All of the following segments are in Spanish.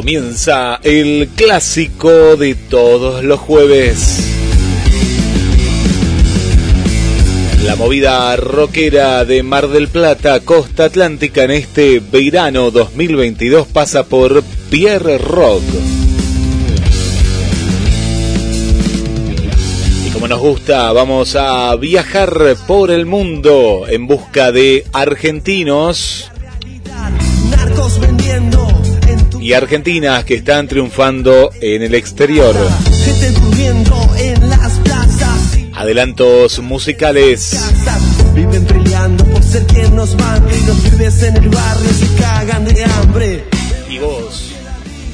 Comienza el clásico de todos los jueves. La movida rockera de Mar del Plata, Costa Atlántica en este verano 2022 pasa por Pierre Rock. Y como nos gusta, vamos a viajar por el mundo en busca de argentinos Narcos vendiendo y argentinas que están triunfando en el exterior. Adelantos musicales. Viven peleando por ser quien nos y los pibes en el barrio se cagan de hambre. Y vos,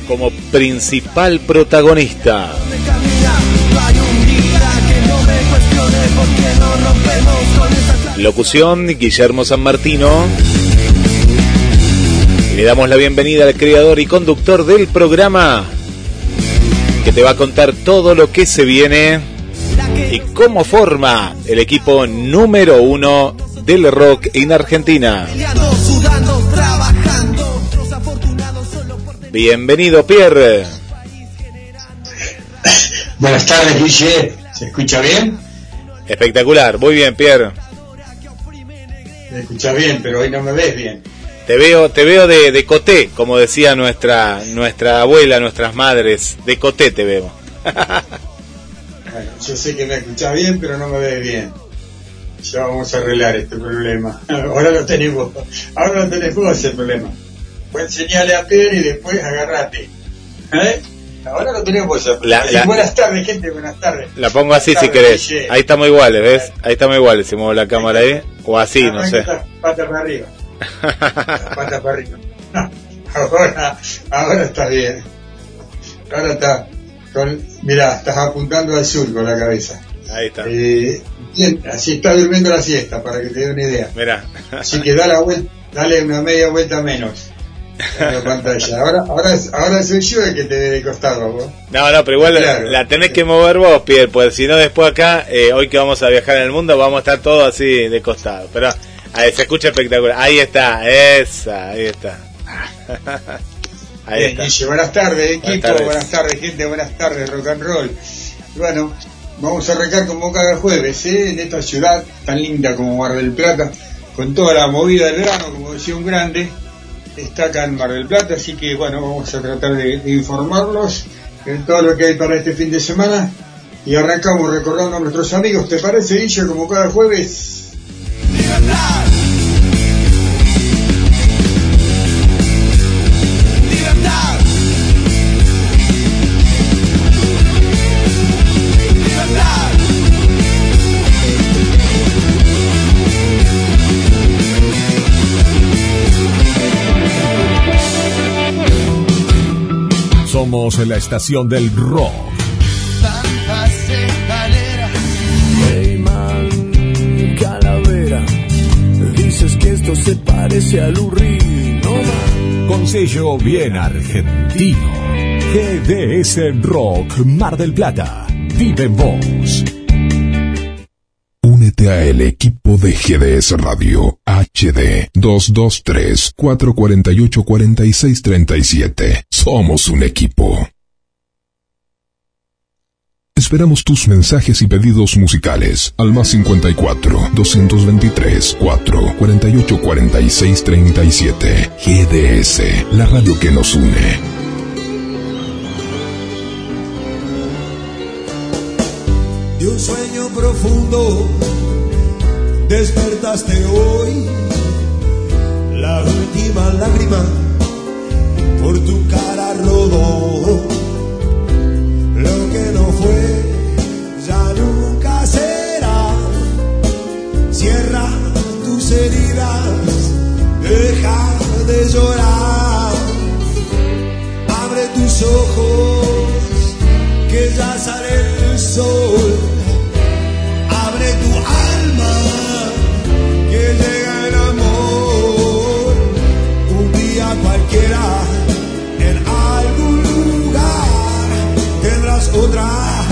como principal protagonista. Locución, Guillermo San Martino. Y le damos la bienvenida al creador y conductor del programa, que te va a contar todo lo que se viene y cómo forma el equipo número uno del rock en Argentina. Bienvenido, Pierre. Buenas tardes, Guille. ¿Se escucha bien? Espectacular, muy bien, Pierre. Se escucha bien, pero hoy no me ves bien. Te veo, te veo de, de coté, como decía nuestra, nuestra abuela, nuestras madres. De coté te veo. Bueno, yo sé que me escuchás bien, pero no me ves bien. Ya vamos a arreglar este problema. Ahora lo tenemos. Ahora lo tenés vos el problema. Pues enseñale a Pedro y después agarrate. ¿Eh? Ahora lo problema. La- Y la- buenas tardes, gente, buenas tardes. La pongo así si querés. Ahí estamos iguales, ¿ves? Ahí estamos iguales. Si muevo la cámara ahí. O así, no sé. esta Pata para arriba. Pata para arriba. No, ahora, ahora está bien. Ahora está. Con, mirá, estás apuntando al sur con la cabeza. Ahí está. Eh, así está durmiendo la siesta, para que te dé una idea. Mirá. Así que da la vuelta, dale una media vuelta menos en la pantalla. Ahora, ahora, ahora soy yo el que te ve de costado, vos. No, no, pero igual Claro. la tenés que mover vos, Pierre, pues si no después acá, eh, hoy que vamos a viajar en el mundo, vamos a estar todos así de costado. Pero ahí, se escucha espectacular. Ahí está, esa, ahí está. Ahí Bien, está. Guille, buenas tardes, equipo, buenas tardes, gente, buenas tardes, rock and roll. Bueno, vamos a arrancar como cada jueves, ¿eh? en esta ciudad tan linda como Mar del Plata, con toda la movida del verano, como decía un grande, está acá en Mar del Plata, así que bueno, vamos a tratar de, de informarlos de todo lo que hay para este fin de semana. Y arrancamos recordando a nuestros amigos, ¿te parece, Guille, como cada jueves? Somos la estación del rock. Se parece al Urri, no. Con sello bien argentino. GDS Rock Mar del Plata. Vive en vos. Únete a el equipo de GDS Radio HD 223 448 4637. Somos un equipo. Esperamos tus mensajes y pedidos musicales al más 54 223 4 48 46 37. GDS, la radio que nos une. de un sueño profundo despertaste hoy la última lágrima por tu cara rodó lo que no fue ya nunca será. Cierra tus heridas, deja de llorar. Abre tus ojos, que ya sale el sol. Abre tu alma, que llega el amor. Un día cualquiera. otra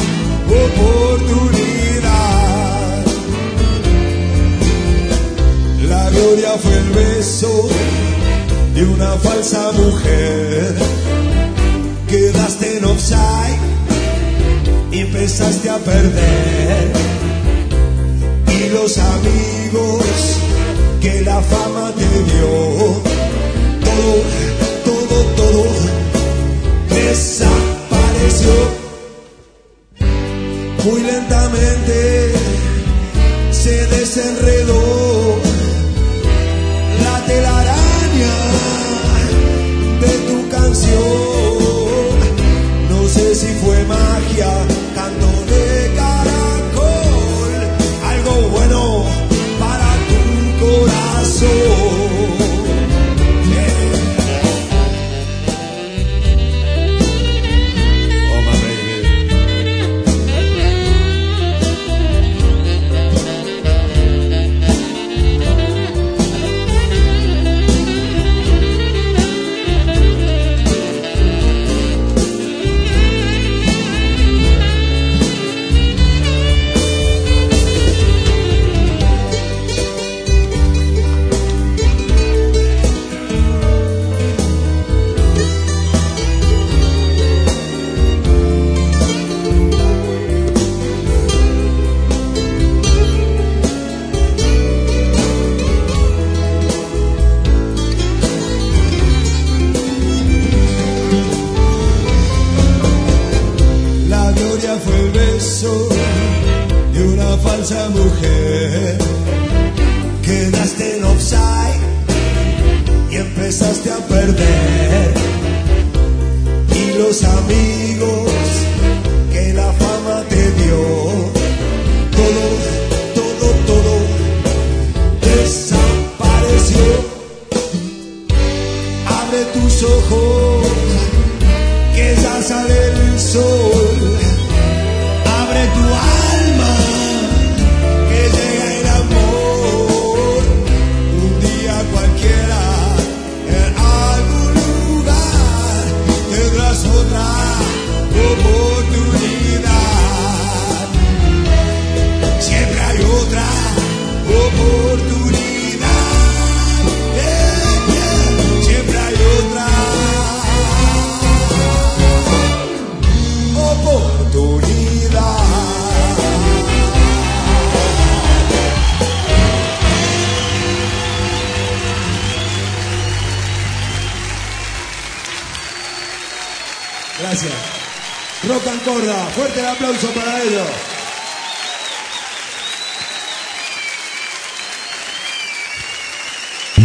oportunidad. La gloria fue el beso de una falsa mujer. Quedaste en offside y empezaste a perder. Y los amigos que la fama te dio, todo, todo, todo desapareció. desenredo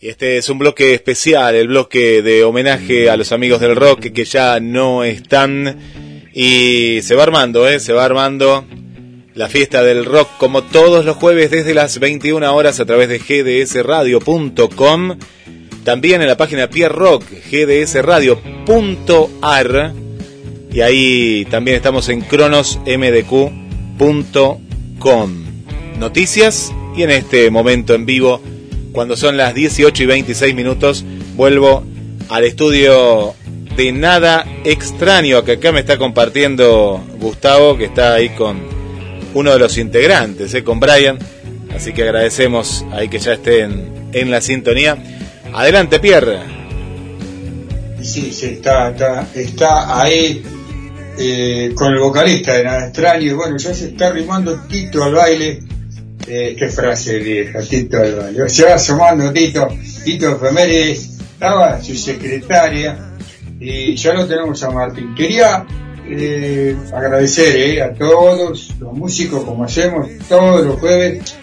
Y este es un bloque especial, el bloque de homenaje a los amigos del rock que ya no están. Y se va armando, ¿eh? Se va armando la fiesta del rock como todos los jueves desde las 21 horas a través de gdsradio.com. También en la página Pierre Rock, gdsradio.ar. Y ahí también estamos en cronosmdq.com. Noticias y en este momento en vivo, cuando son las 18 y 26 minutos, vuelvo al estudio de nada extraño que acá me está compartiendo Gustavo, que está ahí con uno de los integrantes, ¿eh? con Brian. Así que agradecemos ahí que ya estén en la sintonía. Adelante, Pierre. Sí, sí, está, está, ahí eh, con el vocalista de Nada Extraño. Bueno, ya se está arrimando Tito al baile. Eh, qué frase vieja, Tito al baile. Se va asomando Tito, Tito Efemérides, estaba su secretaria y ya lo tenemos a Martín. Quería eh, agradecer eh, a todos los músicos, como hacemos todos los jueves,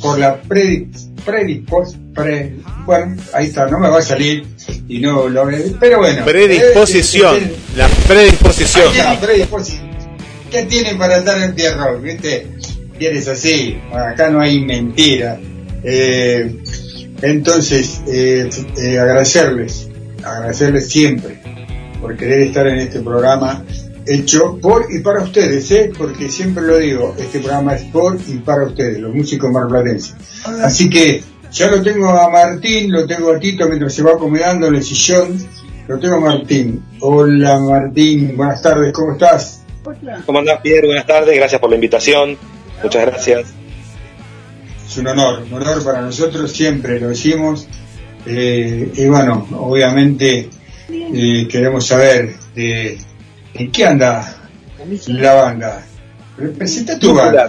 por la predisposición. bueno, ahí está, no me va a salir y no lo pero bueno. Predisposición, eh, la predisposición. Está, predisposición. ¿Qué tienen para estar en tierra? ¿Viste? Tienes así, acá no hay mentira. Eh, entonces, eh, eh, agradecerles, agradecerles siempre por querer estar en este programa hecho por y para ustedes, ¿eh? porque siempre lo digo, este programa es por y para ustedes, los músicos marplatenses. Así que ya lo tengo a Martín, lo tengo a Tito mientras se va acomodando en el sillón, lo tengo a Martín. Hola Martín, buenas tardes, ¿cómo estás? ¿Cómo andás, Pierre? Buenas tardes, gracias por la invitación. Muchas gracias. Es un honor, un honor para nosotros, siempre lo decimos. Eh, y bueno, obviamente eh, queremos saber de ¿En qué anda la banda? Presenta tu banda.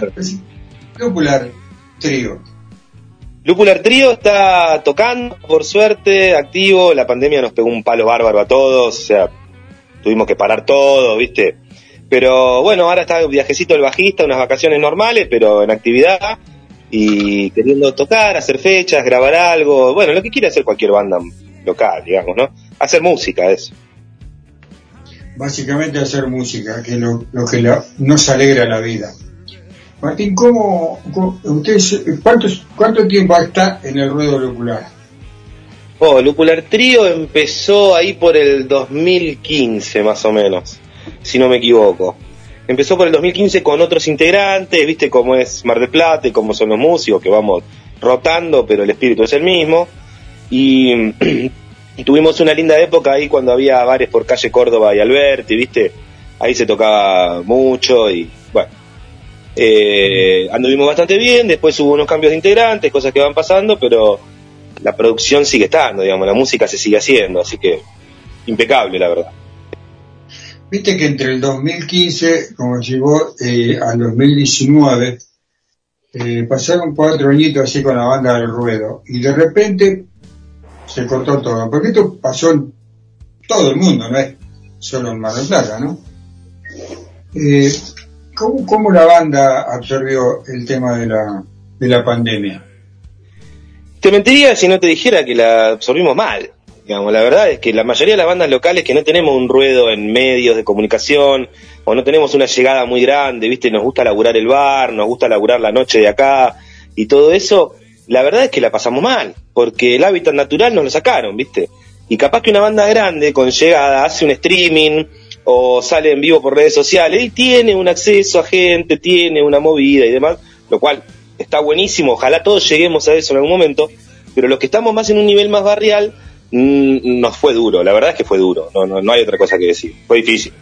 Lupular Trío. Lupular Trío está tocando, por suerte, activo. La pandemia nos pegó un palo bárbaro a todos. O sea, tuvimos que parar todo, ¿viste? Pero bueno, ahora está un viajecito del bajista, unas vacaciones normales, pero en actividad. Y queriendo tocar, hacer fechas, grabar algo. Bueno, lo que quiere hacer cualquier banda local, digamos, ¿no? Hacer música, eso básicamente hacer música, que es lo, lo que la, nos alegra la vida. Martín, ¿cómo, cómo ustedes, cuántos, cuánto tiempo está en el ruedo lupular? Oh, Lupular Trío empezó ahí por el 2015 más o menos, si no me equivoco. Empezó por el 2015 con otros integrantes, viste cómo es Mar del Plata y cómo son los músicos, que vamos rotando, pero el espíritu es el mismo. Y tuvimos una linda época ahí cuando había bares por calle Córdoba y Alberti, ¿viste? Ahí se tocaba mucho y bueno, eh, anduvimos bastante bien, después hubo unos cambios de integrantes, cosas que van pasando, pero la producción sigue estando, digamos, la música se sigue haciendo, así que impecable, la verdad. Viste que entre el 2015, como llegó eh, al 2019, eh, pasaron cuatro añitos así con la banda del ruedo, y de repente se cortó todo. Porque esto pasó en todo el mundo, no es solo en Mar del Plata, ¿no? Eh, ¿cómo, ¿Cómo la banda absorbió el tema de la, de la pandemia? Te mentiría si no te dijera que la absorbimos mal. Digamos, la verdad es que la mayoría de las bandas locales que no tenemos un ruedo en medios de comunicación o no tenemos una llegada muy grande, ¿viste? Nos gusta laburar el bar, nos gusta laburar la noche de acá y todo eso, la verdad es que la pasamos mal, porque el hábitat natural nos lo sacaron, ¿viste? Y capaz que una banda grande con llegada hace un streaming o sale en vivo por redes sociales y tiene un acceso a gente, tiene una movida y demás, lo cual está buenísimo, ojalá todos lleguemos a eso en algún momento, pero los que estamos más en un nivel más barrial, mmm, nos fue duro, la verdad es que fue duro, no, no, no hay otra cosa que decir, fue difícil.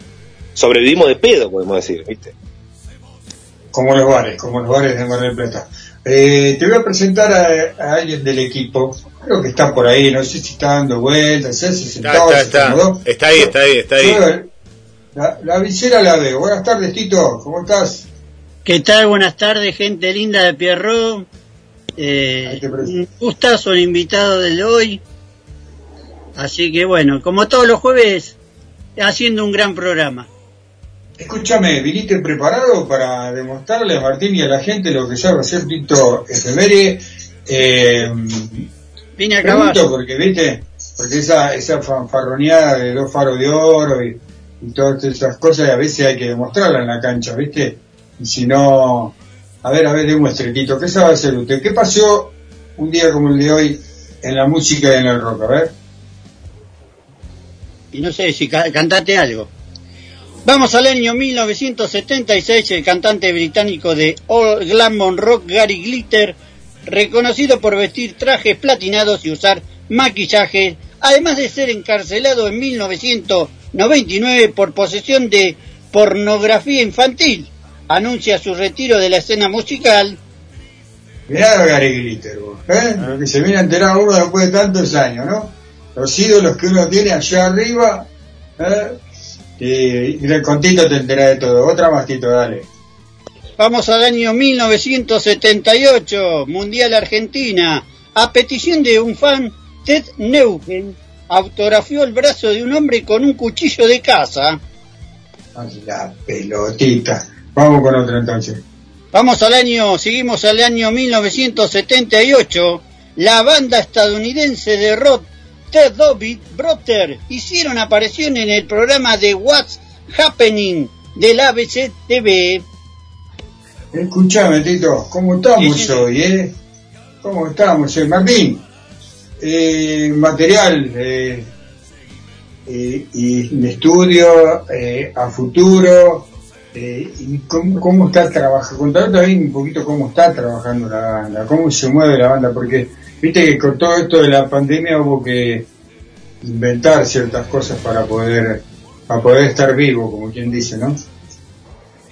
Sobrevivimos de pedo, podemos decir, ¿viste? Como los bares, como los bares de Mar del Plata. Eh, te voy a presentar a, a, alguien del equipo, creo que está por ahí, no sé si está dando vueltas, se sentado, está, está, está. está ahí, está ahí, está ahí. La, la visera la veo. Buenas tardes, Tito, ¿cómo estás? ¿Qué tal? Buenas tardes, gente linda de Pierrot. Eh, un gustazo el invitado del hoy. Así que bueno, como todos los jueves, haciendo un gran programa. Escúchame, ¿viniste preparado para demostrarle a Martín y a la gente lo que sabe hacer Tito Efemere? Eh, Vine a caballo. porque, viste, porque esa, esa fanfarroneada de dos faros de oro y, y todas esas cosas a veces hay que demostrarla en la cancha, viste. Y si no, a ver, a ver, de un estrellito, ¿qué sabe hacer usted? ¿Qué pasó un día como el de hoy en la música y en el rock? A ver. Y no sé si ca- cantate algo. Vamos al año 1976, el cantante británico de All Glam Rock Gary Glitter, reconocido por vestir trajes platinados y usar maquillaje, además de ser encarcelado en 1999 por posesión de pornografía infantil, anuncia su retiro de la escena musical. Mirá Gary Glitter, vos, ¿eh? Que se viene a enterar uno después de tantos años, ¿no? Los ídolos que uno tiene allá arriba, ¿eh? Y, y del contito te enterás de todo. Otra más, Tito, dale. Vamos al año 1978, Mundial Argentina. A petición de un fan, Ted Neugen autografió el brazo de un hombre con un cuchillo de caza. Ay, La pelotita. Vamos con otra entonces. Vamos al año, seguimos al año 1978. La banda estadounidense de rock Ted David Brother hicieron aparición en el programa de What's Happening del ABC TV. Escuchame, Tito, ¿cómo estamos Sí, sí, sí. hoy, eh? ¿Cómo estamos, eh? Martín? Eh, material eh, eh, y de estudio eh, a futuro. Eh, y cómo, ¿Cómo está trabajando? Contar también un poquito cómo está trabajando la banda, cómo se mueve la banda, porque viste que con todo esto de la pandemia hubo que inventar ciertas cosas para poder para poder estar vivo, como quien dice, ¿no?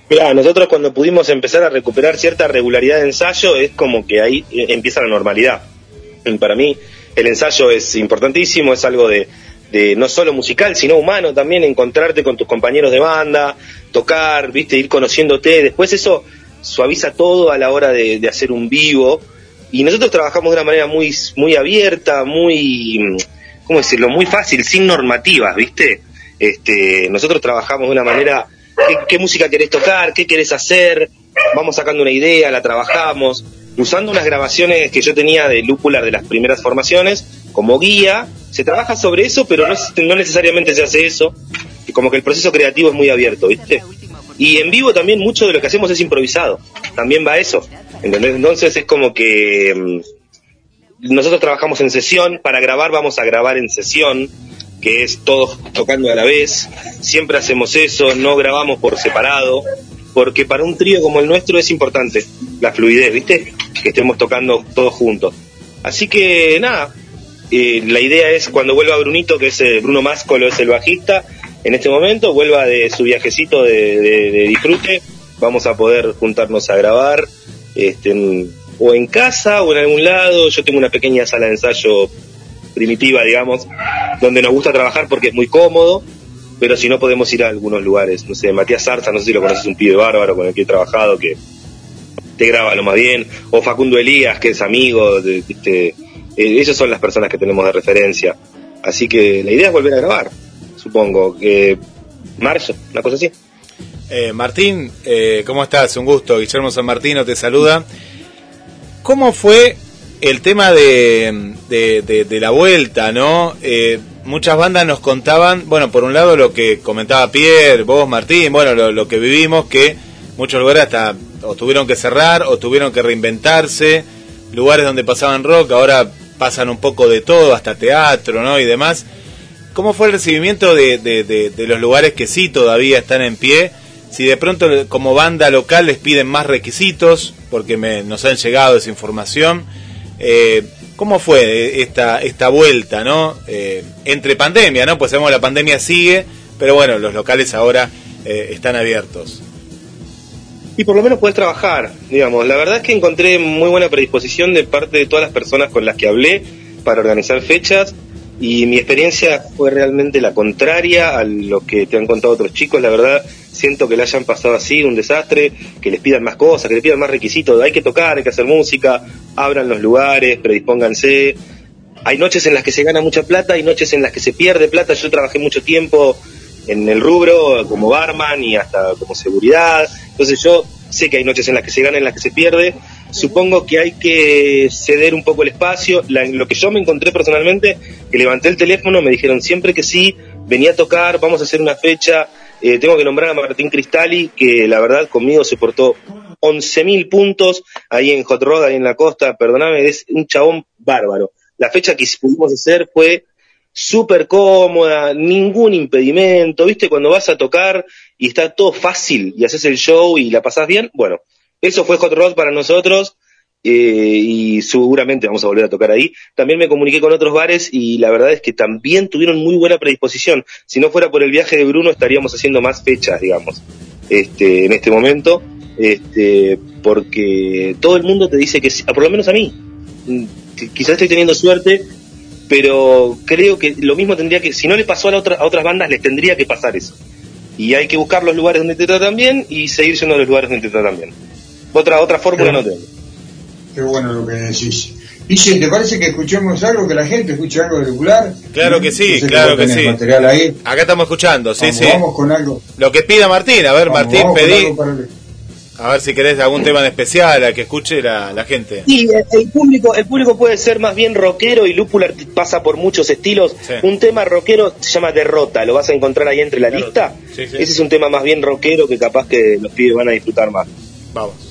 Claro, nosotros cuando pudimos empezar a recuperar cierta regularidad de ensayo es como que ahí eh, empieza la normalidad. Y para mí el ensayo es importantísimo, es algo de, de no solo musical, sino humano también, encontrarte con tus compañeros de banda, tocar, viste, ir conociéndote, después eso suaviza todo a la hora de, de hacer un vivo. Y nosotros trabajamos de una manera muy, muy abierta, muy, ¿cómo decirlo? Muy fácil, sin normativas, ¿viste? Este, nosotros trabajamos de una manera, ¿qué, qué música querés tocar? ¿Qué querés hacer? Vamos sacando una idea, la trabajamos, usando unas grabaciones que yo tenía de Lúpular de las primeras formaciones como guía. Se trabaja sobre eso, pero no, no necesariamente se hace eso. Como que el proceso creativo es muy abierto, ¿viste? Y en vivo también mucho de lo que hacemos es improvisado. También va eso. ¿Entendés? Entonces es como que mm, nosotros trabajamos en sesión, para grabar vamos a grabar en sesión, que es todos tocando a la vez. Siempre hacemos eso, no grabamos por separado, porque para un trío como el nuestro es importante la fluidez, ¿viste? Que estemos tocando todos juntos. Así que nada, eh, la idea es cuando vuelva Brunito, que es eh, Bruno Máscolo, es el bajista, en este momento vuelva de su viajecito de, de- de disfrute, vamos a poder juntarnos a grabar, este, o en casa o en algún lado. Yo tengo una pequeña sala de ensayo primitiva, digamos, donde nos gusta trabajar porque es muy cómodo, pero si no podemos ir a algunos lugares. No sé, Matías Zarza, no sé si lo conoces, un pibe bárbaro con el que he trabajado, que te graba lo más bien, o Facundo Elías, que es amigo, de, viste, eh, ellos son las personas que tenemos de referencia. Así que la idea es volver a grabar, supongo. que marzo, una cosa así. Eh, Martín, eh, ¿cómo estás? Un gusto. Guillermo San Martino te saluda. ¿Cómo fue el tema de, de, de- de la vuelta, no? Eh, muchas bandas nos contaban, bueno, por un lado lo que comentaba Pierre, vos, Martín, bueno, lo, que vivimos, que muchos lugares hasta o tuvieron que cerrar o tuvieron que reinventarse, lugares donde pasaban rock, ahora pasan un poco de todo, hasta teatro, ¿no? Y demás. ¿Cómo fue el recibimiento de- de los lugares que sí todavía están en pie? Si de pronto como banda local les piden más requisitos, porque me, nos han llegado esa información, eh, ¿cómo fue esta, esta vuelta, no? Eh, entre pandemia, ¿no? Pues sabemos la pandemia sigue, pero bueno, los locales ahora eh, están abiertos. Y por lo menos puedes trabajar, digamos. La verdad es que encontré muy buena predisposición de parte de todas las personas con las que hablé para organizar fechas y mi experiencia fue realmente la contraria a lo que te han contado otros chicos. La verdad, siento que le hayan pasado así, un desastre, que les pidan más cosas, que les pidan más requisitos. Hay que tocar, hay que hacer música, abran los lugares, predispónganse. Hay noches en las que se gana mucha plata, hay noches en las que se pierde plata. Yo trabajé mucho tiempo en el rubro como barman y hasta como seguridad. Entonces yo sé que hay noches en las que se gana, en las que se pierde, supongo que hay que ceder un poco el espacio. La- lo que yo me encontré personalmente, que levanté el teléfono, me dijeron siempre que sí, venía a tocar, vamos a hacer una fecha. Eh, tengo que nombrar a Martín Cristali, que la verdad conmigo se portó 11.000 puntos ahí en Hot Rod, ahí en la costa. Perdóname, es un chabón bárbaro. La fecha que pudimos hacer fue súper cómoda, ningún impedimento, ¿viste? Cuando vas a tocar y está todo fácil y haces el show y la pasás bien, bueno, eso fue Hot Rod para nosotros eh, y seguramente vamos a volver a tocar ahí. También me comuniqué con otros bares y la verdad es que también tuvieron muy buena predisposición. Si no fuera por el viaje de Bruno estaríamos haciendo más fechas, digamos, este, en este momento, este, porque todo el mundo te dice que sí, por lo menos a mí. Mm, Quizás estoy teniendo suerte, pero creo que lo mismo tendría que, si no le pasó a, la otra- a otras bandas, les tendría que pasar eso. Y hay que buscar los lugares donde te tratan bien y seguir siendo los lugares donde te tratan bien. Otra, otra fórmula no tengo. Qué bueno lo que decís. Dice, ¿te parece que escuchemos algo, que la gente escuche algo regular? Claro que sí, sé claro que sí. material ahí. Acá estamos escuchando, sí, vamos, sí. vamos con algo. Lo que pida Martín, a ver, Vamos, Martín, vamos pedí. para A ver si querés algún tema en especial, a que escuche la, la gente. Y el, público, el público puede ser más bien rockero y Lúpular pasa por muchos estilos. Sí. Un tema rockero se llama Derrota, lo vas a encontrar ahí entre la lista. Sí, sí. Ese es un tema más bien rockero que capaz que los pibes van a disfrutar más. Vamos.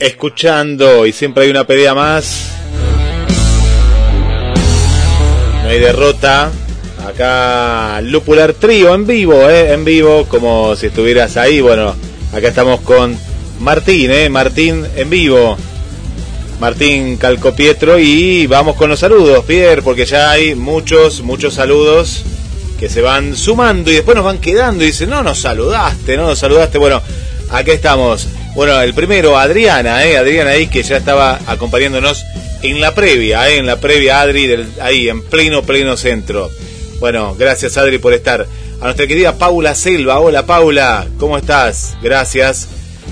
Escuchando y siempre hay una pelea más. No hay derrota. Acá Lupular Trío en vivo, ¿eh? En vivo, como si estuvieras ahí. Bueno, acá estamos con Martín, ¿eh? Martín en vivo. Martín Calcopietro y vamos con los saludos, Pierre, porque ya hay muchos, muchos saludos que se van sumando y después nos van quedando y dicen, no nos saludaste, no nos saludaste. Bueno, acá estamos. Bueno, el primero, Adriana, ¿eh? Adriana ahí que ya estaba acompañándonos en la previa, ¿eh? en la previa, Adri, del, ahí en pleno, pleno centro. Bueno, gracias Adri por estar. A nuestra querida Paula Selva, hola Paula, ¿cómo estás? Gracias.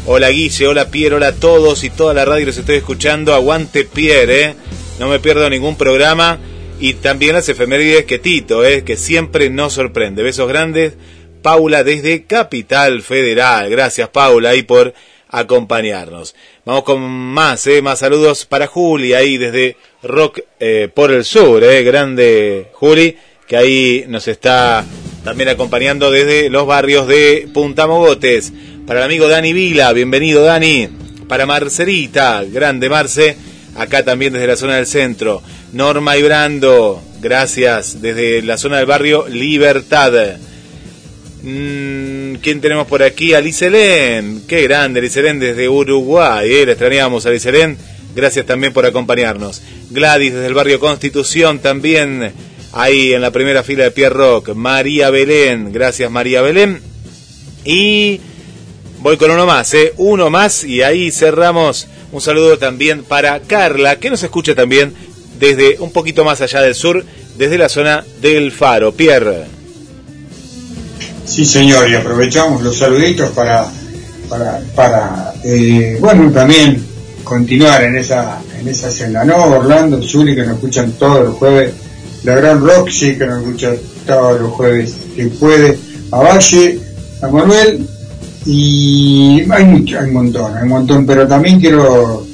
Hola Guille, hola Pierre, hola a todos y toda la radio que los estoy escuchando. Aguante Pierre, ¿eh? No me pierdo ningún programa. Y también las efemérides que Tito, ¿eh? Que siempre nos sorprende. Besos grandes. Paula desde Capital Federal. Gracias Paula ahí por acompañarnos. Vamos con más, ¿eh? Más saludos para Juli ahí desde Rock eh, por el Sur, ¿eh? Grande Juli, que ahí nos está también acompañando desde los barrios de Punta Mogotes. Para el amigo Dani Vila, bienvenido Dani. Para Marcelita, grande Marce, acá también desde la zona del centro. Norma y Brando, gracias, desde la zona del barrio Libertad. Mm, ¿Quién tenemos por aquí? Alicelén, qué grande, Alicelén desde Uruguay, ¿eh? le extrañamos a Alicelén. Gracias también por acompañarnos. Gladys desde el barrio Constitución también, ahí en la primera fila de Pierre Rock. María Belén, gracias María Belén. Y Voy con uno más, ¿eh? Uno más y ahí cerramos. Un saludo también para Carla, que nos escucha también desde un poquito más allá del sur, desde la zona del Faro. Pierre. Sí, señor, y aprovechamos los saluditos para, para, para eh, bueno, también continuar en esa, en esa senda, ¿no? Orlando, Zuli, que nos escuchan todos los jueves, la gran Roxy, que nos escucha todos los jueves que puede, a Valle, a Manuel, y hay mucho, hay un montón, hay un montón, pero también quiero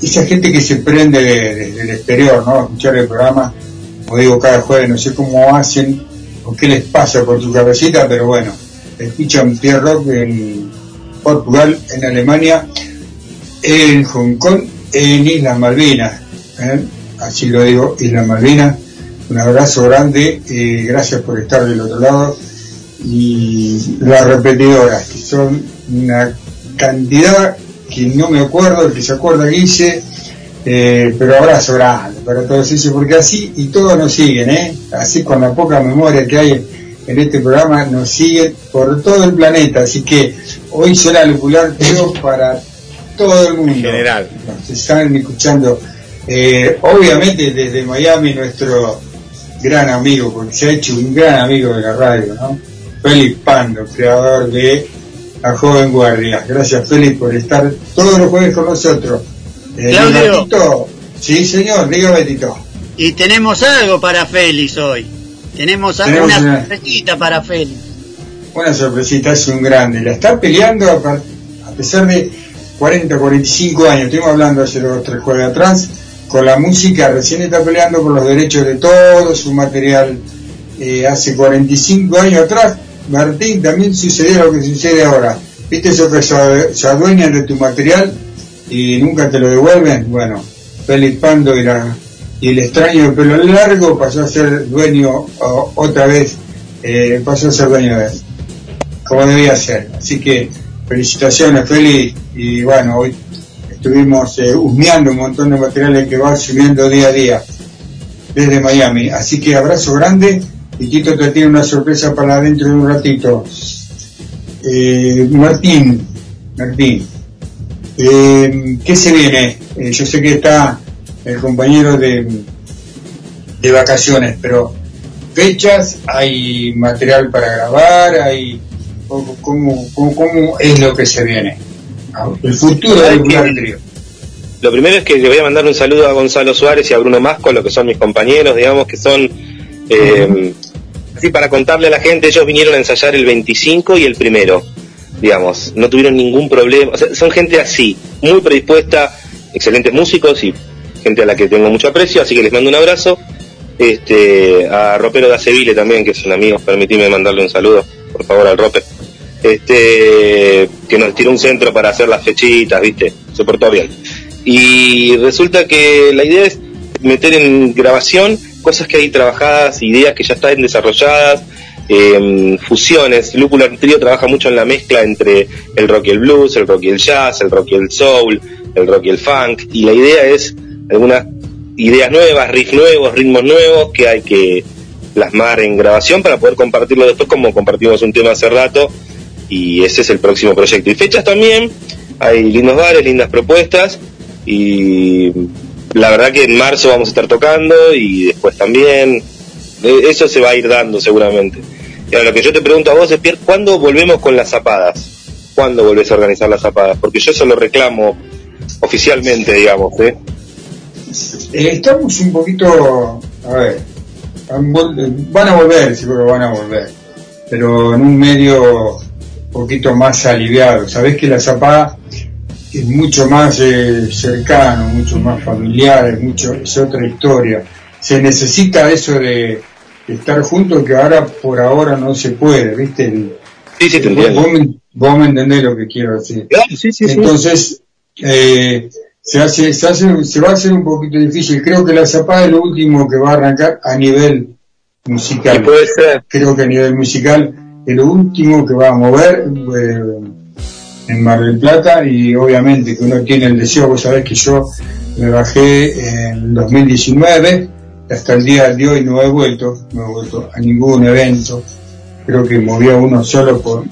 esa gente que se prende desde el exterior, ¿no? escuchar el programa, como digo cada jueves, no sé cómo hacen o qué les pasa por tu cabecita, pero bueno, escuchan Pierre Rock en Portugal, en Alemania, en Hong Kong, en Islas Malvinas, ¿eh? así lo digo, Islas Malvinas, un abrazo grande, y gracias por estar del otro lado. Y las repetidoras, que son una cantidad que no me acuerdo, el que se acuerda Guille, eh, pero abrazo grande para todos ellos, porque así y todos nos siguen, ¿eh? así con la poca memoria que hay en este programa, nos siguen por todo el planeta, así que hoy será lupular pero para todo el mundo. En general. Nos están escuchando, eh, obviamente desde Miami, nuestro gran amigo, porque se ha hecho un gran amigo de la radio, ¿no? Félix Pando, creador de La Joven Guardia. Gracias Félix por estar todos los jueves con nosotros. Eh, Claudio. sí señor, dígame Tito. Y tenemos algo para Félix hoy. Tenemos, Tenemos una una- sorpresita para Félix. Una sorpresita, es un grande. La está peleando a, pesar de 40, 45 años. Estuvimos hablando hace dos tres jueves atrás. Con la música, recién está peleando por los derechos de todo su material. Eh, hace 45 años atrás, Martín, también sucedió lo que sucede ahora. ¿Viste eso que se adueñan de tu material y nunca te lo devuelven? Bueno, Félix Pando y, y el extraño de pelo largo pasó a ser dueño otra vez, eh, pasó a ser dueño de él como debía ser. Así que felicitaciones, Félix. Y bueno, hoy estuvimos eh, husmeando un montón de materiales que va subiendo día a día desde Miami. Así que abrazo grande y Tito te tiene una sorpresa para dentro de un ratito. Eh, Martín, Martín, eh, ¿qué se viene? Eh, yo sé que está el compañero de, de vacaciones, pero fechas, hay material para grabar, hay cómo, cómo, cómo- es lo que se viene. Ah, El futuro del Trío. Lo primero es que le voy a mandar un saludo a Gonzalo Suárez y a Bruno Masco, lo que son mis compañeros, digamos, que son, eh, así para contarle a la gente, ellos vinieron a ensayar el 25 y el primero, digamos, no tuvieron ningún problema, o sea, son gente así, muy predispuesta, excelentes músicos y gente a la que tengo mucho aprecio, así que les mando un abrazo. Este, a Ropero de Acevile también, que es un amigo, permitime mandarle un saludo, por favor, al Rope. este, que nos tiró un centro para hacer las fechitas, ¿viste? Se portó bien. Y resulta que la idea es meter en grabación cosas que hay trabajadas, ideas que ya están desarrolladas, eh, fusiones. Lúpulo Trio trabaja mucho en la mezcla entre el rock y el blues, el rock y el jazz, el rock y el soul, el rock y el funk. Y la idea es algunas ideas nuevas, riffs nuevos, ritmos nuevos que hay que plasmar en grabación para poder compartirlo después como compartimos un tema hace rato y ese es el próximo proyecto. Y fechas también, hay lindos bares, lindas propuestas y la verdad que en marzo vamos a estar tocando y después también, eh, eso se va a ir dando seguramente. Y lo que yo te pregunto a vos es, Pierre, ¿cuándo volvemos con las zapadas? ¿Cuándo volvés a organizar las zapadas? Porque yo eso lo reclamo oficialmente, digamos, ¿eh? Eh, estamos un poquito, a ver, van a volver, seguro van a volver, pero en un medio un poquito más aliviado. Sabés que la zapada es mucho más eh, cercano, mucho más familiar, es, mucho, es otra historia. Se necesita eso de estar juntos que ahora por ahora no se puede, ¿viste? El- Sí, sí, te vos, entiendo. vos me, vos me entendés lo que quiero decir. Claro, sí, sí, sí. Entonces, eh, se, hace, se, hace, se va a hacer un poquito difícil. Creo que la zapada es lo último que va a arrancar a nivel musical. Puede ser. Creo que a nivel musical es lo último que va a mover eh, en Mar del Plata y obviamente que uno tiene el deseo, vos sabés que yo me bajé en el 2019 hasta el día de hoy no he vuelto, no he vuelto a ningún evento. Creo que movía uno solo por,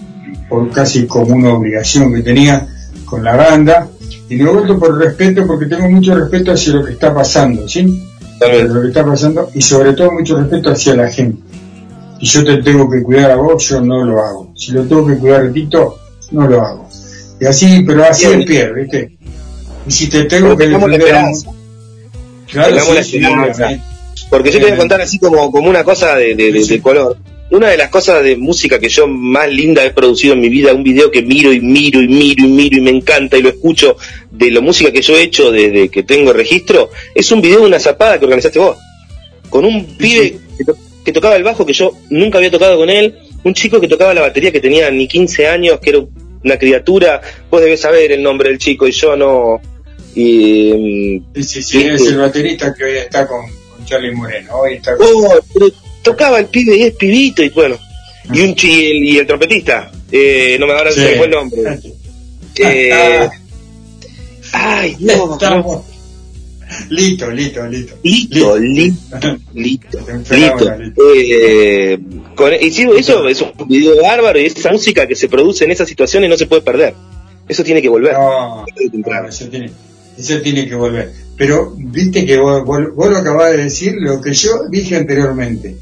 por casi como una obligación que tenía con la banda y no he vuelto por respeto porque tengo mucho respeto hacia lo que está pasando, ¿sí? Hacia lo que está pasando y sobre todo mucho respeto hacia la gente. Si yo te tengo que cuidar a vos, yo no lo hago. Si lo tengo que cuidar a Tito, no lo hago. Y así, pero así es Pierre, ¿viste? Y si te tengo que Tengamos la defender a. Claro, la Porque yo te voy a contar así como, como una cosa de, de- de- de color. Una de las cosas de música que yo más linda he producido en mi vida, un video que miro y miro y miro y miro y me encanta y lo escucho de la música que yo he hecho desde que tengo registro, es un video de una zapada que organizaste vos. Con un pibe que, to- que tocaba el bajo que yo nunca había tocado con él, un chico que tocaba la batería que tenía ni 15 años, que era una criatura, vos debés saber el nombre del chico y yo no. Y, mm, Sí, sí, sí, es el baterista que hoy está con Charlie Moreno. Hoy está con- Oh, pero tocaba el pibe y es pibito y bueno. Y un chi- y el, y el trompetista, eh, no me ahora Sí. se me fue el nombre. Eh, ay, no, Estamos. Listo. Listo, listo, listo, Fenómeno, listo. Eh, con- y sí, eso es un video bárbaro y esa música que se produce en esas situaciones no se puede perder. Eso tiene que volver. No, no, eso, tiene, eso tiene que volver. Pero viste que vos, vos- lo acabás de decir, lo que yo dije anteriormente.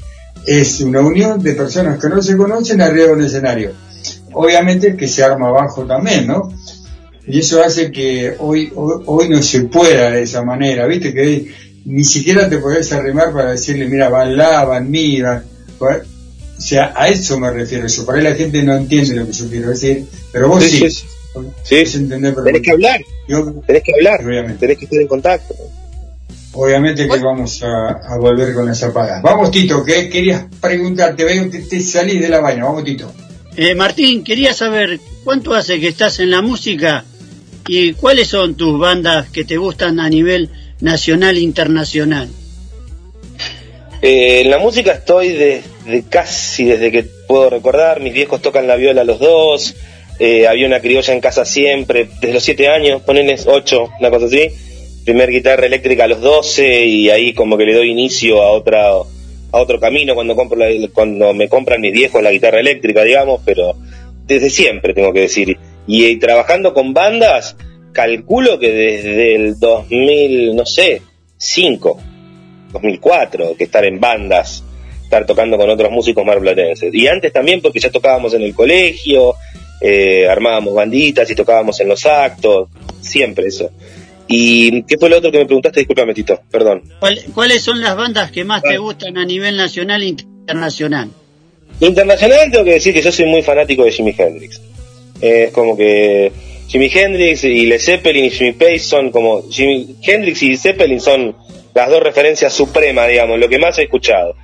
Es una unión de personas que no se conocen arriba de un escenario. Obviamente que se arma abajo también, ¿no? Y eso hace que hoy, hoy, hoy no se pueda de esa manera, viste que hoy ni siquiera te podés arrimar para decirle, mira, van la, van mi, van- van- O sea, a eso me refiero yo. Por ahí la gente no entiende lo que yo quiero decir, pero vos Sí, sí. Sí, Sí, entender tenés que hablar, Yo- tenés que hablar, Obviamente. tenés que estar en contacto. Obviamente que vamos a, a volver con las zapadas. Vamos, Tito, que querías preguntarte, veo que te salís de la vaina. Vamos, Tito. Eh, Martín, quería saber cuánto hace que estás en la música y cuáles son tus bandas que te gustan a nivel nacional e internacional. Eh, en la música estoy desde casi desde que puedo recordar. Mis viejos tocan la viola los dos. Eh, había una criolla en casa siempre, desde los 7 años, ponenles 8, una cosa así. Primer guitarra eléctrica a los 12 y ahí como que le doy inicio a otra a otro camino cuando compro la- cuando me compran mis viejos la guitarra eléctrica, digamos, pero desde siempre tengo que decir. Y, eh, trabajando con bandas, calculo que desde el 2000, no sé, 5, 2004, que estar en bandas, estar tocando con otros músicos marplatenses. Y antes también porque ya tocábamos en el colegio, eh, armábamos banditas y tocábamos en los actos, siempre eso. ¿Y qué fue lo otro que me preguntaste? Disculpame, Tito, perdón. ¿Cuál- ¿Cuáles son las bandas que más te gustan a nivel nacional e internacional? Internacional tengo que decir que yo soy muy fanático de Jimi Hendrix. Es como que Jimi Hendrix y Led Zeppelin y Jimmy Page son como... Jimi Hendrix y Zeppelin son las dos referencias supremas, digamos, lo que más he escuchado.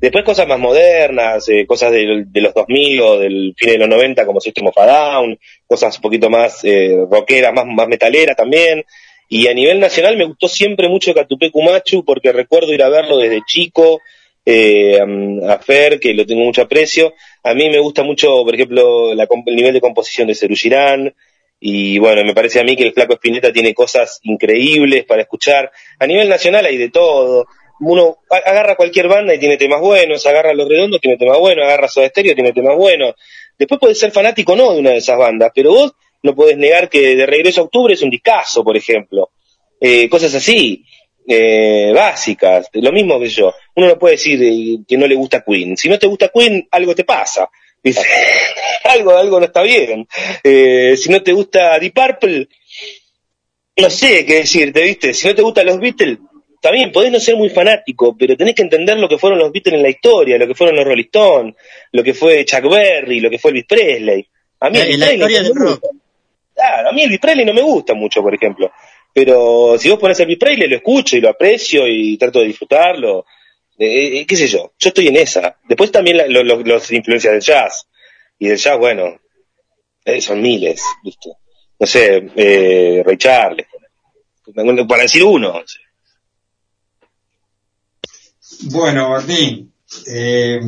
Después cosas más modernas, eh, cosas de, los 2000 o del fin de los 90 como System of a Down, cosas un poquito más eh, rockeras, más, más metaleras también. Y a nivel nacional me gustó siempre mucho Catupé Cumachu porque recuerdo ir a verlo desde chico, eh, a Fer, que lo tengo mucho aprecio. A mí me gusta mucho, por ejemplo, la, el nivel de composición de Cerugirán. Y bueno, me parece a mí que el Flaco Espineta tiene cosas increíbles para escuchar. A nivel nacional hay de todo. Uno agarra cualquier banda y tiene temas buenos, agarra Los Redondos, tiene temas buenos, agarra Soda Stereo, tiene temas buenos. Después puedes ser fanático no de una de esas bandas, pero vos no podés negar que de regreso a octubre es un discazo, por ejemplo. Eh, cosas así, eh, básicas, lo mismo que yo. Uno no puede decir eh, que no le gusta Queen. Si no te gusta Queen, algo te pasa. algo, algo no está bien. Eh, si no te gusta Deep Purple, no sé qué decirte, ¿viste? Si no te gustan los Beatles, también podés no ser muy fanático, pero tenés que entender lo que fueron los Beatles en la historia, lo que fueron los Rolling Stones, lo que fue Chuck Berry, lo que fue Elvis Presley. A mí, la, la historia del rock. Claro, a mí Elvis Presley no me gusta mucho, por ejemplo. Pero si vos pones Elvis Presley, lo escucho y lo aprecio y trato de disfrutarlo. Eh, eh, qué sé yo, yo estoy en esa. Después también la, lo, lo, los influencias del jazz. Y del jazz, bueno, eh, son miles, ¿viste? No sé, eh, Ray Charles, para decir uno. No sé. Bueno, Martín, eh,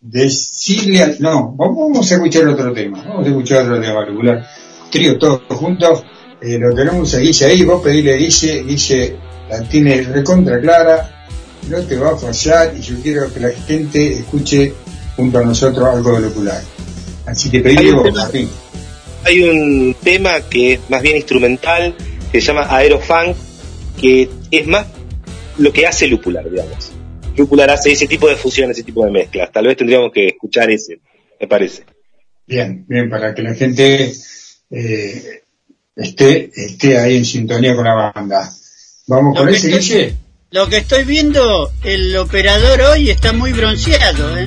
decirle al... No, vamos a escuchar otro tema, vamos a escuchar otro tema particular. Trío todos juntos, eh, lo tenemos a Guille ahí, vos pedile a Guille, Guille la tiene recontra clara, no te va a fallar y yo quiero que la gente escuche junto a nosotros algo del ocular. Así que pedile vos, Martín. Hay un tema que es más bien instrumental, que se llama Aerofunk, que es más lo que hace Lupular, digamos. Hace ese tipo de fusiones, ese tipo de mezclas. Tal vez tendríamos que escuchar ese, me parece. Bien, bien, para que la gente eh, esté, esté ahí en sintonía con la banda. Vamos con ese, Guille. Lo que estoy viendo, el operador hoy está muy bronceado, ¿eh?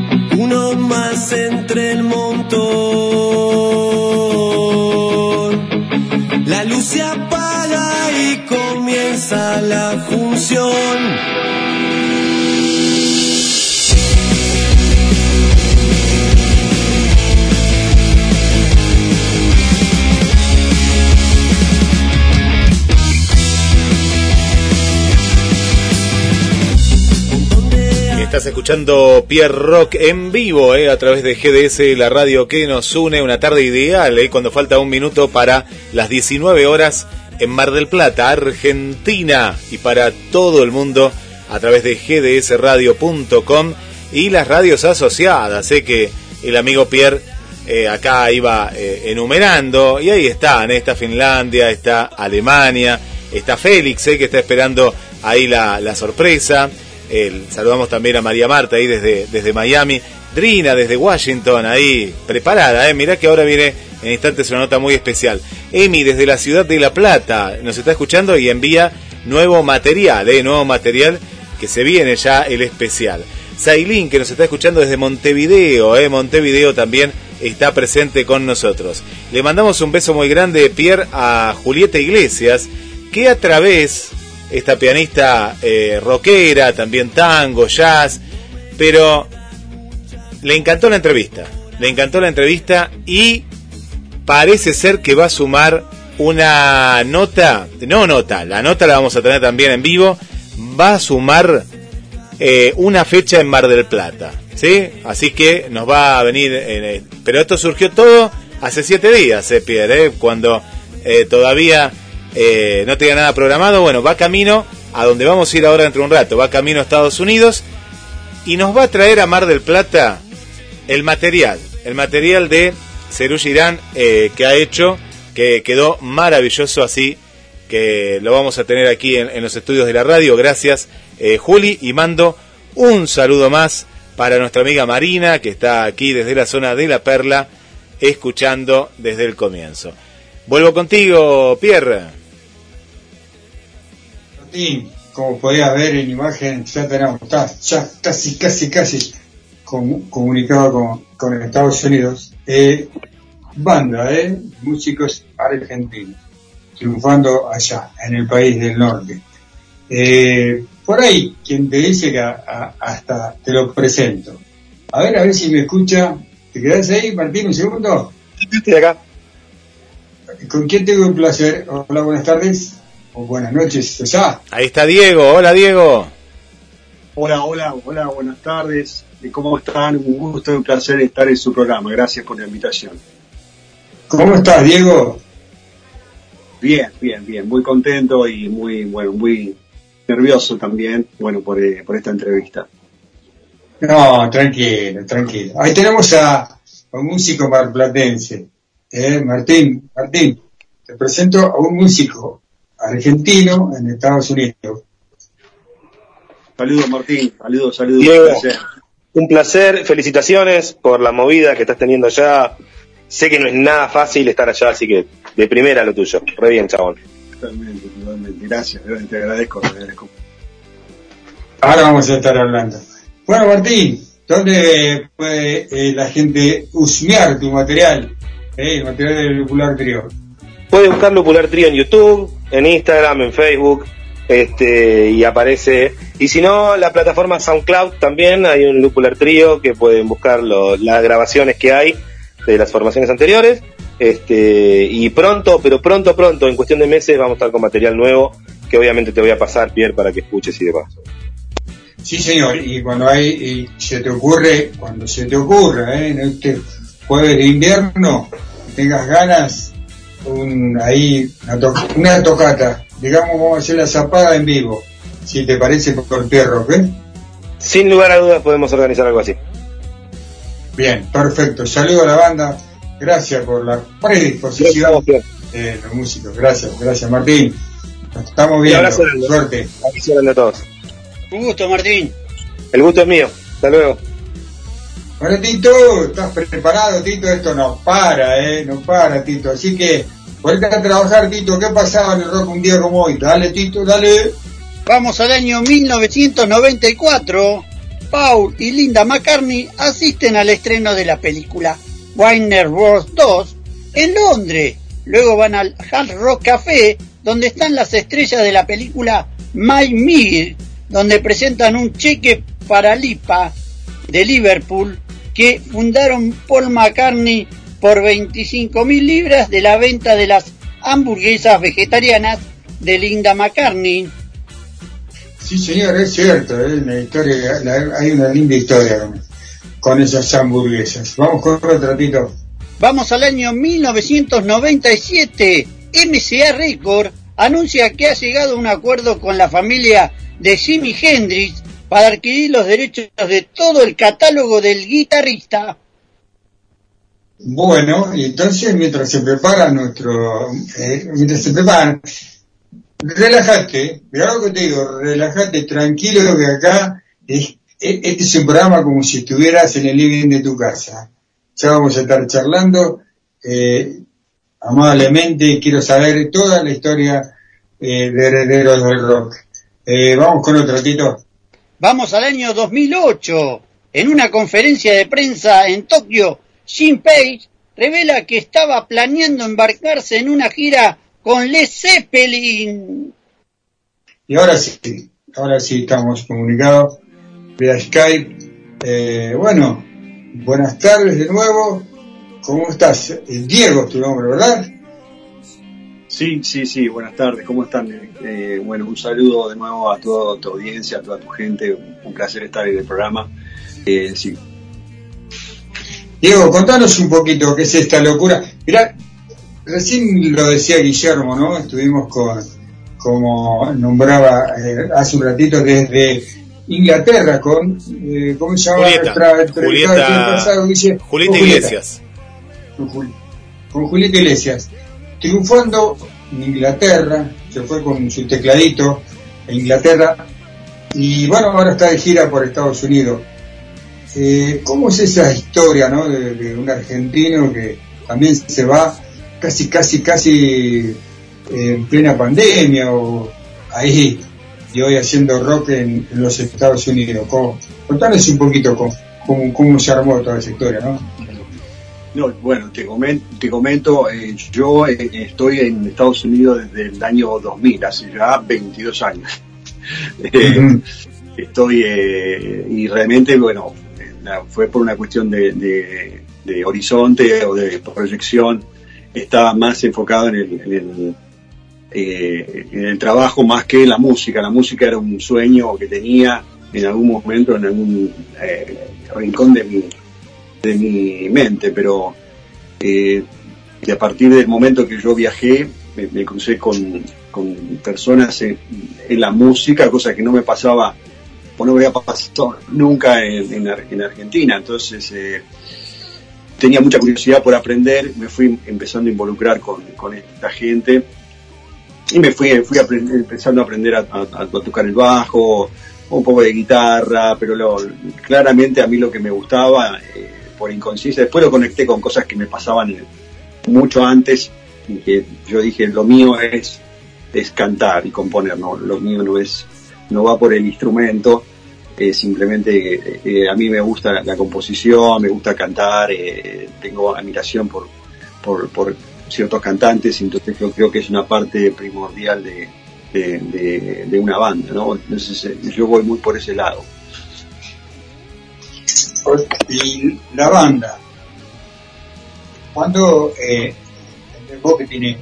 Uno más entre el montón. La luz se apaga y comienza la función. Estás escuchando Pierre Rock en vivo eh, a través de GDS, la radio que nos une. Una tarde ideal eh, cuando falta un minuto para las 19 horas en Mar del Plata, Argentina. Y para todo el mundo a través de gdsradio.com y las radios asociadas. Sé que el amigo Pierre eh, acá iba enumerando. Y ahí están, está Finlandia, está Alemania, está Félix, que está esperando ahí la, la sorpresa saludamos también a María Marta ahí desde, desde Miami. Drina desde Washington, ahí preparada, ¿eh? mirá que ahora viene en instantes una nota muy especial. Emi desde la ciudad de La Plata nos está escuchando y envía nuevo material, ¿eh? nuevo material que se viene ya el especial. Sailín que nos está escuchando desde Montevideo, ¿eh? Montevideo también está presente con nosotros. Le mandamos un beso muy grande, Pierre, a Julieta Iglesias, que a través esta pianista eh, rockera, también tango, jazz, pero le encantó la entrevista, le encantó la entrevista y parece ser que va a sumar una nota, no nota, la nota la vamos a tener también en vivo, va a sumar eh, una fecha en Mar del Plata, ¿sí? Así que nos va a venir, eh, pero esto surgió todo hace siete días, eh, Pierre, eh, cuando todavía eh, no tenía nada programado, bueno, va camino a donde vamos a ir ahora dentro de un rato, va camino a Estados Unidos y nos va a traer a Mar del Plata el material, el material de Cerú Girán eh, que ha hecho, que quedó maravilloso así, que lo vamos a tener aquí en, los estudios de la radio. Gracias, eh, Juli, y mando un saludo más para nuestra amiga Marina, que está aquí desde la zona de La Perla, escuchando desde el comienzo. Vuelvo contigo, Pierre como podías ver en imagen, ya tenemos, ya casi, casi, casi comunicado con, Estados Unidos. Eh, banda, ¿eh? Músicos argentinos, triunfando allá, en el país del norte. Eh, por ahí, quien te dice que hasta te lo presento. A ver, a ver si me escucha. ¿Te quedas ahí, Martín, un segundo? Estoy acá. ¿Con quién tengo el placer? Hola, buenas tardes buenas noches ya. Ahí está Diego, hola Diego. Hola, hola, hola, buenas tardes. ¿Cómo están? Un gusto y un placer estar en su programa. Gracias por la invitación. ¿Cómo estás, Diego? Bien, bien, bien. Muy contento y muy, bueno, muy nervioso también, bueno, por, eh, por esta entrevista. No, tranquilo, tranquilo. Ahí tenemos a, un músico marplatense, ¿eh? Martín, Martín, te presento a un músico argentino en Estados Unidos. Saludos Martín, saludos, saludos. un, placer. un placer, felicitaciones por la movida que estás teniendo allá. Sé que no es nada fácil estar allá, así que de primera lo tuyo. Re bien, chabón. Totalmente, totalmente. Gracias, te agradezco, te agradezco. Ahora vamos a estar hablando. Bueno, Martín, ¿dónde puede eh, la gente husmear tu material? Eh, el material del Popular Trio. Puede buscar Popular Trio en YouTube, en Instagram, en Facebook, este, y aparece. Y si no, la plataforma SoundCloud también, hay un Lupular Trío que pueden buscar las grabaciones que hay de las formaciones anteriores. Este, y pronto, pero pronto, pronto, en cuestión de meses, vamos a estar con material nuevo que obviamente te voy a pasar, Pierre, para que escuches y demás. Sí, señor, y cuando hay, se te ocurre, cuando se te ocurra, ¿eh? en este jueves de invierno, tengas ganas, un, ahí una, tocata. Digamos, vamos a hacer la zapada en vivo, si te parece por perro, ¿qué? Sin lugar a dudas podemos organizar algo así. Bien, perfecto. Saludo a la banda. Gracias por la predisposición de los músicos. Gracias, gracias Martín. Nos estamos viendo. abrazo. Suerte. Abrazo grande a todos. Un gusto, Martín. El gusto es mío. Hasta luego. Bueno, Tito, ¿estás preparado, Tito? Esto no para, ¿eh? No para, Tito. Así que, vuelve a trabajar, Tito. ¿Qué pasaba en el rock un día como hoy? Dale, Tito, dale. Vamos al año 1994. Paul y Linda McCartney asisten al estreno de la película Warner Bros. 2 en Londres. Luego van al Hard Rock Café, donde están las estrellas de la película My Me, donde presentan un cheque para Lipa de Liverpool que fundaron Paul McCartney por 25 mil libras de la venta de las hamburguesas vegetarianas de Linda McCartney. Sí, señor, es cierto. ¿eh? Una historia, la- hay una linda historia con, con esas hamburguesas. Vamos con otro, Tito. Vamos al año 1997. MCA Record anuncia que ha llegado a un acuerdo con la familia de Jimi Hendrix para adquirir los derechos de todo el catálogo del guitarrista. Bueno, y entonces mientras se prepara nuestro, eh, mientras se preparan, relájate, que te digo, relájate, tranquilo que acá es- este es un programa como si estuvieras en el living de tu casa. Ya vamos a estar charlando, eh, amablemente, quiero saber toda la historia eh, de Herederos del Rock. Eh, vamos con otro, Tito. Vamos al año 2008. En una conferencia de prensa en Tokio, Page revela que estaba planeando embarcarse en una gira con Led Zeppelin. Y ahora sí, ahora sí estamos comunicados vía Skype. Eh, bueno, buenas tardes de nuevo. ¿Cómo estás? Eh, Diego es tu nombre, ¿verdad? Sí, sí, sí, buenas tardes, ¿cómo están? Eh, bueno, un saludo de nuevo a toda tu audiencia, a toda tu gente, un, placer estar en el programa. Eh, sí, Diego, contanos un poquito qué es esta locura. Mirá, recién lo decía Guillermo, ¿no? Estuvimos con, como nombraba eh, hace un ratito, desde Inglaterra con, eh, ¿cómo se llama? Julieta, nuestra entrevistada Julieta- pasado, Guille? Julieta Con Iglesias. Con, Juli- con Julieta Iglesias. Triunfando en Inglaterra, se fue con su tecladito a Inglaterra, y bueno, ahora está de gira por Estados Unidos. Eh, ¿Cómo es esa historia, no? De, un argentino que también se va casi, casi, casi eh, en plena pandemia o ahí y hoy haciendo rock en, en los Estados Unidos. ¿Cómo? Contanos un poquito cómo, cómo, cómo se armó toda esa historia, ¿no? No, bueno, te comento, te comento eh, yo eh, estoy en Estados Unidos desde el año 2000, hace ya 22 años. Eh, estoy, eh, y realmente, bueno, fue por una cuestión de, de- de horizonte o de proyección, estaba más enfocado en el, en el, eh, en el trabajo más que en la música. La música era un sueño que tenía en algún momento, en algún eh, rincón de mi, de mi mente, pero eh, a partir del momento que yo viajé, me, crucé con, con personas en, la música, cosa que no me pasaba o no me había pasado nunca en, en Ar- en Argentina. Entonces eh, tenía mucha curiosidad por aprender, me fui empezando a involucrar con, con esta gente y me fui, fui aprend- empezando a aprender a tocar el bajo, un poco de guitarra, pero lo- claramente a mí lo que me gustaba eh, por inconsciencia, después lo conecté con cosas que me pasaban mucho antes y que yo dije lo mío es, es cantar y componer, no, lo mío no es, no va por el instrumento, eh, simplemente eh, a mí me gusta la, composición, me gusta cantar, eh, tengo admiración por, por, ciertos cantantes, entonces yo creo que es una parte primordial de, de, de- de una banda, ¿no? Entonces eh, yo voy muy por ese lado. Y la banda, cuando eh, vos que tiene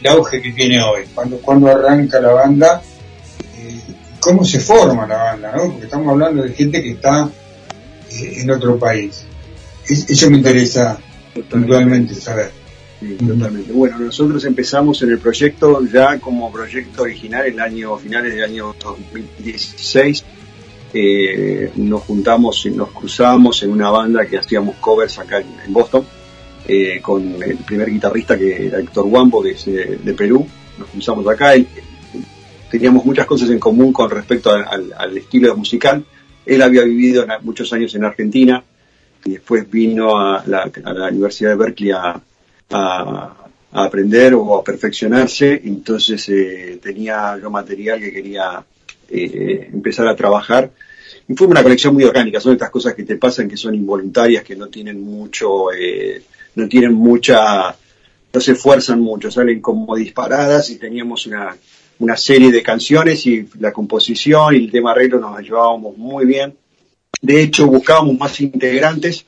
el auge que tiene hoy, cuando, cuando arranca la banda, eh, cómo se forma la banda, ¿no? Porque estamos hablando de gente que está eh, en otro país. Es- eso me interesa puntualmente saber. Sí, totalmente. Bueno, nosotros empezamos en el proyecto ya como proyecto original en el año finales del año 2016. Eh, nos juntamos y nos cruzamos en una banda que hacíamos covers acá en, Boston, eh, con el primer guitarrista que era Héctor Wambo, que es de Perú. Nos cruzamos acá. Él- teníamos muchas cosas en común con respecto al, estilo musical. Él había vivido muchos años en Argentina y después vino a la, a la Universidad de Berkeley a, a- a aprender o a perfeccionarse. Entonces eh, tenía yo material que quería eh, empezar a trabajar. Fue una colección muy orgánica, son estas cosas que te pasan que son involuntarias, que no tienen mucho, eh, no tienen mucha, no se esfuerzan mucho, salen como disparadas y teníamos una, una serie de canciones y la composición y el tema arreglo nos llevábamos muy bien. De hecho, buscábamos más integrantes,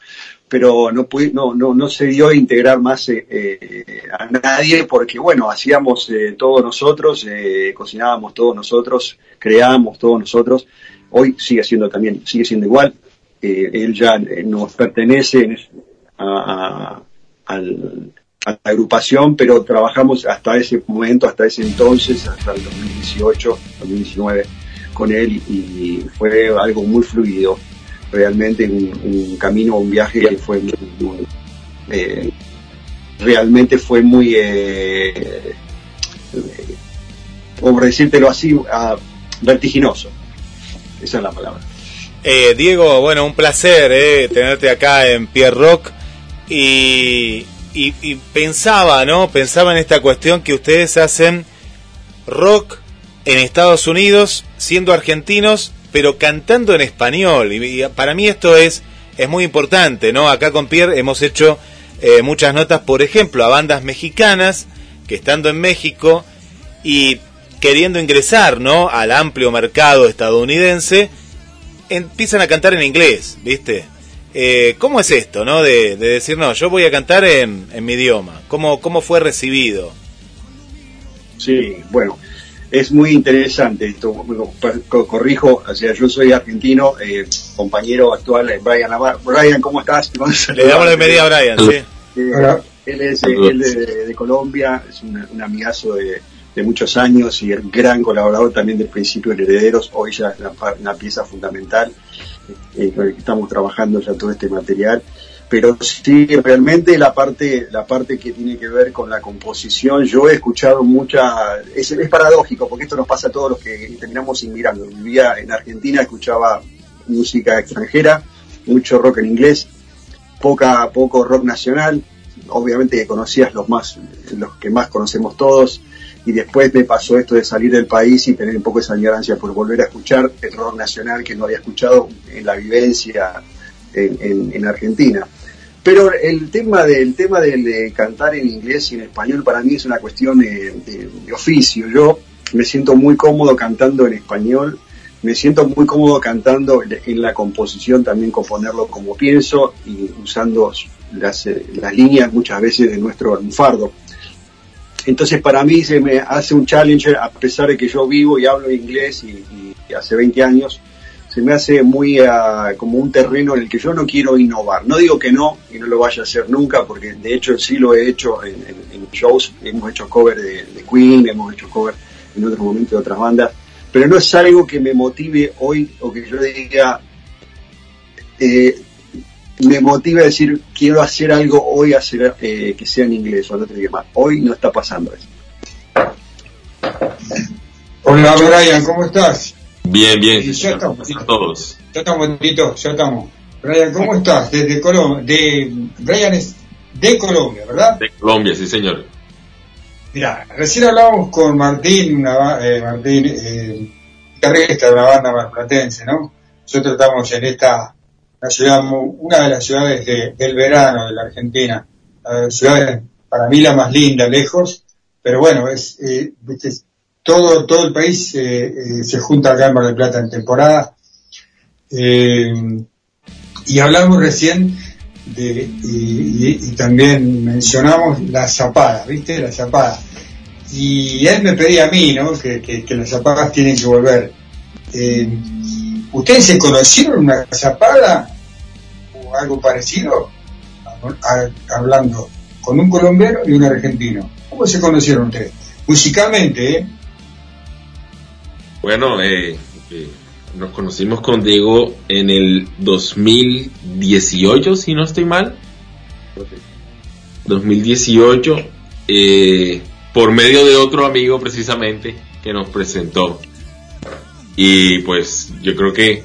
pero no, no, no, no se dio a integrar más eh, eh, a nadie porque, bueno, hacíamos eh, todo nosotros, eh, cocinábamos todos nosotros, creábamos todos nosotros. Hoy sigue siendo también, sigue siendo igual. Eh, él ya eh, nos pertenece a, a- la agrupación, pero trabajamos hasta ese momento, hasta ese entonces, hasta el 2018, 2019 con él y, fue algo muy fluido, realmente un, camino, un viaje que fue muy, eh, realmente fue muy, eh, eh, como decírtelo así, ah, vertiginoso. Esa es la palabra. Eh, Diego, bueno, un placer eh, tenerte acá en Pierre Rock y, pensaba, ¿no? Pensaba en esta cuestión que ustedes hacen rock en Estados Unidos, siendo argentinos, pero cantando en español. Y, y para mí esto es, es muy importante, ¿no? Acá con Pierre hemos hecho eh, muchas notas, por ejemplo, a bandas mexicanas que estando en México y queriendo ingresar, ¿no? Al amplio mercado estadounidense, empiezan a cantar en inglés, ¿viste? Eh, ¿Cómo es esto, no? De, de decir, no, yo voy a cantar en, en mi idioma. ¿Cómo, ¿Cómo fue recibido? Sí, bueno, es muy interesante esto. Corrijo, o sea, yo soy argentino, eh, compañero actual eh, Brian Navarro. Brian, ¿cómo estás? Le damos la bienvenida a Brian, sí. Eh, él es, él de, de Colombia, es un amigazo de, de muchos años y el gran colaborador también del principio de Herederos. Hoy ya es una, pieza fundamental eh, con el que estamos trabajando ya todo este material. Pero sí, realmente la parte, la parte que tiene que ver con la composición, yo he escuchado mucha, es, es paradójico porque esto nos pasa a todos los que terminamos inmigrando. Vivía en Argentina, escuchaba música extranjera, mucho rock en inglés, poca, poco rock nacional, obviamente conocías los más, los que más conocemos todos, y después me pasó esto de salir del país y tener un poco esa añorancia por volver a escuchar el rock nacional que no había escuchado en la vivencia en, en- en Argentina. Pero el tema del tema de cantar en inglés y en español para mí es una cuestión de, de- oficio. Yo me siento muy cómodo cantando en español, me siento muy cómodo cantando en- en la composición, también componerlo como pienso y usando las, eh, las líneas muchas veces de nuestro lunfardo. Entonces para mí se me hace un challenge, a pesar de que yo vivo y hablo inglés y, hace 20 años, se me hace muy ah, como un terreno en el que yo no quiero innovar. No digo que no y no lo vaya a hacer nunca, porque de hecho sí lo he hecho en, shows, hemos hecho cover de, de Queen, hemos hecho cover en otro momento de otras bandas, pero no es algo que me motive hoy o que yo diga, eh, me motive a decir quiero hacer algo hoy hacer eh, que sea en inglés o en otro idioma. Hoy no está pasando eso. Hola Brian, ¿cómo estás? Bien, bien. Sí, ya estamos. A todos. Ya estamos, Tito, ya estamos. Brian, ¿cómo estás? Desde Colombia. De, Brian es de Colombia, ¿verdad? De Colombia, sí, señor. Mira, recién hablábamos con Martín, una, eh, Martín, eh, guitarrista de una banda marplatense, ¿no? Nosotros estamos en esta, la ciudad, una de las ciudades de- del verano de la Argentina, la ciudad, para mí la más linda, lejos, pero bueno, es, eh, todo, todo el país eh, eh, se junta acá en Mar del Plata en temporada. Eh, y hablamos recién de, y, y- y también mencionamos las zapadas, ¿viste? Las zapadas. Y él me pedía a mí, ¿no? Que, que las zapadas tienen que volver. ¿Ustedes se conocieron una zapada o algo parecido? Hablando con un colombiano y un argentino. ¿Cómo se conocieron ustedes? Musicalmente, ¿eh? Bueno, eh, eh, nos conocimos con Diego en el 2018, si no estoy mal. 2018, eh, por medio de otro amigo precisamente que nos presentó. Y pues yo creo que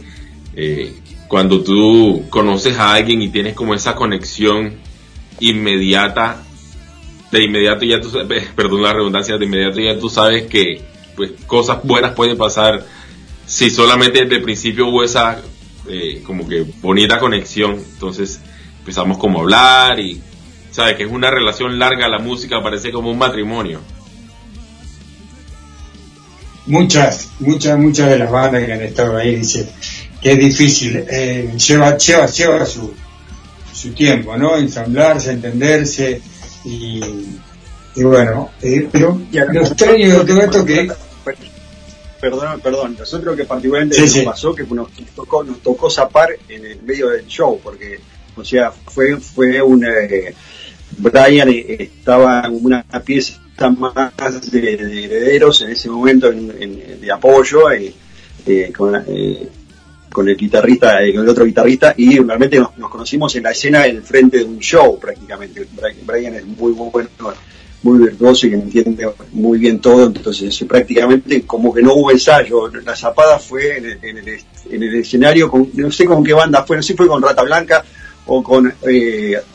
eh, cuando tú conoces a alguien y tienes como esa conexión inmediata, de inmediato ya tú sabes, perdón la redundancia, de inmediato ya tú sabes que pues cosas buenas pueden pasar si solamente desde el principio hubo esa eh, como que bonita conexión. Entonces empezamos como a hablar y sabes que es una relación larga la música, parece como un matrimonio muchas, muchas, muchas de las bandas que han estado ahí dicen que es difícil, eh, lleva, lleva, lleva su, su tiempo, ¿no? Ensamblarse, entenderse y, y bueno, eh, pero lo extraño de todo esto que perdón, perdón, nosotros que particularmente nos pasó que nos tocó, nos tocó zapar en el medio del show, porque, o sea, fue, fue un, eh, Brian estaba en una pieza más de, herederos en ese momento de apoyo eh, eh, con, el guitarrista, eh, con el otro guitarrista y realmente nos, conocimos en la escena en frente de un show prácticamente. Brian es muy, bueno, muy virtuoso y entiende muy bien todo, entonces prácticamente como que no hubo ensayo, la zapada fue en el, escenario, con, no sé con qué banda fue, no sé fue con Rata Blanca o con,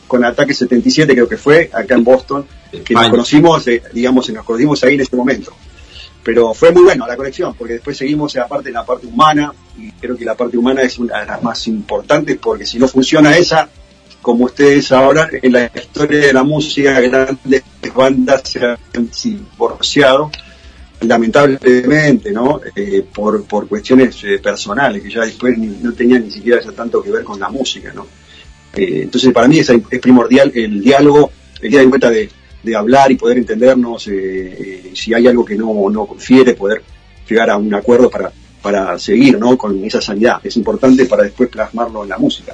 con Ataque 77 creo que fue, acá en Boston, que nos conocimos, eh, digamos, nos conocimos ahí en ese momento. Pero fue muy bueno la conexión, porque después seguimos en la parte, en la parte humana, y creo que la parte humana es una de las más importantes, porque si no funciona esa, como ustedes ahora, en la historia de la música, grandes bandas se han divorciado, lamentablemente, ¿no? Eh, por, por cuestiones eh, personales, que ya después no tenían ni siquiera ya tanto que ver con la música, ¿no? Entonces, para mí es, es primordial el diálogo, el día de cuenta de de hablar y poder entendernos, eh, eh, si hay algo que no, no confiere, poder llegar a un acuerdo para, para seguir ¿no? con esa sanidad. Es importante para después plasmarlo en la música.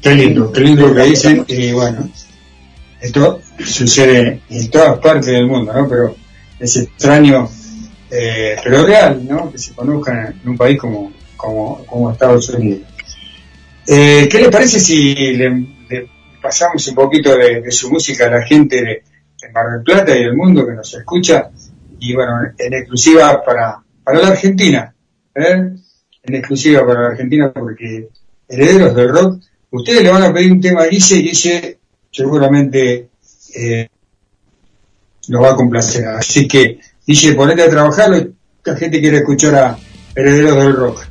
Qué lindo, qué lindo que dicen. Y bueno, esto sucede en todas partes del mundo, ¿no? Pero es extraño, eh, pero real, ¿no? Que se conozcan en un país como, como, como Estados Unidos. ¿Qué les parece si le, pasamos un poquito de, su música a la gente de, Mar del Plata y del mundo que nos escucha, y bueno, en exclusiva para, para la Argentina, ¿eh? en exclusiva para la Argentina, porque herederos del rock, ustedes le van a pedir un tema a Guise y Guise seguramente eh, nos va a complacer. Así que, Guise, ponete a trabajarlo, la gente quiere escuchar a herederos del rock.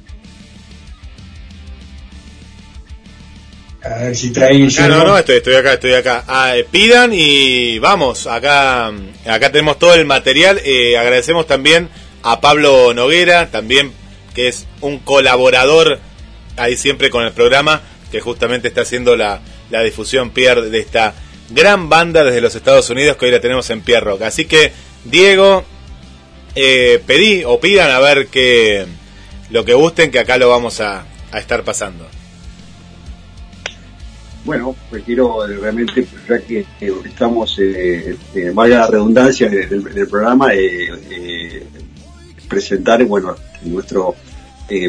A ver si traen. No, no, no, estoy, estoy acá, estoy acá. Ah, eh, pidan y vamos, acá, acá tenemos todo el material. Eh, agradecemos también a Pablo Noguera, también que es un colaborador ahí siempre con el programa, que justamente está haciendo la, la difusión Pierre de esta gran banda desde los Estados Unidos que hoy la tenemos en Pierre Rock. Así que, Diego, eh, pedí o pidan a ver que lo que gusten, que acá lo vamos a, a estar pasando. Bueno, pues quiero eh, realmente, ya que estamos, eh, eh, vaya la redundancia del, programa, eh, presentar, bueno, nuestro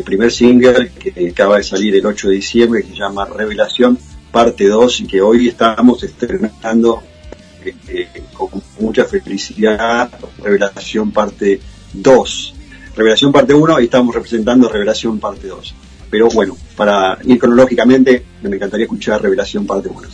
primer single que acaba de salir el 8 de diciembre, que se llama Revelación, parte 2, y que hoy estamos estrenando con mucha felicidad, Revelación parte 2. Revelación parte 1 y estamos representando Revelación parte 2. Pero bueno, para ir cronológicamente, me encantaría escuchar Revelación parte 1.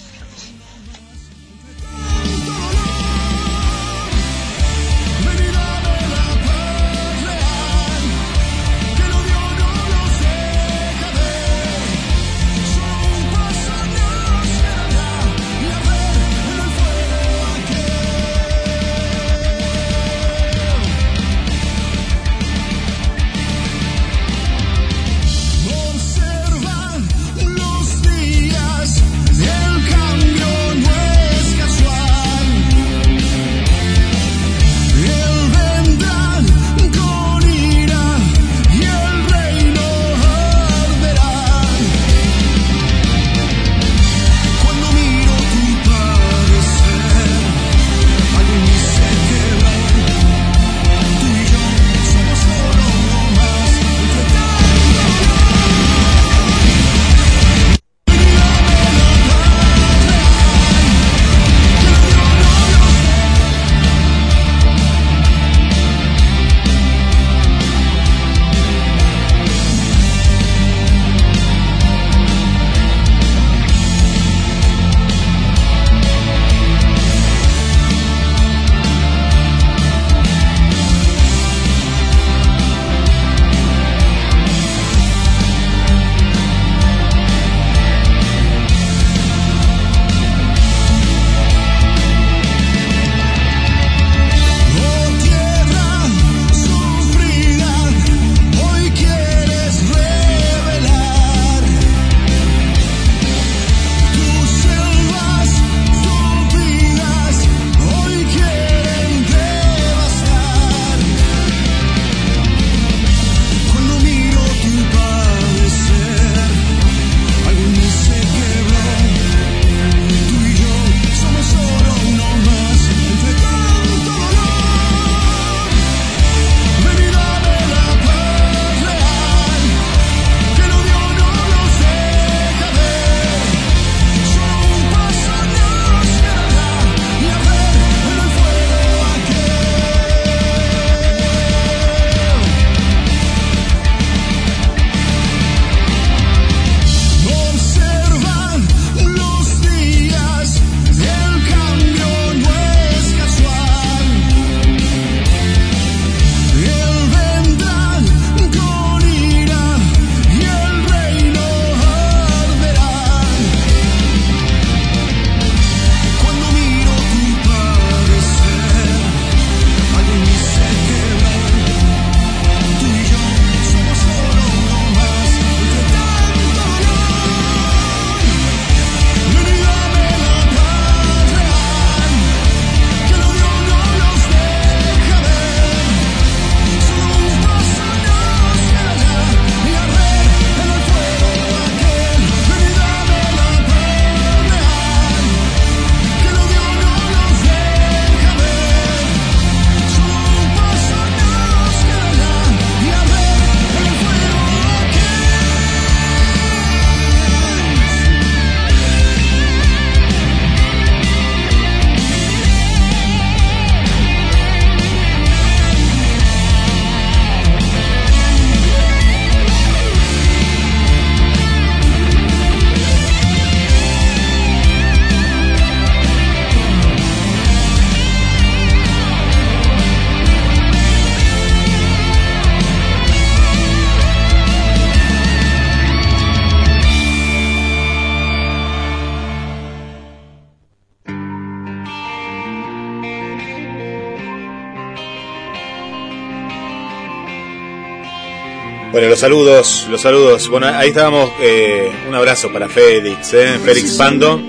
Saludos, los saludos. Bueno, ahí estábamos. Eh, un abrazo para Félix, eh, Félix Pando.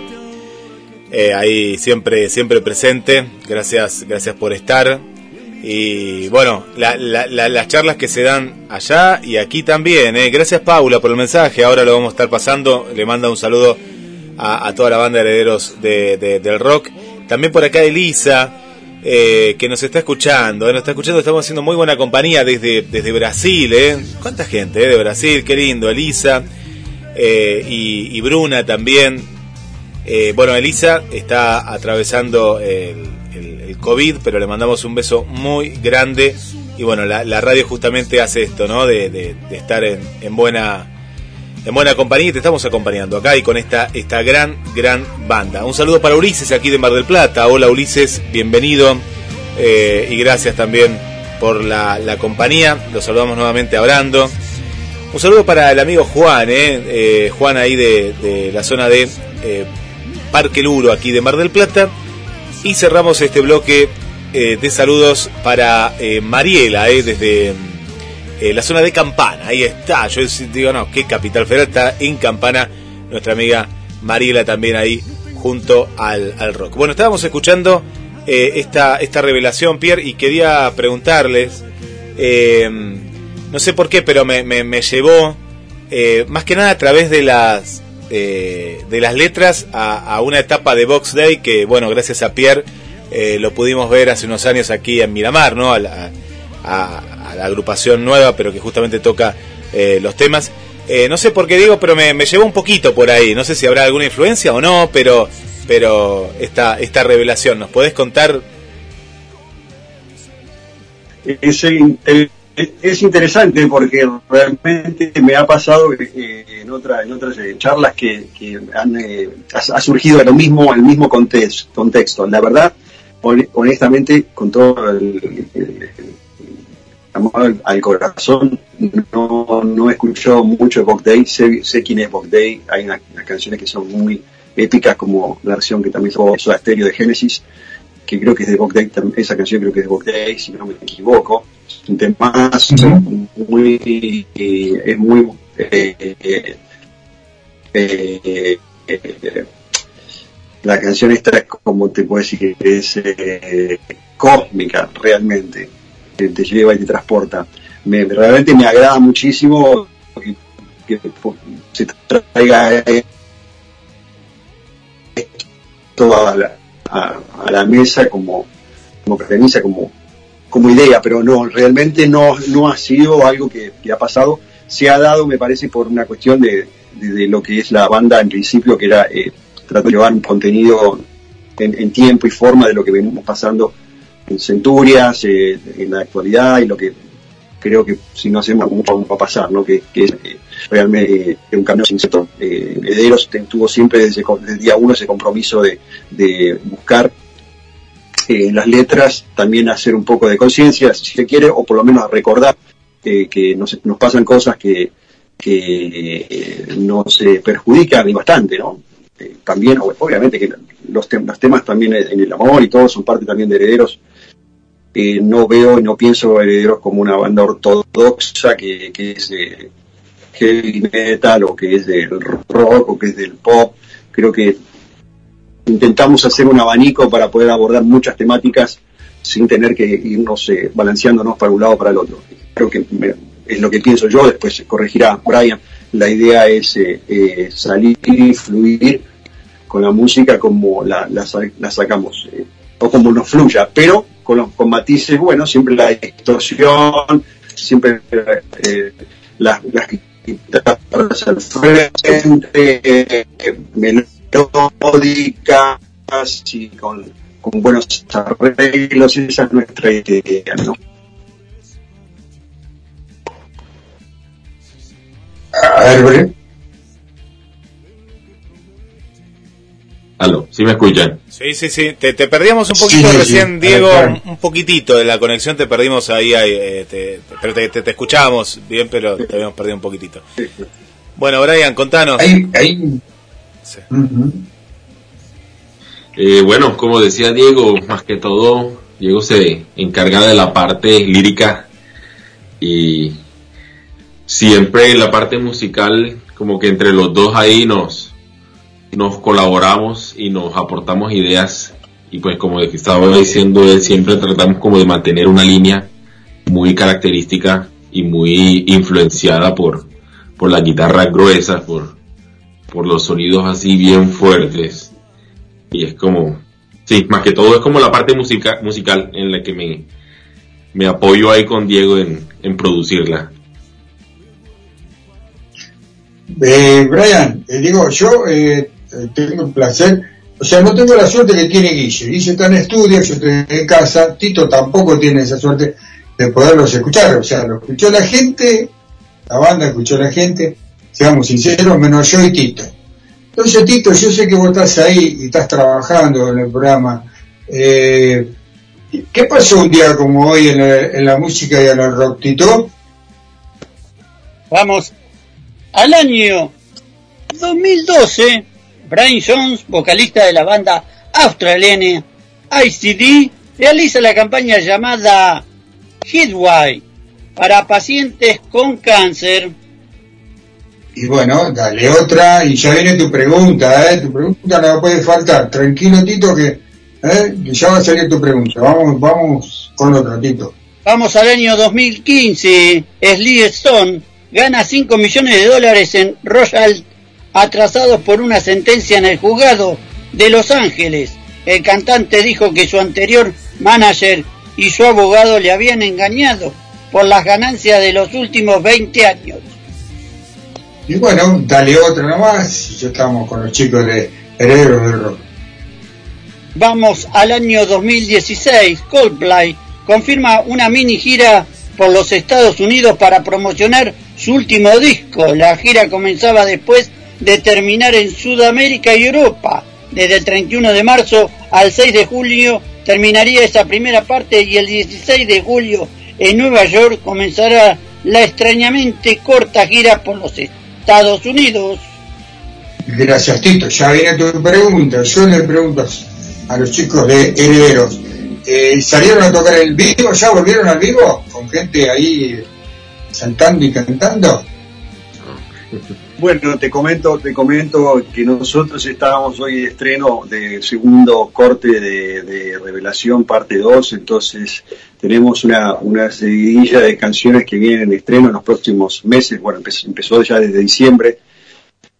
Eh, ahí siempre, siempre presente. Gracias, gracias por estar. Y bueno, las charlas que se dan allá y aquí también. Eh. Gracias Paula por el mensaje. Ahora lo vamos a estar pasando. Le manda un saludo a, toda la banda de herederos del rock. También por acá Elisa eh, que nos está escuchando. Eh, nos está escuchando, estamos haciendo muy buena compañía desde, desde Brasil. ¿eh? ¿Cuánta gente eh, de Brasil? Qué lindo. Elisa y, Bruna también. bueno, Elisa está atravesando el, COVID, pero le mandamos un beso muy grande. Y bueno, la, radio justamente hace esto, ¿no? De, de, estar en, en buena en buena compañía y te estamos acompañando acá y con esta, esta gran, gran banda. Un saludo para Ulises aquí de Mar del Plata. Hola Ulises, bienvenido eh, y gracias también por la, compañía. Los saludamos nuevamente a Brando. Un saludo para el amigo Juan, eh, eh Juan ahí de, la zona de eh, Parque Luro, aquí de Mar del Plata. Y cerramos este bloque de saludos para Mariela, desde eh, la zona de Campana, ahí está. Yo digo, no, ¿qué Capital Federal está en Campana? Nuestra amiga Mariela también ahí junto al, rock. Bueno, estábamos escuchando eh, esta, esta revelación, Pierre, y quería preguntarles, eh, no sé por qué, pero me, me, llevó más que nada a través de las, de las letras a, una etapa de Box Day que, bueno, gracias a Pierre lo pudimos ver hace unos años aquí en Miramar, ¿no? Agrupación nueva, pero que justamente toca eh, los temas. Eh, no sé por qué digo, pero me, llevó un poquito por ahí. No sé si habrá alguna influencia o no, pero, pero esta, esta revelación, ¿nos podés contar? Es, es interesante porque realmente me ha pasado eh, en, otra, en otras charlas que, han, ha, surgido lo mismo, el mismo contexto, contexto. La verdad, honestamente, con todo el, al, al, corazón. No, no he escuchado mucho de Bob Day, sé, sé, quién es Bob Day. Hay unas, canciones que son muy épicas, como la versión que también fue Soda Stereo de Genesis, que creo que es de Bob Day, esa canción creo que es de Bob Day, si no me equivoco. Es un tema muy, es muy, eh, eh, eh, la canción esta es como te puedo decir que es cósmica realmente te, lleva y te transporta. Me, realmente me agrada muchísimo que, se traiga esto a la, a, la mesa como, como premisa, como, como idea, pero no, realmente no, no ha sido algo que, ha pasado. Se ha dado, me parece, por una cuestión de, de, lo que es la banda en principio, que era eh, tratar de llevar un contenido en, en, tiempo y forma de lo que venimos pasando en Centurias, eh, en la actualidad y lo que creo que si no hacemos mucho va a pasar, ¿no? que, que es eh, realmente eh, un cambio sin Eh, Herederos tuvo siempre desde, el día uno ese compromiso de, de buscar en las letras también hacer un poco de conciencia, si se quiere, o por lo menos recordar que nos, nos pasan cosas que, que nos perjudican bastante, ¿no? también, obviamente que los, los temas también en el amor y todo son parte también de herederos eh, no veo y no pienso Herederos como una banda ortodoxa que, es de heavy metal o que es del rock o que es del pop. Creo que intentamos hacer un abanico para poder abordar muchas temáticas sin tener que irnos eh, balanceándonos para un lado o para el otro. Creo que es lo que pienso yo, después corregirá Brian. La idea es eh, salir y fluir con la música como la, la, sacamos o como nos fluya, pero con, los, con matices, bueno, siempre la distorsión, siempre eh, las, las guitarras al frente, eh, melódicas y con, con buenos arreglos, esa es nuestra idea, ¿no? A ver, Aló, ¿sí me escuchan? Sí, sí, sí. Te, perdíamos un poquito recién, Diego, un, poquitito de la conexión, te perdimos ahí, eh, pero te, te, escuchábamos bien, pero te habíamos perdido un poquitito. Bueno, Brian, contanos. Ahí, ahí. Eh, bueno, como decía Diego, más que todo, Diego se encarga de la parte lírica y siempre en la parte musical, como que entre los dos ahí nos, nos colaboramos y nos aportamos ideas. Y pues como estaba diciendo él, siempre tratamos como de mantener una línea muy característica y muy influenciada por, por las guitarras gruesas, por, por los sonidos así bien fuertes. Y es como, sí, más que todo es como la parte musica, musical en la que me, me apoyo ahí con Diego en, en producirla. Eh, Brian, eh, digo, yo eh, tengo el placer, o sea, no tengo la suerte que tiene Guille. Guille está en estudio, yo estoy en casa, Tito tampoco tiene esa suerte de poderlos escuchar, o sea, lo escuchó la gente, la banda escuchó la gente, seamos sinceros, menos yo y Tito. Entonces, Tito, yo sé que vos estás ahí y estás trabajando en el programa. Eh, ¿Qué pasó un día como hoy en la, en la música y en el rock, Tito? Vamos al año 2012, Brian Jones, vocalista de la banda australiana ICD, realiza la campaña llamada Hitway para pacientes con cáncer. Y bueno, dale otra y ya viene tu pregunta, ¿eh? Tu pregunta no puede faltar. Tranquilo, Tito, que, ¿eh? ya va a salir tu pregunta. Vamos, vamos con otra, Tito. Vamos al año 2015. Sly Stone gana 5 millones de dólares en Royal atrasados por una sentencia en el juzgado de Los Ángeles. El cantante dijo que su anterior manager y su abogado le habían engañado por las ganancias de los últimos 20 años. Y bueno, dale otra nomás y ya estamos con los chicos de Herederos del Rock. Vamos al año 2016. Coldplay confirma una mini gira por los Estados Unidos para promocionar su último disco. La gira comenzaba después de terminar en Sudamérica y Europa. Desde el 31 de marzo al 6 de julio terminaría esa primera parte y el 16 de julio en Nueva York comenzará la extrañamente corta gira por los Estados Unidos. Gracias, Tito. Ya viene tu pregunta. Yo le pregunto a los chicos de Herederos. Eh, ¿Salieron a tocar el vivo? ¿Ya volvieron al vivo? ¿Con gente ahí saltando y cantando? Bueno, te comento, te comento que nosotros estábamos hoy de estreno de segundo corte de, de Revelación parte 2, entonces tenemos una, una seguidilla de canciones que vienen en estreno en los próximos meses, bueno, empezó, empezó ya desde diciembre,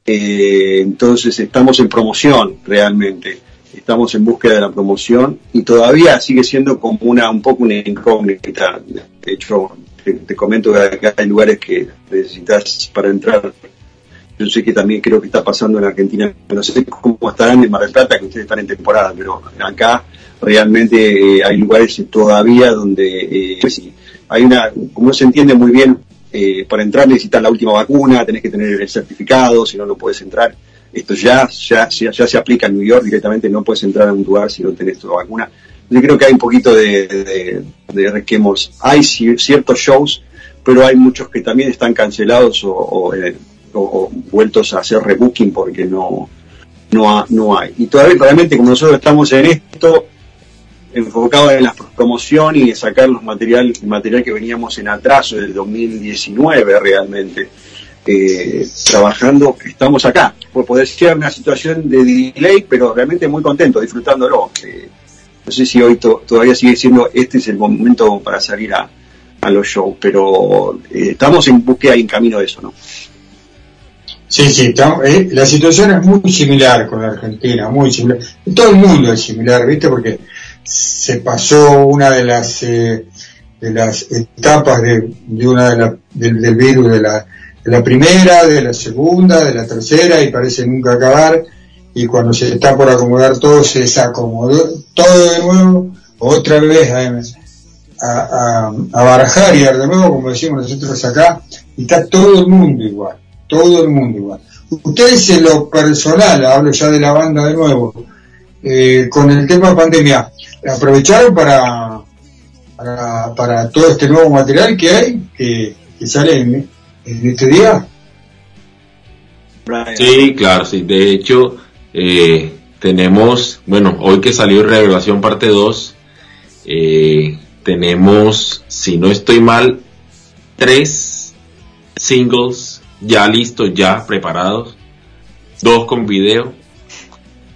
eh, entonces estamos en promoción realmente, estamos en búsqueda de la promoción y todavía sigue siendo como una un poco una incógnita, de hecho te comento que acá hay lugares que necesitas para entrar yo sé que también creo que está pasando en Argentina, no sé cómo estarán en Mar del Plata, que ustedes están en temporada, pero acá realmente eh, hay lugares todavía donde eh, pues, hay una, como no se entiende muy bien, eh, para entrar necesitas la última vacuna, tenés que tener el certificado, si no, no puedes entrar. Esto ya, ya, ya, se aplica en New York directamente, no puedes entrar a un lugar si no tenés tu vacuna. Yo creo que hay un poquito de, de, requemos. Hay ci- ciertos shows, pero hay muchos que también están cancelados o, o, eh, o- vueltos a hacer rebooking porque no, no, ha- no hay. Y todavía realmente como nosotros estamos en esto, enfocado en la promoción y en sacar los material, el material que veníamos en atraso del 2019 realmente, eh, trabajando, estamos acá. Pues poder ser una situación de delay, pero realmente muy contento, disfrutándolo. No sé si hoy to- todavía sigue siendo este es el momento para salir a, a los shows, pero eh, estamos en búsqueda y en camino de eso, ¿no? Sí, sí, eh, la situación es muy similar con la Argentina, muy similar. Todo el mundo es similar, ¿viste? Porque se pasó una de las eh, de las etapas de, de una de la, del, del virus de la, de la primera, de la segunda, de la tercera y parece nunca acabar y cuando se está por acomodar todo se desacomodó todo de nuevo, otra vez a, a, a, barajar y de nuevo, como decimos nosotros acá, y está todo el mundo igual, todo el mundo igual. Ustedes en lo personal, hablo ya de la banda de nuevo, eh, con el tema pandemia, aprovecharon para, para, para todo este nuevo material que hay, que, que sale en, en este día. Sí, claro, sí. De hecho, eh, tenemos, bueno, hoy que salió Revelación parte 2, eh, tenemos, si no estoy mal, tres singles ya listos, ya preparados, dos con video,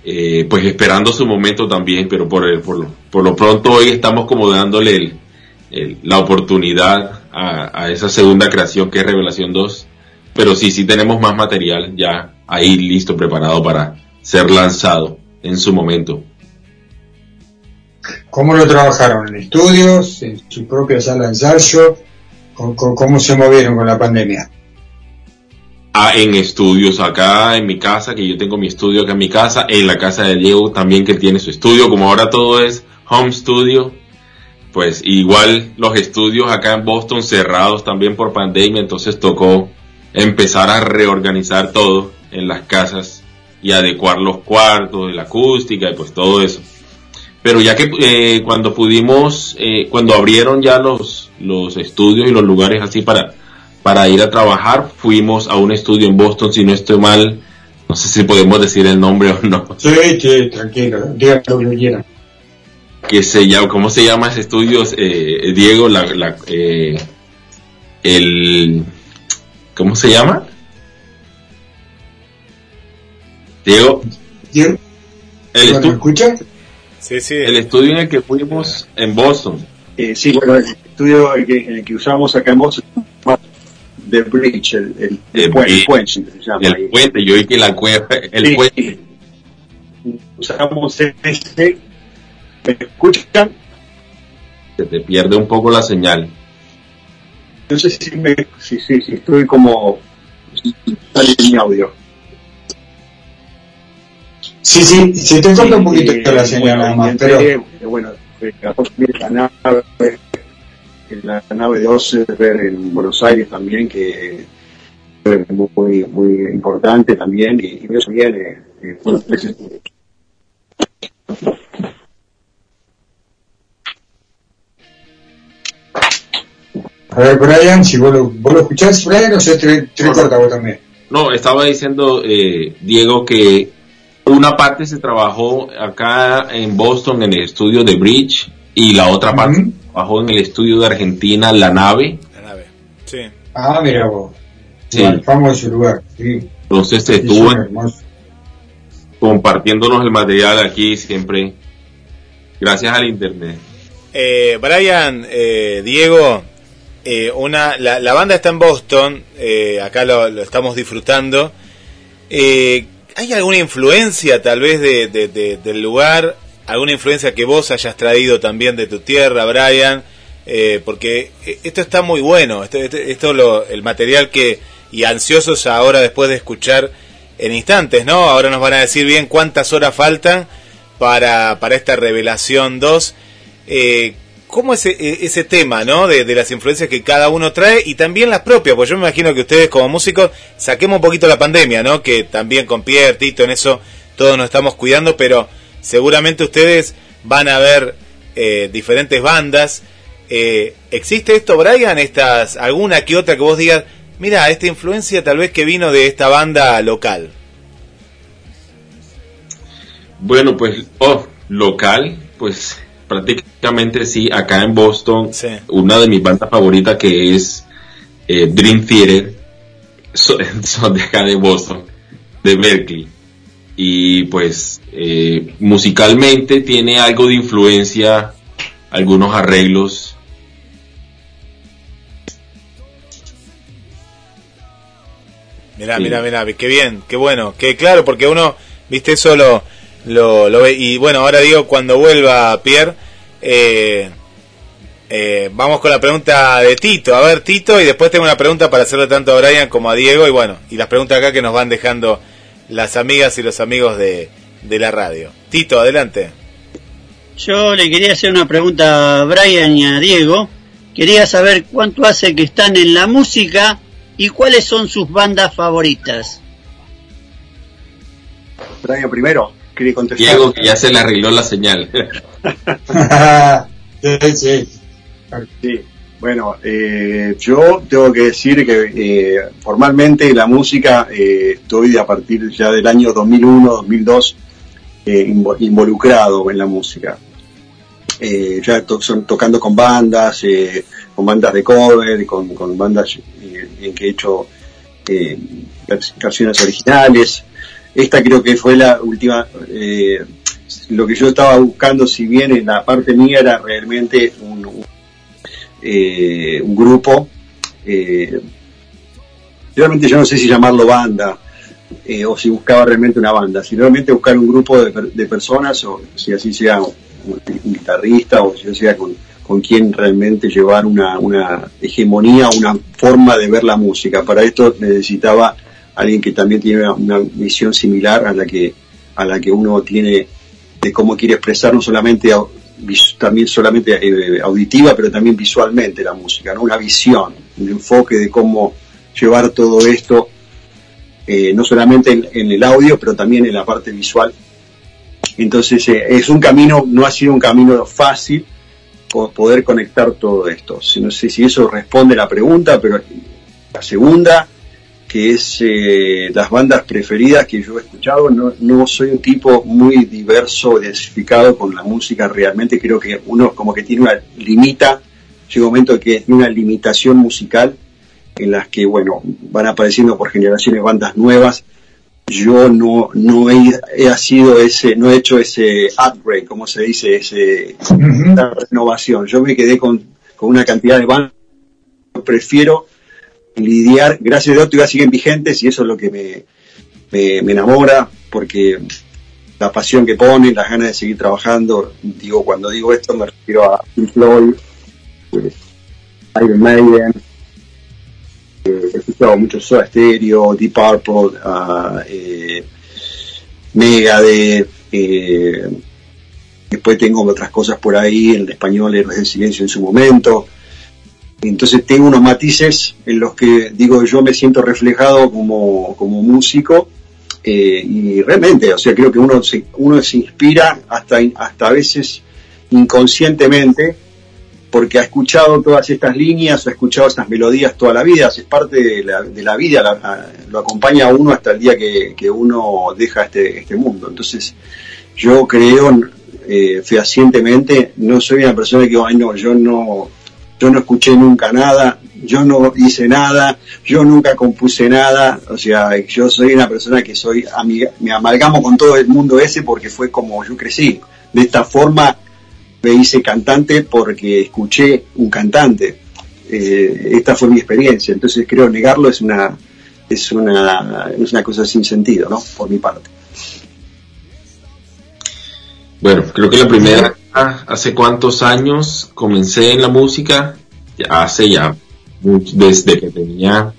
eh, pues esperando su momento también, pero por, el, por, lo, por lo pronto hoy estamos como dándole el, la oportunidad a, esa segunda creación que es Revelación 2, pero sí, sí tenemos más material ya ahí listo, preparado para ser lanzado en su momento. ¿Cómo lo trabajaron? ¿En estudios? ¿En su propia sala de ensayo? ¿Cómo, cómo se movieron con la pandemia? Ah, en estudios acá en mi casa, que yo tengo mi estudio acá en mi casa, en la casa de Diego también que tiene su estudio, como ahora todo es home studio, pues igual los estudios acá en Boston cerrados también por pandemia, entonces tocó empezar a reorganizar todo en las casas y adecuar los cuartos, la acústica y pues todo eso. Pero ya que eh, cuando pudimos, eh, cuando abrieron ya los, los estudios y los lugares así para, para ir a trabajar, fuimos a un estudio en Boston, si no estoy mal, no sé si podemos decir el nombre o no. Sí, sí, tranquilo, diga lo que quieran. Que se llama, ¿cómo se llama ese estudio, eh, Diego? La, la, eh, el, ¿cómo se llama? Diego. Diego. El estudio. escucha? Sí, sí. El estudio en el que fuimos en Boston. Eh, sí, bueno, el estudio en, que, en el que usamos acá en Boston The Bridge, el, el, el, El puente, bridge. el puente, se llama El ahí. puente, yo vi que la cueva, el Sí. puente. Usamos este. ¿Me escuchan? Se te pierde un poco la señal. No sé si, me, si, si, si estoy como. Sale mi audio. Sí, sí, se te corta un poquito Eh, la señal bueno, nada más, pero eh, bueno, la nave, la nave de Osever en Buenos Aires también, que fue muy, muy importante también, y, y eso viene, eh, bueno, ese- a ver, Brian, si vos lo, vos lo escuchás, Brian, o se te, te corta vos también. No, estaba diciendo, eh, Diego, que una parte se trabajó acá en Boston en el estudio de Bridge y la otra parte trabajó en el estudio de Argentina, La Nave. La nave. Sí. Ah, mira vos. Sí. Bueno, famoso lugar, sí. Entonces Sí, estuvo compartiéndonos el material aquí siempre, gracias al internet. Eh, Brian, eh, Diego, eh, una, la, la banda está en Boston, eh, acá lo, lo estamos disfrutando. Eh, ¿Hay alguna influencia tal vez de, de- de- del lugar? ¿Alguna influencia que vos hayas traído también de tu tierra, Brian? Eh, porque eh, esto está muy bueno, esto, esto, esto lo, el material que, y ansiosos ahora después de escuchar en instantes, ¿no? Ahora nos van a decir bien cuántas horas faltan para, para esta revelación 2. Eh, ¿Cómo ese, e- ese tema, ¿no? De, de las influencias que cada uno trae y también las propias, pues yo me imagino que ustedes como músicos saquemos un poquito la pandemia, ¿no? Que también con Pierre, Tito, en eso todos nos estamos cuidando, pero seguramente ustedes van a ver eh, diferentes bandas. Eh, ¿Existe esto, Brian? Estas, ¿Alguna que otra que vos digas, mira, esta influencia tal vez que vino de esta banda local? Bueno, pues, oh, local, pues prácticamente sí, acá en Boston, una de mis bandas favoritas que es eh, Dream Theater, son, son de acá de Boston, de Berkeley. Y pues eh, musicalmente tiene algo de influencia, algunos arreglos. Mirá, Sí. mirá, mirá, qué bien, qué bueno, que claro, porque uno, viste, eso lo, lo, lo ve. Y bueno, ahora digo, cuando vuelva Pierre, eh, eh, vamos con la pregunta de Tito. A ver, Tito, y después tengo una pregunta para hacerle tanto a Brian como a Diego, y bueno, y las preguntas acá que nos van dejando las amigas y los amigos de, de la radio. Tito, adelante. Yo le quería hacer una pregunta a Brian y a Diego. Quería saber cuánto hace que están en la música y cuáles son sus bandas favoritas. Brian primero, quería contestar. Diego, que ya se le arregló la señal. sí, sí. Bueno, eh, yo tengo que decir que eh, formalmente la música eh, estoy a partir ya del año 2001, 2002 eh, invo- involucrado en la música. eh, ya to- son tocando con bandas, eh, con bandas de cover, con, bandas en que he hecho versiones originales. Esta creo que fue la última, lo que yo estaba buscando, si bien en la parte mía era realmente un, eh, un grupo, eh, realmente yo no sé si llamarlo banda, eh, o si buscaba realmente una banda, si realmente buscar un grupo de, de personas, o si así sea un, guitarrista, o si sea con, con quien realmente llevar una, una hegemonía, una forma de ver la música. Para esto necesitaba alguien que también tiene una, una visión similar a la que a la que uno tiene de cómo quiere expresar no solamente también solamente eh, auditiva pero también visualmente la música no una visión un enfoque de cómo llevar todo esto eh, no solamente en, el audio pero también en la parte visual. Entonces eh, es un camino no ha sido un camino fácil po- poder conectar todo esto. No sé si eso responde a la pregunta pero la segunda que es eh, las bandas preferidas que yo he escuchado. No, no soy un tipo muy diverso, diversificado con la música realmente. Creo que uno como que tiene una limita, llega un momento que tiene una limitación musical en las que, bueno, van apareciendo por generaciones bandas nuevas. Yo no, no he, he sido ese, no he hecho ese upgrade, como se dice, ese, esa renovación. Yo me quedé con, con una cantidad de bandas. Prefiero lidiar, gracias a Dios todavía siguen vigentes y eso es lo que me, me, enamora, porque la pasión que ponen, las ganas de seguir trabajando, digo, cuando digo esto me refiero a Pink Floyd, eh, Iron Maiden, eh, he escuchado mucho Soda Stereo, Deep Purple, ah, eh, Megadeth, eh, después tengo otras cosas por ahí, en español del Silencio en su momento, entonces tengo unos matices en los que digo yo me siento reflejado como, como músico eh, y realmente, o sea, creo que uno se, uno se inspira hasta, hasta a veces inconscientemente porque ha escuchado todas estas líneas, ha escuchado estas melodías toda la vida, es parte de la, de la vida, la- lo acompaña a uno hasta el día que, que uno deja este, este mundo. Entonces yo creo eh, fehacientemente, no soy una persona que ay no, yo no, yo no escuché nunca nada, yo no hice nada, yo nunca compuse nada, o sea, yo soy una persona que soy amiga, me amalgamo con todo el mundo ese porque fue como yo crecí. De esta forma me hice cantante porque escuché un cantante. Eh, esta fue mi experiencia, entonces creo negarlo es una es una es una cosa sin sentido, ¿no? Por mi parte. Bueno, creo que la primera, hace cuántos años comencé en la música, hace ya, desde que tenía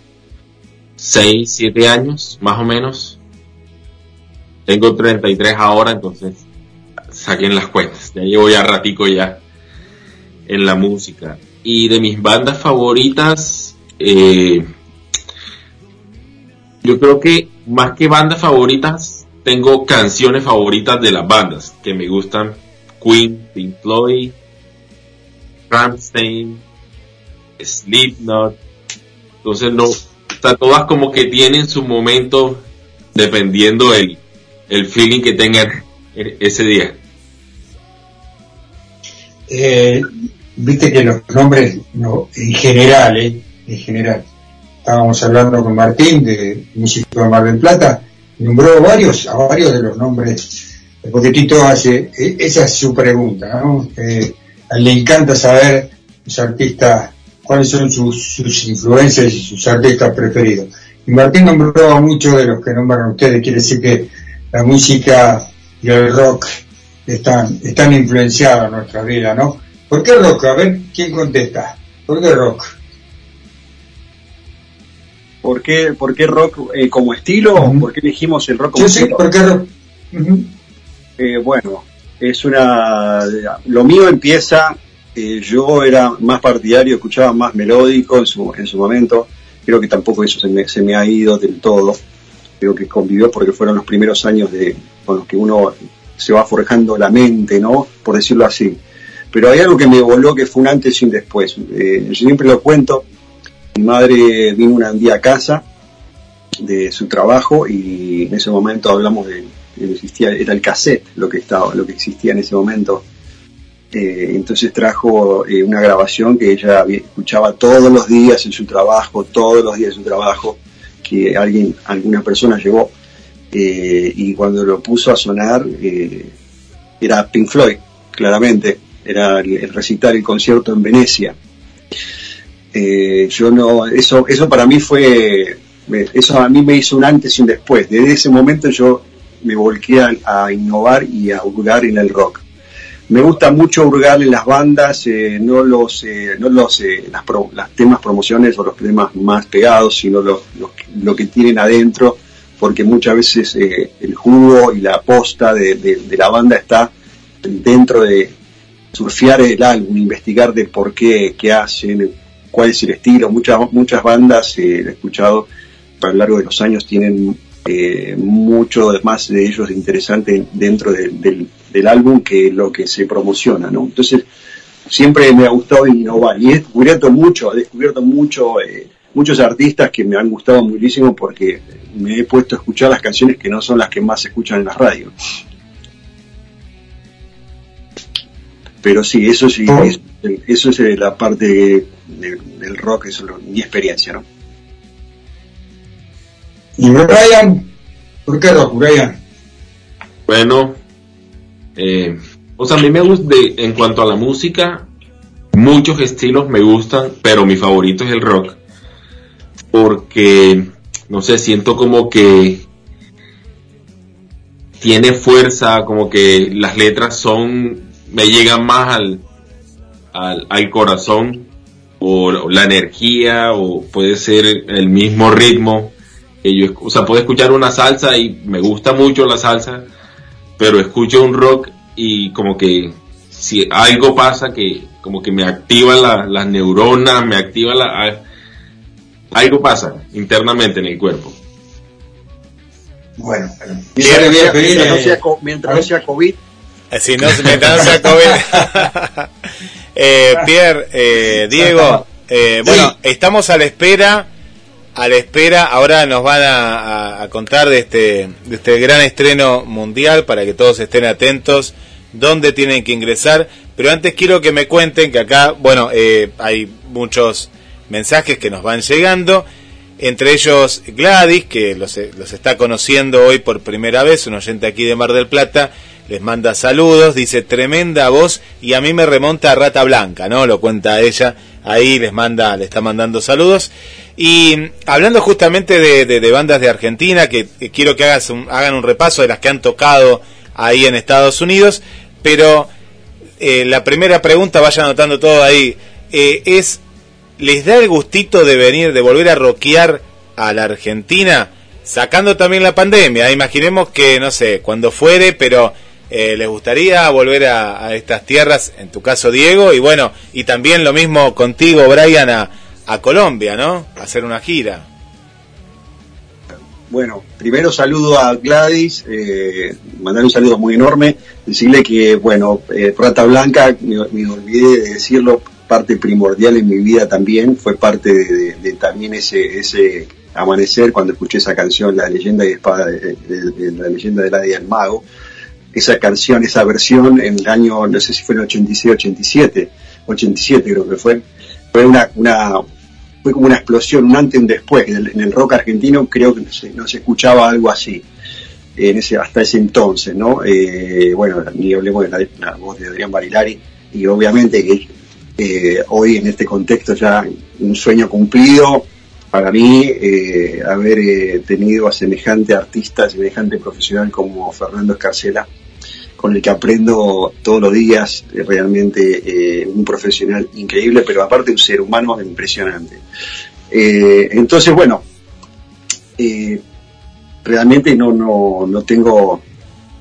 6, 7 años, más o menos. Tengo 33 ahora, entonces saquen las cuentas. Ya llevo ya ratico ya en la música. Y de mis bandas favoritas, eh, yo creo que más que bandas favoritas, tengo canciones favoritas de las bandas que me gustan. Queen, Pink Floyd, Rammstein, Slipknot. Entonces no, o todas como que tienen su momento dependiendo el, el feeling que tengan e- ese día. Eh, Viste que los nombres, no, en general, eh, en general, estábamos hablando con Martín, de músico de Mar del Plata, nombró varios, a varios de los nombres, porque Tito hace, eh, esa es su pregunta, ¿no? Eh, le encanta saber los artistas, cuáles son sus, sus influencias y sus artistas preferidos. Y Martín nombró a muchos de los que nombran ustedes, quiere decir que la música y el rock están, están influenciados en nuestra vida, ¿no? ¿Por qué rock? A ver, ¿quién contesta? ¿Por qué rock? ¿Por qué, por qué rock eh, como estilo? ¿Por qué elegimos el rock como estilo? ¿por qué rock? Eh, bueno, es una. Lo mío empieza. eh, yo era más partidario, escuchaba más melódico en su, en su momento. Creo que tampoco eso se me, se me ha ido del todo. Creo que convivió porque fueron los primeros años de con los que uno se va forjando la mente, ¿no? Por decirlo así. Pero hay algo que me voló que fue un antes y un después. Eh, yo siempre lo cuento. Mi madre vino un día a casa de su trabajo y en ese momento hablamos de, existía era el cassette lo que estaba lo que existía en ese momento Eh, entonces trajo eh, una grabación que ella escuchaba todos los días en su trabajo, todos los días en su trabajo, que alguien, alguna persona llevó. Eh, y cuando lo puso a sonar, era Pink Floyd, claramente. Era el, el recital, el concierto en Venecia. Yo no, eso, eso para mí fue, eso a mí me hizo un antes y un después. Desde ese momento yo me volqué a, innovar y a hurgar en el rock. Me gusta mucho hurgar en las bandas, eh, no los, eh, no los, eh, las, pro- las temas promociones o los temas más pegados, sino los, lo que tienen adentro, porque muchas veces eh, el jugo y la posta de, de- la banda está dentro de surfear el álbum, investigar de por qué, qué hacen, cuál es el estilo. Muchas, muchas bandas, he escuchado a lo largo de los años, tienen eh, mucho más de ellos interesante dentro de- del, del álbum que lo que se promociona, ¿no? Entonces, siempre me ha gustado innovar y he descubierto mucho, he descubierto mucho, eh, muchos artistas que me han gustado muchísimo porque me he puesto a escuchar las canciones que no son las que más se escuchan en la radio. Pero sí, eso sí, es- eso es eh, la parte de- del rock, eso es mi experiencia, ¿no? Y Brian, ¿por qué rock, Brian? Bueno, eh, o sea, a mí me gusta, en cuanto a la música, muchos estilos me gustan, pero mi favorito es el rock. Porque, no sé, siento como que tiene fuerza, como que las letras son, me llegan más al, al, al corazón, o la energía, o puede ser el mismo ritmo. Que yo, o sea, puedo escuchar una salsa y me gusta mucho la salsa, pero escucho un rock y como que si algo pasa que como que me activa la- las neuronas, me activa la... algo pasa internamente en el cuerpo. Bueno, Mientras no sea- no mientras no sea COVID, Eh, Si no, mientras no sea COVID. eh, Pierre, eh, Diego, eh, bueno, estamos a la espera, a la espera, ahora nos van a, contar de este, de este gran estreno mundial para que todos estén atentos, dónde tienen que ingresar, pero antes quiero que me cuenten que acá, bueno, eh, hay muchos mensajes que nos van llegando, entre ellos Gladys, que los, los está conociendo hoy por primera vez, un oyente aquí de Mar del Plata, les manda saludos, dice tremenda voz y a mí me remonta a Rata Blanca, ¿no? Lo cuenta ella, ahí les manda, le está mandando saludos. Y mm, hablando justamente de, bandas de Argentina, que, quiero que hagas un- hagan un repaso de las que han tocado ahí en Estados Unidos, pero eh, la primera pregunta, vayan anotando todo ahí, eh, es, ¿les da el gustito de venir, de volver a rockear a la Argentina? Sacando también la pandemia, imaginemos que, no sé, cuando fuere, pero eh, les gustaría volver a, a estas tierras, en tu caso Diego, y bueno, y también lo mismo contigo, Brian, a, a Colombia, ¿no? A hacer una gira. Bueno, primero saludo a Gladys, eh, mandar un saludo muy enorme, decirle que, bueno, eh, Rata Blanca, me, olvidé de decirlo, parte primordial en mi vida también, fue parte de, también ese, ese amanecer cuando escuché esa canción, La leyenda de espada, de, la leyenda de la del mago, esa canción, esa versión en el año, no sé si fue en el 86, 87, 87 creo que fue, fue una, una, fue como una explosión, un antes y un después. En el, en el rock argentino creo que no se, escuchaba algo así en ese, hasta ese entonces, ¿no? Eh, bueno, ni hablemos de la, la voz de Adrián Barilari y obviamente que eh, hoy en este contexto ya un sueño cumplido para mí eh, haber eh, tenido a semejante artista, semejante profesional como Fernando Escarcela, con el que aprendo todos los días, eh, realmente eh, un profesional increíble, pero aparte un ser humano impresionante. Eh, entonces, bueno, eh, realmente no, no, no tengo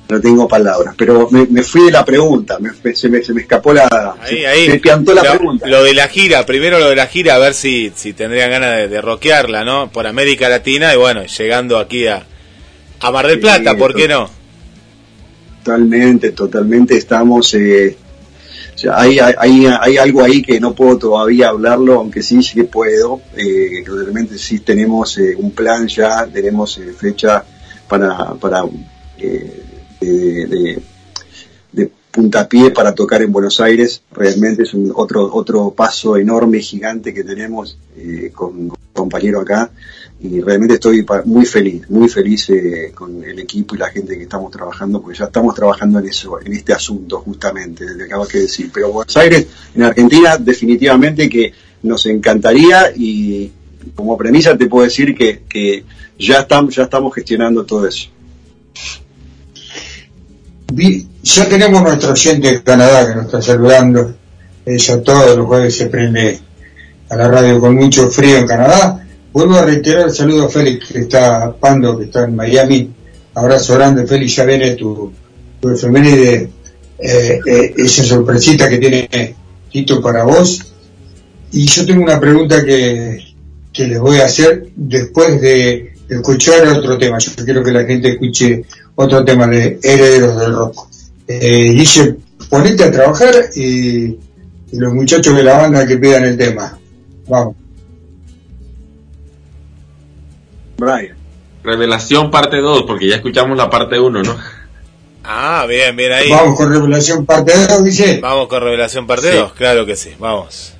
no tengo palabras, pero me, me fui de la pregunta, me- me- se, me, se me escapó la, Ahí, se, ahí. me piantó la lo, pregunta. lo de la gira, primero lo de la gira, a ver si, si tendrían ganas de, de rockearla, ¿no? Por América Latina y bueno, llegando aquí a, a Mar del Sí, Plata, ¿por qué no? Totalmente, totalmente estamos. eh, o sea, hay, hay, hay- algo ahí que no puedo todavía hablarlo, aunque sí, sí que puedo. Eh, realmente sí tenemos eh, un plan ya, tenemos eh, fecha para, para eh, de, de- de puntapié para tocar en Buenos Aires. Realmente es un otro, otro paso enorme, gigante que tenemos eh, con, con compañero acá. Y realmente estoy muy feliz, muy feliz eh, con el equipo y la gente que estamos trabajando, porque ya estamos trabajando en eso, en este asunto justamente, desde que acabas de decir. Pero Buenos Aires, en Argentina, definitivamente que nos encantaría y como premisa te puedo decir que, que ya estamos, ya estamos gestionando todo eso. Ya tenemos nuestro oyente de Canadá que nos está saludando. Ella todos los jueves se prende a la radio con mucho frío en Canadá. Vuelvo a reiterar el saludo a Félix, que está Pando, que está en Miami. Abrazo grande, Félix, ya viene tu, tu efeméride, eh, eh, esa sorpresita que tiene Tito para vos. Y yo tengo una pregunta que, que les voy a hacer después de escuchar otro tema. Yo quiero que la gente escuche otro tema de Herederos del Rock. Eh, Guille, ponete a trabajar y, y los muchachos de la banda que pidan el tema. Vamos. Brian. Revelación parte 2, porque ya escuchamos la parte 1, ¿no? Ah, bien, bien ahí. Vamos con Revelación parte 2, Guille. Vamos con Revelación parte Sí. 2, claro que sí, vamos.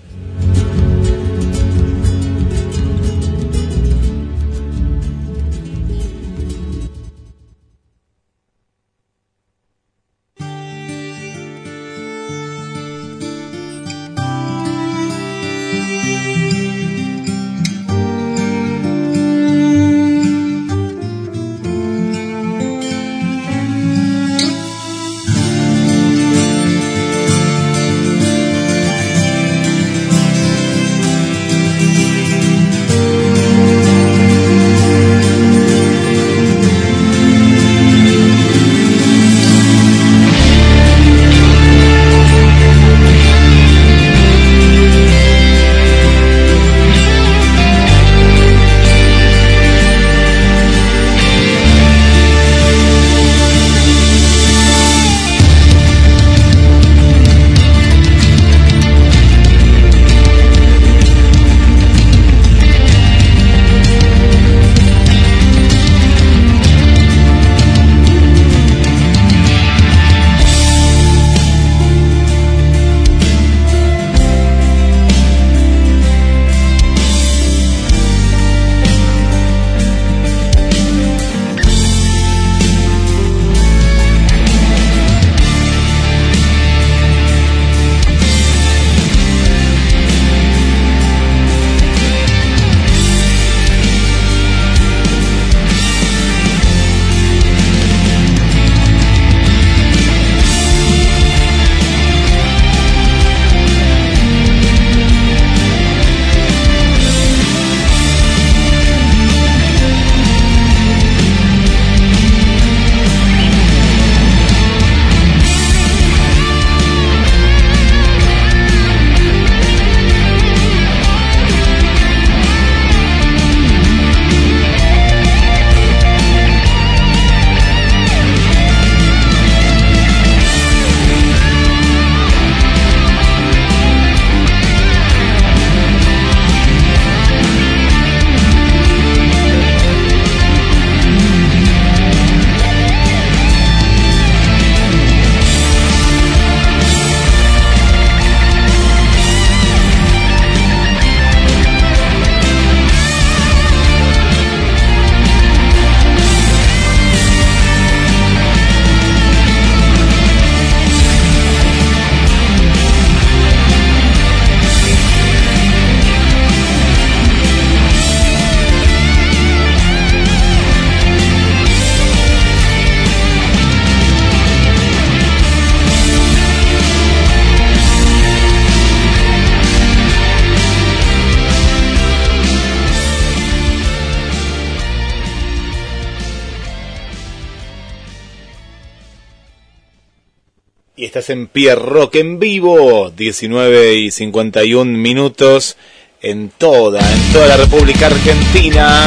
En Pierre Rock en vivo, 19 y 51 minutos en toda, en toda la República Argentina.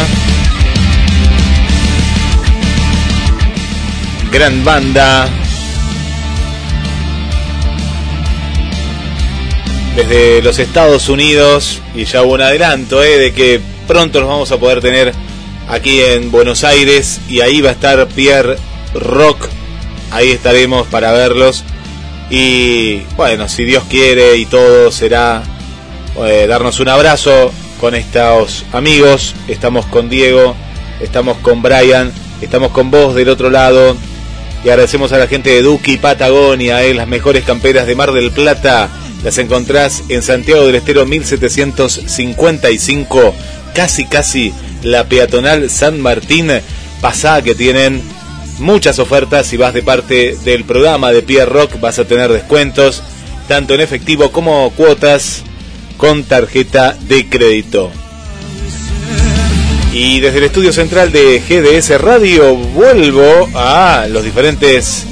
Gran banda. Desde los Estados Unidos, y ya hubo un adelanto eh, de que pronto los vamos a poder tener aquí en Buenos Aires, y ahí va a estar Pierre Rock, ahí estaremos para verlos Y bueno, si Dios quiere y todo será eh, darnos un abrazo con estos amigos. Estamos con Diego, estamos con Brian, estamos con vos del otro lado. Y agradecemos a la gente de Duki Patagonia, eh, las mejores camperas de Mar del Plata. Las encontrás en Santiago del Estero 1755, casi casi la peatonal San Martín. Pasá que tienen muchas ofertas. Si vas de parte del programa de Pierre Rock vas a tener descuentos, tanto en efectivo como cuotas con tarjeta de crédito. Y desde el estudio central de GDS Radio vuelvo a los diferentes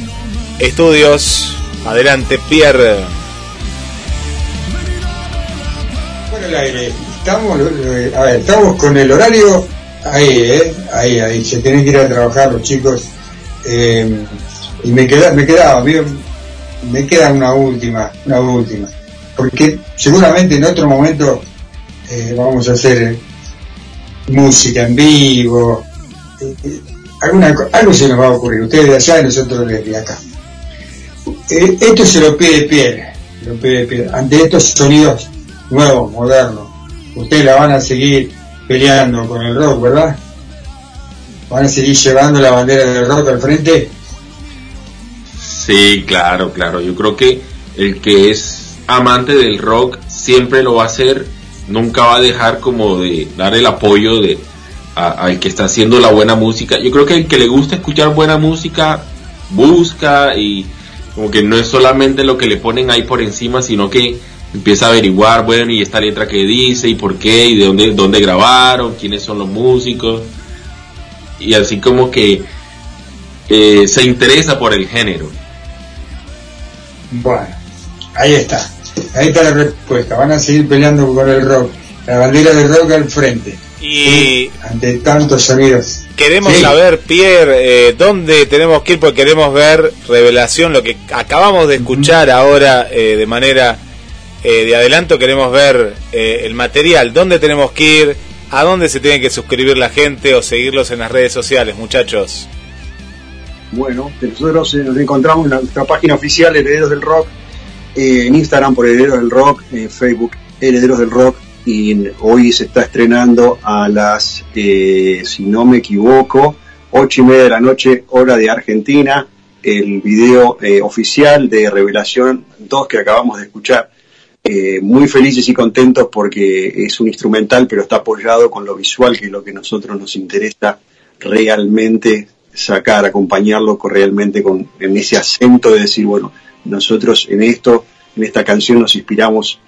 estudios. Adelante, Pierre. El aire. Estamos, eh, estamos con el horario ahí, ¿eh? Ahí, ahí. Se tienen que ir a trabajar los chicos. Eh, y me queda, me quedaba, bien, me queda una última, una última. Porque seguramente en otro momento eh, vamos a hacer música en vivo. eh, algo se nos va a ocurrir. Ustedes de allá y nosotros desde acá. Eh, esto se lo pide Pierre, lo pide Pierre. Ante estos sonidos nuevos, modernos, ustedes la van a seguir peleando con el rock, ¿verdad? Van a seguir llevando la bandera del rock al frente. Sí, claro, claro. Yo creo que el que es amante del rock siempre lo va a hacer, nunca va a dejar como de dar el apoyo de al que está haciendo la buena música. Yo creo que el que le gusta escuchar buena música busca y como que no es solamente lo que le ponen ahí por encima, sino que empieza a averiguar, bueno, y esta letra que dice y por qué y de dónde dónde grabaron, quiénes son los músicos y así como que eh, se interesa por el género. Bueno, ahí está. Ahí está la respuesta. Van a seguir peleando con el rock. La bandera del rock al frente. Y Ante tantos sonidos. queremos Sí. saber, Pierre, eh, dónde tenemos que ir porque queremos ver Revelación, lo que acabamos de escuchar ahora eh, de manera eh, de adelanto, queremos ver eh, el material, dónde tenemos que ir, a dónde se tiene que suscribir la gente o seguirlos en las redes sociales, muchachos. Bueno, nosotros eh, nos encontramos en nuestra página oficial Herederos del Rock, eh, en Instagram por Herederos del Rock, en Facebook Herederos del Rock, y hoy se está estrenando a las, eh, si no me equivoco, ocho y media de la noche, hora de Argentina, el video eh, oficial de Revelación 2 que acabamos de escuchar. Eh, muy felices y contentos porque es un instrumental, pero está apoyado con lo visual, que es lo que a nosotros nos interesa realmente sacar, acompañarlo realmente con, en ese acento de decir, bueno, nosotros en esto, en esta canción nos inspiramos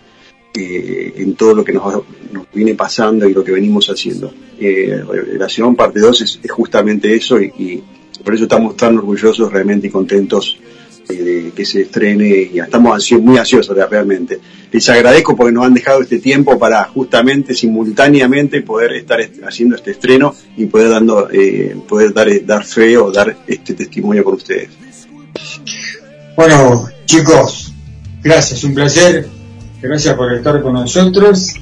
eh, en todo lo que nos, nos viene pasando y lo que venimos haciendo. Eh, Revelación parte 2 es, justamente eso y, y por eso estamos tan orgullosos realmente y contentos de que se estrene y estamos ansio- muy ansiosos realmente. Les agradezco porque nos han dejado este tiempo para justamente simultáneamente poder estar est- haciendo este estreno y poder dando eh, poder dar dar fe o dar este testimonio con ustedes. Bueno, chicos, gracias, un placer. Gracias por estar con nosotros.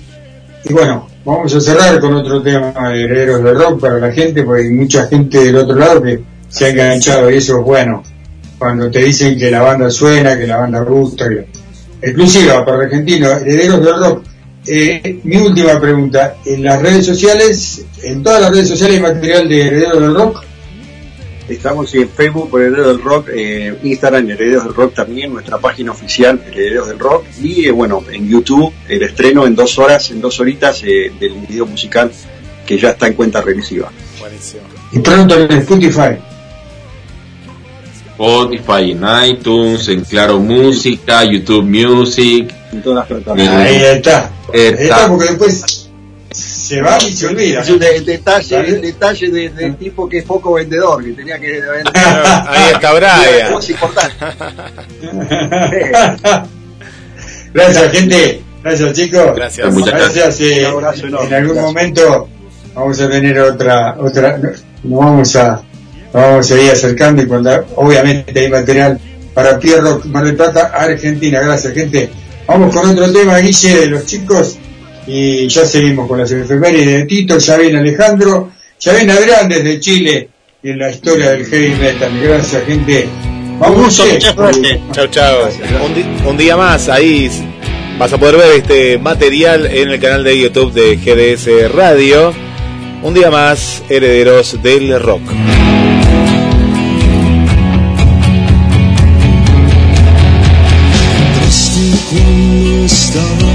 Y bueno, vamos a cerrar con otro tema de herederos de rock para la gente, porque hay mucha gente del otro lado que se ha enganchado y eso es bueno. Cuando te dicen que la banda suena, que la banda gusta, que... exclusiva para argentinos, herederos del rock. Eh, mi última pregunta, en las redes sociales, en todas las redes sociales hay material de herederos del rock. Estamos en Facebook por Herederos del Rock, eh, Instagram Herederos del Rock también, nuestra página oficial Herederos del Rock y eh, bueno, en YouTube el estreno en dos horas, en dos horitas eh, del video musical que ya está en cuenta regresiva. Buenísimo. Y pronto en Spotify. Spotify, en iTunes, en Claro Música, YouTube Music. En todas las Ahí está. Ahí Está. está, porque después se va y se olvida. Es un de- el detalle, el detalle de- del tipo que es poco vendedor, que tenía que vender. Ahí está Brian. Cosa importante. Gracias, gente. Gracias, chicos. Gracias. Muchas Gracias. eh, Un abrazo enorme. en algún Gracias. momento vamos a tener otra, otra, no- nos vamos a, vamos a ir acercando y cuando, obviamente hay material para Pierro, Mar del Plata, Argentina. Gracias, gente. Vamos con otro tema, Guille, de los chicos. Y ya seguimos con las efemérides de Tito, ya viene Alejandro, ya viene Adrián desde Chile y en la historia del heavy metal. Gracias, gente. Vamos, mucha suerte. Un, di- un día más, ahí vas a poder ver este material en el canal de YouTube de GDS Radio. Un día más, herederos del rock. Cuando estaba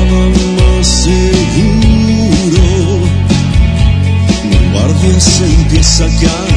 más seguro. Mi guardia se empieza a caer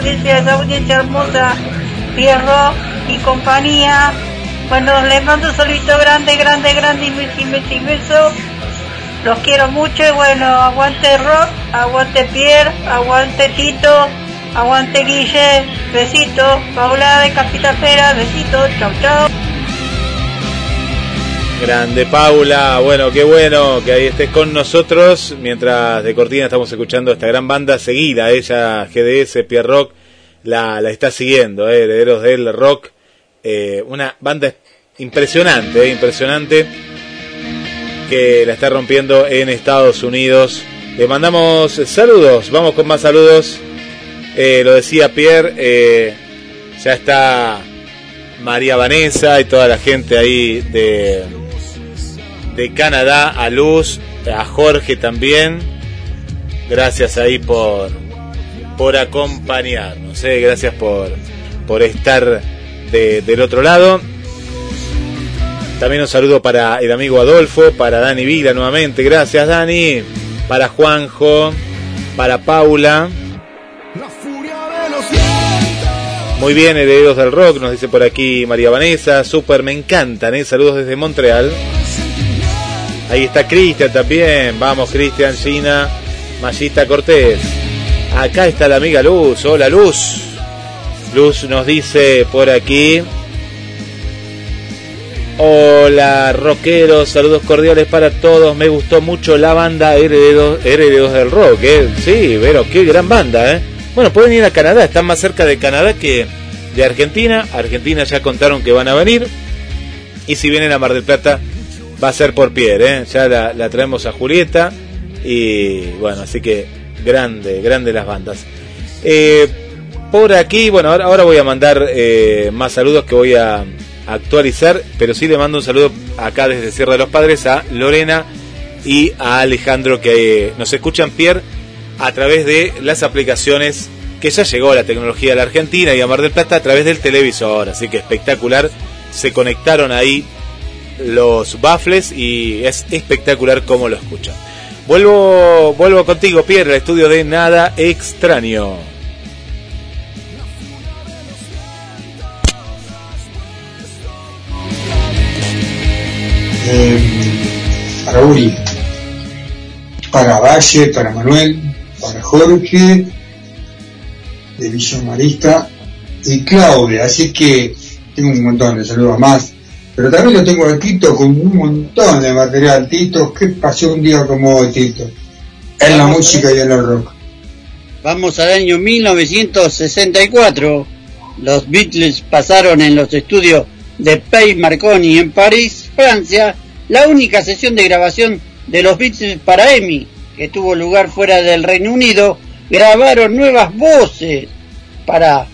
audiencia, esa audiencia hermosa, Pierro y compañía? Bueno, les mando un solito grande, grande, grande, inmenso, inmenso, inmenso. Los quiero mucho y bueno, aguante rock, aguante Pierre, aguante Tito, aguante Guille, besito, Paula de Capitafera, besito, chau chau. Grande Paula, bueno, qué bueno que ahí estés con nosotros. Mientras de Cortina estamos escuchando esta gran banda seguida, ella GDS, Pierre Rock, la, la está siguiendo, eh, Herederos del Rock. Eh, una banda impresionante, eh, impresionante, que la está rompiendo en Estados Unidos. Le mandamos saludos, vamos con más saludos. Lo decía Pierre, ya está María Vanessa y toda la gente ahí de, de Canadá, a Luz, a Jorge también. Gracias ahí por, por acompañarnos, eh, gracias por, por estar de- del otro lado. También un saludo para el amigo Adolfo, para Dani Vila nuevamente, gracias Dani, para Juanjo, para Paula. Muy bien, herederos del rock, nos dice por aquí María Vanessa. Super, me encantan, ¿eh? Saludos desde Montreal. Ahí está Cristian también. Vamos, Cristian, Gina, Mayita Cortés. Acá está la amiga Luz. Hola, Luz. Luz nos dice por aquí. Hola, rockeros, saludos cordiales para todos. Me gustó mucho la banda Herederos del Rock. ¿eh? Sí, pero qué gran banda, ¿eh? Bueno, pueden ir a Canadá, están más cerca de Canadá que de Argentina. Argentina ya contaron que van a venir. Y si vienen a Mar del Plata, va a ser por Pierre, ¿eh? Ya la, traemos a Julieta. Y bueno, así que grande, grande las bandas. Eh, por aquí, bueno, ahora, voy a mandar eh, más saludos que voy a actualizar, pero sí le mando un saludo acá desde Sierra de los Padres a Lorena y a Alejandro que nos escuchan, Pierre a través de las aplicaciones que ya llegó la tecnología a la Argentina y a Mar del Plata a través del televisor. Así que espectacular. Se conectaron ahí los baffles y es espectacular cómo lo escuchan. Vuelvo, vuelvo contigo, Pierre, al estudio de Nada Extraño. Eh, para Uri, para Valle, para Manuel, para Jorge de Villa Marista y Claudia, así que tengo un montón de saludos más. Pero también lo tengo a Tito con un montón de material. Tito, ¿qué pasó un día como hoy, Tito? En la música y en el rock. Vamos al año 1964. Los Beatles pasaron en los estudios de Pay Marconi en París, Francia, la única sesión de grabación de los Beatles para EMI, que tuvo lugar fuera del Reino Unido, grabaron nuevas voces para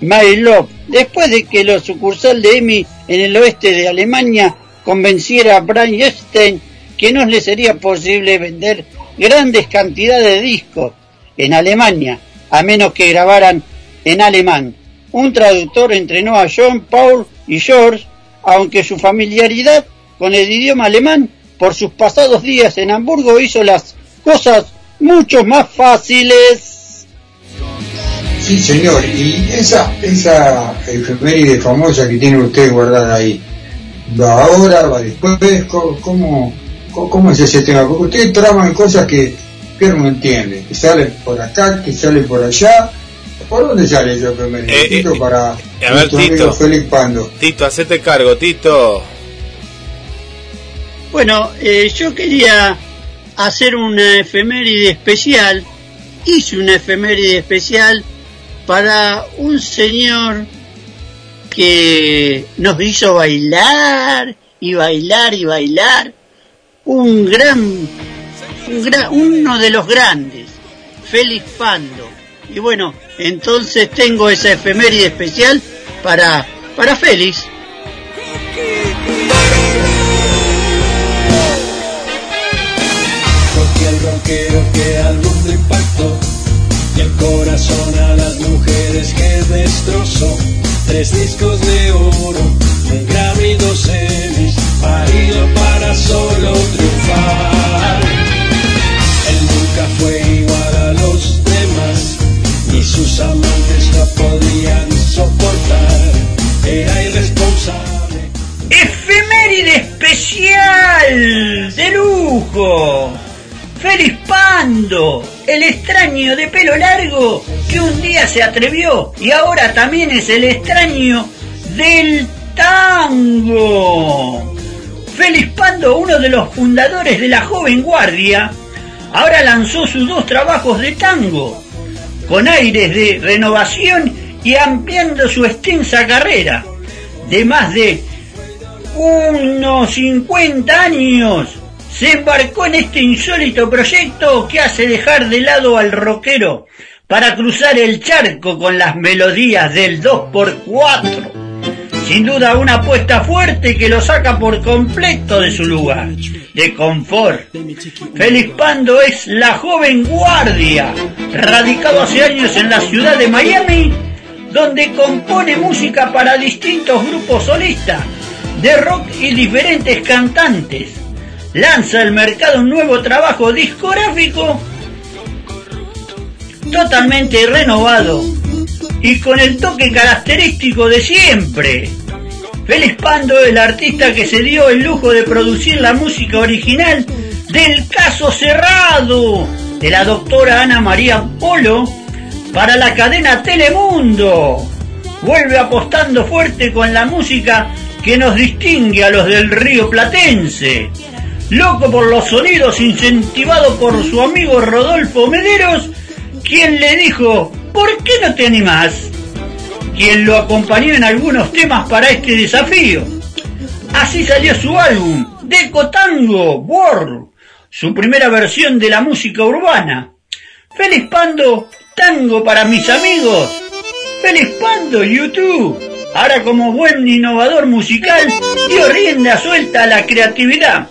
My Love, después de que la sucursal de EMI en el oeste de Alemania convenciera a Brian Epstein que no le sería posible vender grandes cantidades de discos en Alemania, a menos que grabaran en alemán. Un traductor entrenó a John, Paul y George, aunque su familiaridad con el idioma alemán por sus pasados días en Hamburgo hizo las cosas mucho más fáciles. Sí, señor, y esa, esa efeméride famosa que tiene usted guardada ahí, ¿va ahora, va después? ¿Cómo, cómo, es ese tema? Porque usted traman cosas que Pierre no entiende, que salen por acá, que salen por allá. ¿Por dónde sale esa efeméride? Eh, Tito, eh, para a ver, Tito. Félix Pando. Tito, hacete cargo, Tito. Bueno, eh, yo quería hacer una efeméride especial, hice una efeméride especial para un señor que nos hizo bailar y bailar y bailar, un gran, un gran uno de los grandes, Félix Pando. Y bueno, entonces tengo esa efeméride especial para, para Félix. Corazón a las mujeres que destrozó. Tres discos de oro, un Grammy, dos Emmys, parido para solo triunfar. Él nunca fue igual a los demás, ni sus amantes no podían soportar. Era irresponsable. Efeméride especial de lujo. Félix Pando, el extraño de pelo largo que un día se atrevió y ahora también es el extraño del tango. Félix Pando, uno de los fundadores de la joven guardia, ahora lanzó sus dos trabajos de tango, con aires de renovación y ampliando su extensa carrera de más de unos 50 años se embarcó en este insólito proyecto que hace dejar de lado al rockero para cruzar el charco con las melodías del 2x4. Sin duda una apuesta fuerte que lo saca por completo de su lugar de confort. Félix Pando es la joven guardia, radicado hace años en la ciudad de Miami, donde compone música para distintos grupos solistas de rock y diferentes cantantes lanza al mercado un nuevo trabajo discográfico totalmente renovado y con el toque característico de siempre. Félix Pando, el artista que se dio el lujo de producir la música original del caso cerrado de la doctora Ana María Polo para la cadena Telemundo. Vuelve apostando fuerte con la música que nos distingue a los del río Platense. Loco por los sonidos, incentivado por su amigo Rodolfo Mederos, quien le dijo, ¿por qué no te animás? Quien lo acompañó en algunos temas para este desafío. Así salió su álbum, Deco Tango World, su primera versión de la música urbana. Feliz Pando, tango para mis amigos. Feliz Pando, YouTube. Ahora como buen innovador musical, dio rienda suelta a la creatividad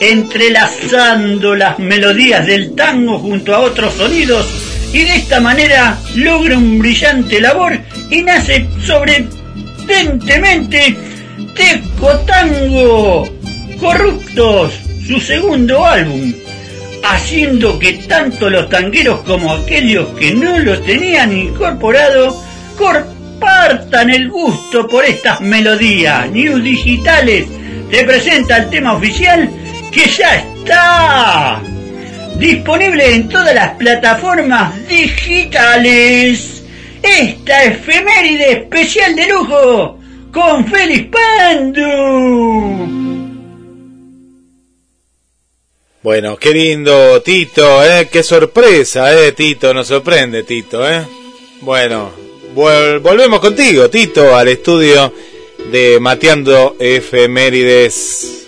entrelazando las melodías del tango junto a otros sonidos y de esta manera logra un brillante labor y nace sorprendentemente Teco Tango Corruptos, su segundo álbum, haciendo que tanto los tangueros como aquellos que no lo tenían incorporado compartan el gusto por estas melodías. News Digitales te presenta el tema oficial que ya está disponible en todas las plataformas digitales. Esta efeméride especial de lujo con Félix Pando. Bueno, qué lindo, Tito, ¿eh? Qué sorpresa, ¿eh? Tito, nos sorprende, Tito, ¿eh? Bueno, volvemos contigo, Tito, al estudio de Mateando Efemérides.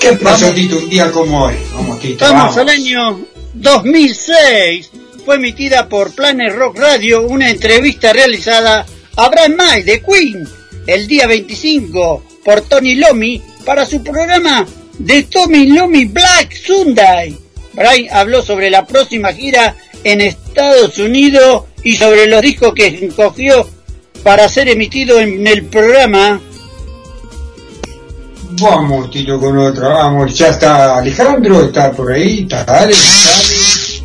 ¿Qué pasó, Tito, un día como hoy? Vamos, Tito, al año 2006. Fue emitida por Planet Rock Radio una entrevista realizada a Brian May de Queen el día 25 por Tony Lomi para su programa de Tommy Lomi Black Sunday. Brian habló sobre la próxima gira en Estados Unidos y sobre los discos que escogió para ser emitido en el programa Vamos, Tito, con otra, vamos. Ya está Alejandro, está por ahí, está Alex,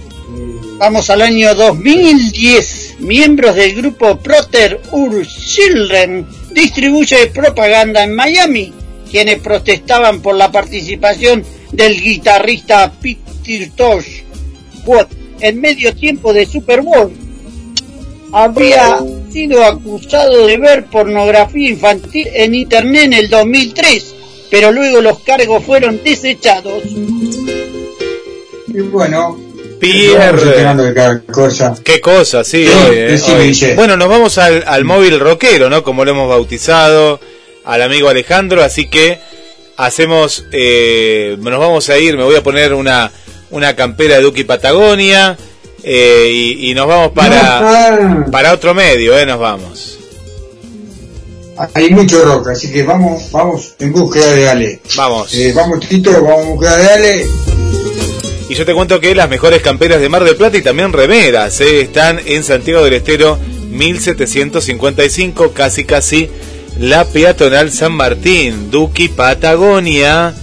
Vamos al año 2010. Miembros del grupo Proter Ur Children distribuye propaganda en Miami, quienes protestaban por la participación del guitarrista Peter Tosh en medio tiempo de Super Bowl. Había sido acusado de ver pornografía infantil en internet en el 2003 pero luego los cargos fueron desechados. Y bueno, Pierre. Cosa. Qué cosa, sí. Eh, bueno, nos vamos al, móvil rockero, ¿no? Como lo hemos bautizado, al amigo Alejandro, así que hacemos, eh, nos vamos a ir, me voy a poner una, una campera de Duki Patagonia eh, y, y, nos vamos para, para otro medio, ¿eh? Nos vamos. Hay mucho rock, así que vamos, vamos en búsqueda de Ale. Vamos. Eh, vamos, Tito, vamos en búsqueda de Ale. Y yo te cuento que las mejores camperas de Mar del Plata y también remeras eh, están en Santiago del Estero 1755, casi casi la peatonal San Martín, Duki Patagonia.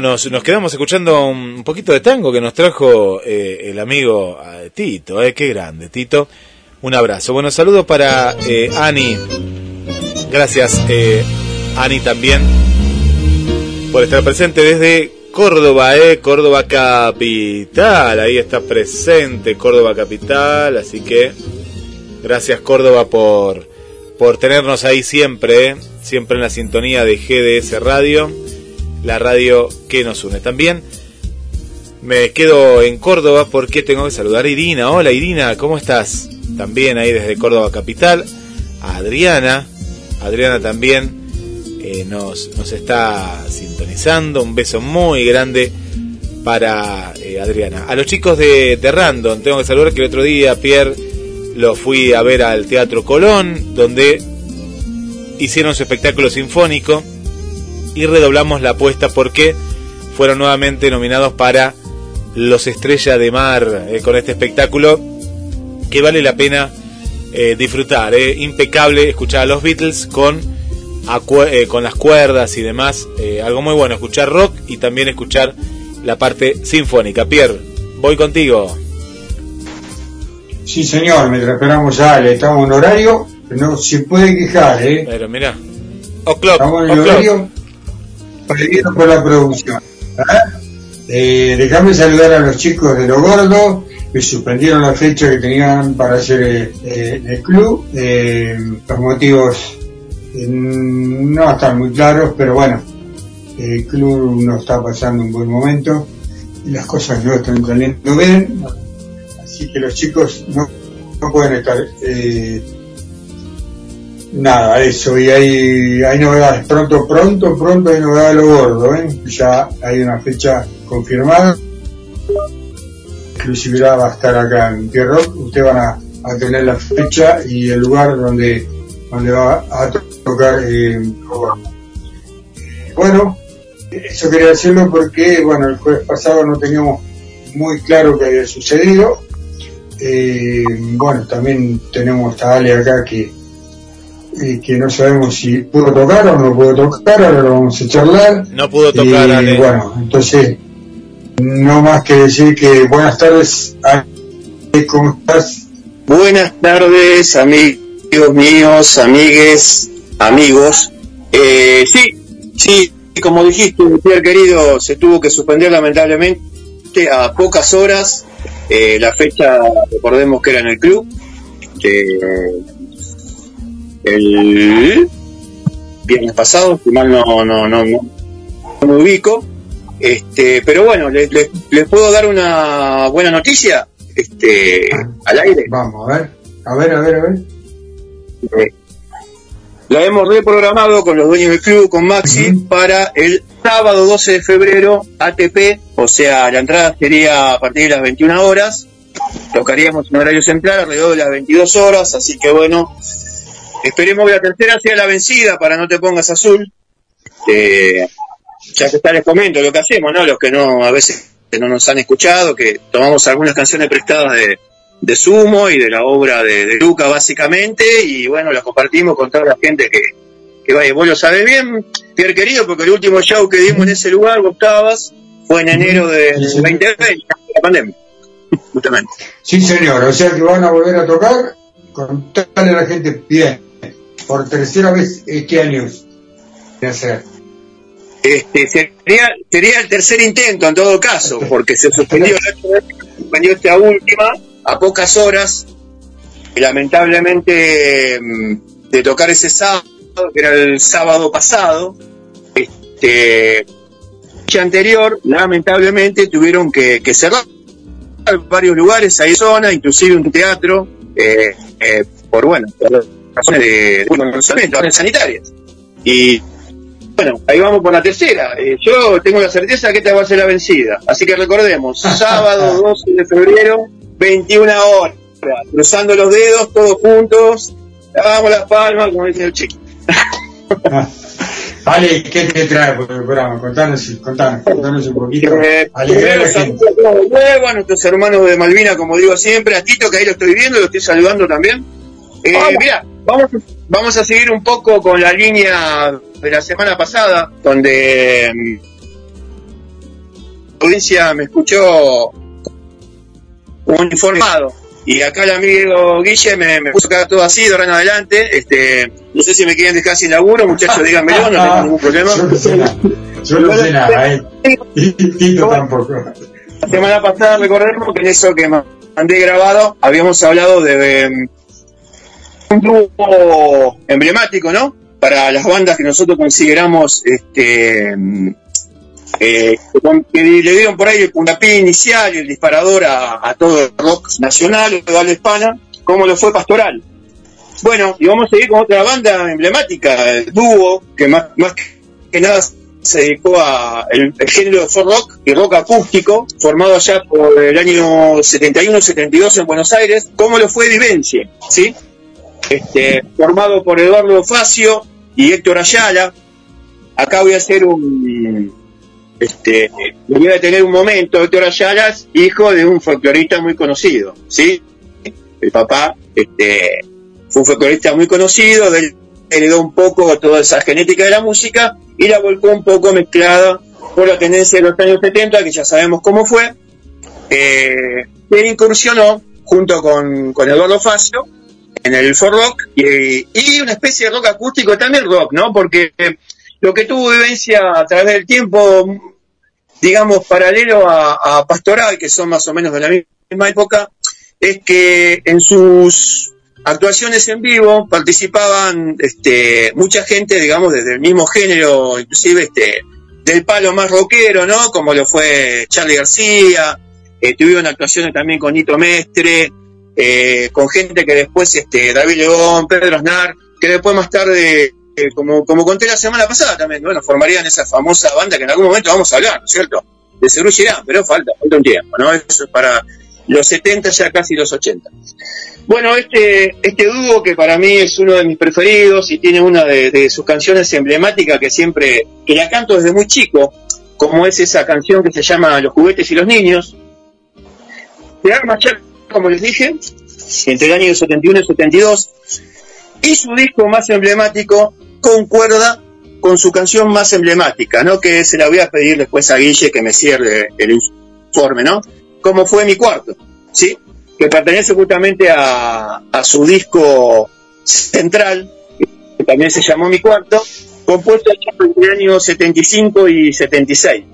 Nos, quedamos escuchando un poquito de tango que nos trajo eh, el amigo Tito, eh, qué grande, Tito. Un abrazo. Bueno, saludos para eh, Ani. Gracias, eh, Ani, también por estar presente desde Córdoba, eh, Córdoba Capital. Ahí está presente Córdoba Capital, así que gracias Córdoba por, por tenernos ahí siempre, eh, siempre en la sintonía de GDS Radio, la radio que nos une. También me quedo en Córdoba porque tengo que saludar a Irina. Hola Irina, ¿cómo estás? También ahí desde Córdoba Capital. A Adriana, Adriana también eh, nos, nos está sintonizando. Un beso muy grande para eh, Adriana. A los chicos de, de Random, tengo que saludar que el otro día, Pierre, lo fui a ver al Teatro Colón, donde hicieron su espectáculo sinfónico y redoblamos la apuesta porque fueron nuevamente nominados para los Estrella de Mar eh, con este espectáculo que vale la pena eh, disfrutar. Eh. Impecable escuchar a los Beatles con, con las cuerdas y demás. Algo muy bueno, escuchar rock y también escuchar la parte sinfónica. Pierre, voy contigo. Sí, señor, mientras esperamos ya, le estamos en horario, no se puede quejar, ¿eh? Pero mira, o'clock, estamos en el horario por la producción. ¿eh? Eh, déjame saludar a los chicos de Lo Gordo, que suspendieron la fecha que tenían para hacer eh, el club. Eh, los motivos eh, no están muy claros, pero bueno, el club no está pasando un buen momento y las cosas no están saliendo bien. Así que los chicos no, no pueden estar. Nada, eso, y hay, hay novedades. Pronto, pronto, pronto hay novedades de lo gordo, ¿eh? Ya hay una fecha confirmada. Exclusividad va a estar acá en Pierrot. Ustedes van a, tener la fecha y el lugar donde, donde va a tocar. Eh, Bueno, eso quería decirlo porque, bueno, el jueves pasado no teníamos muy claro qué había sucedido. Eh, bueno, también tenemos a Ale acá que, eh, que no sabemos si pudo tocar o no pudo tocar, ahora lo vamos a charlar. No pudo tocar, Y, Ale. Bueno, entonces, no más que decir que buenas tardes, Ale, ¿cómo estás? Buenas tardes, amigos míos, amigues, amigos. Eh, sí, sí, como dijiste, Pierre querido, se tuvo que suspender lamentablemente a pocas horas eh, la fecha, recordemos que era en el club, eh, el viernes pasado, si mal no, no, no, no, no me ubico. Este, pero bueno, les, les, les puedo dar una buena noticia este, al aire. Vamos, a ver, a ver, a ver, a ver. Eh, la hemos reprogramado con los dueños del club, con Maxi, para el sábado 12 de febrero, ATP, o sea, la entrada sería a partir de las 21 horas, tocaríamos en horario central alrededor de las 22 horas, así que bueno, esperemos que la tercera sea la vencida para no te pongas azul. Eh, ya que está les comento lo que hacemos, ¿no? Los que no, a veces que no nos han escuchado, que tomamos algunas canciones prestadas de, de Sumo y de la obra de, de Luca básicamente, y bueno, las compartimos con toda la gente que, que vaya, vos lo sabés bien, Pierre querido, porque el último show que dimos en ese lugar, Octavas, fue en enero de, del 2020, la pandemia, justamente. Sí, señor, o sea que van a volver a tocar, contarle a la gente bien, por tercera vez este año de hacer. Este, sería, sería el tercer intento en todo caso, porque se suspendió, suspendió esta última a pocas horas, y lamentablemente mm, de tocar ese sábado, que era el sábado pasado, este, anterior, lamentablemente tuvieron que, cerrar varios lugares, en zona, inclusive un teatro, eh, eh, por bueno, razones de, de bueno, razones sanitarias. Y bueno, ahí vamos por la tercera. Eh, yo tengo la certeza que esta va a ser la vencida. Así que recordemos, sábado 12 de febrero, 21 horas. Cruzando los dedos, todos juntos. Damos las palmas, como dice el chico. Ale, ¿qué te trae por el programa? Contanos, contanos, contanos un poquito. Eh, primero saludos de nuevo, a nuestros hermanos de Malvina, como digo siempre, a Tito, que ahí lo estoy viendo, lo estoy saludando también. Eh, mira, vamos, vamos a seguir un poco con la línea de la semana pasada, donde mm, audiencia me escuchó uniformado. Y acá el amigo Guille me, me puso acá todo así de ahora en adelante. Este, no sé si me quieren dejar sin laburo, muchachos, díganmelo, no tengo ningún problema. Yo no sé nada, ¿eh? Tito tampoco. La semana pasada recordemos que en eso que mandé grabado habíamos hablado de, um, un grupo emblemático, ¿no? Para las bandas que nosotros consideramos este, eh, que le dieron por ahí el puntapié inicial y el disparador a, todo el rock nacional de habla hispana, como lo fue Pastoral. Bueno, y vamos a seguir con otra banda emblemática, el dúo, que más, más que nada se dedicó a el, género de rock y rock acústico, formado allá por el año 71-72 en Buenos Aires, como lo fue Vivencia, ¿sí? Este, formado por Eduardo Facio y Héctor Ayala. Acá voy a hacer un, este, voy a tener un momento, Héctor Ayala es hijo de un folclorista muy conocido, ¿sí? El papá, este, fue un folclorista muy conocido, él heredó un poco toda esa genética de la música y la volcó un poco mezclada por la tendencia de los años 70, que ya sabemos cómo fue. Eh, él incursionó junto con, con Eduardo Facio en el folk rock y, y una especie de rock acústico, también rock, ¿no? Porque lo que tuvo vivencia a través del tiempo, digamos, paralelo a, a Pastoral, que son más o menos de la misma época, es que en sus actuaciones en vivo participaban este, mucha gente, digamos, desde el mismo género, inclusive este, del palo más rockero, ¿no? Como lo fue Charlie García, eh, tuvieron actuaciones también con Nito Mestre, eh, con gente que después, este, David León, Pedro Aznar, que después más tarde, eh, como, como conté la semana pasada también, bueno, formarían esa famosa banda que en algún momento vamos a hablar, ¿no es cierto? De Cerú pero falta, falta un tiempo, ¿no? Eso es para los 70, ya casi los 80. Bueno, este, este dúo que para mí es uno de mis preferidos y tiene una de, sus canciones emblemáticas que siempre, que la canto desde muy chico, como es esa canción que se llama Los juguetes y los niños, de arma ya, como les dije, entre el año 71 y 72, y su disco más emblemático concuerda con su canción más emblemática, ¿no? Que se la voy a pedir después a Guille que me cierre el informe, ¿no? Como fue mi cuarto, ¿sí? que pertenece justamente a, a, su disco central, que también se llamó Mi Cuarto, compuesto entre el año 75 y 76.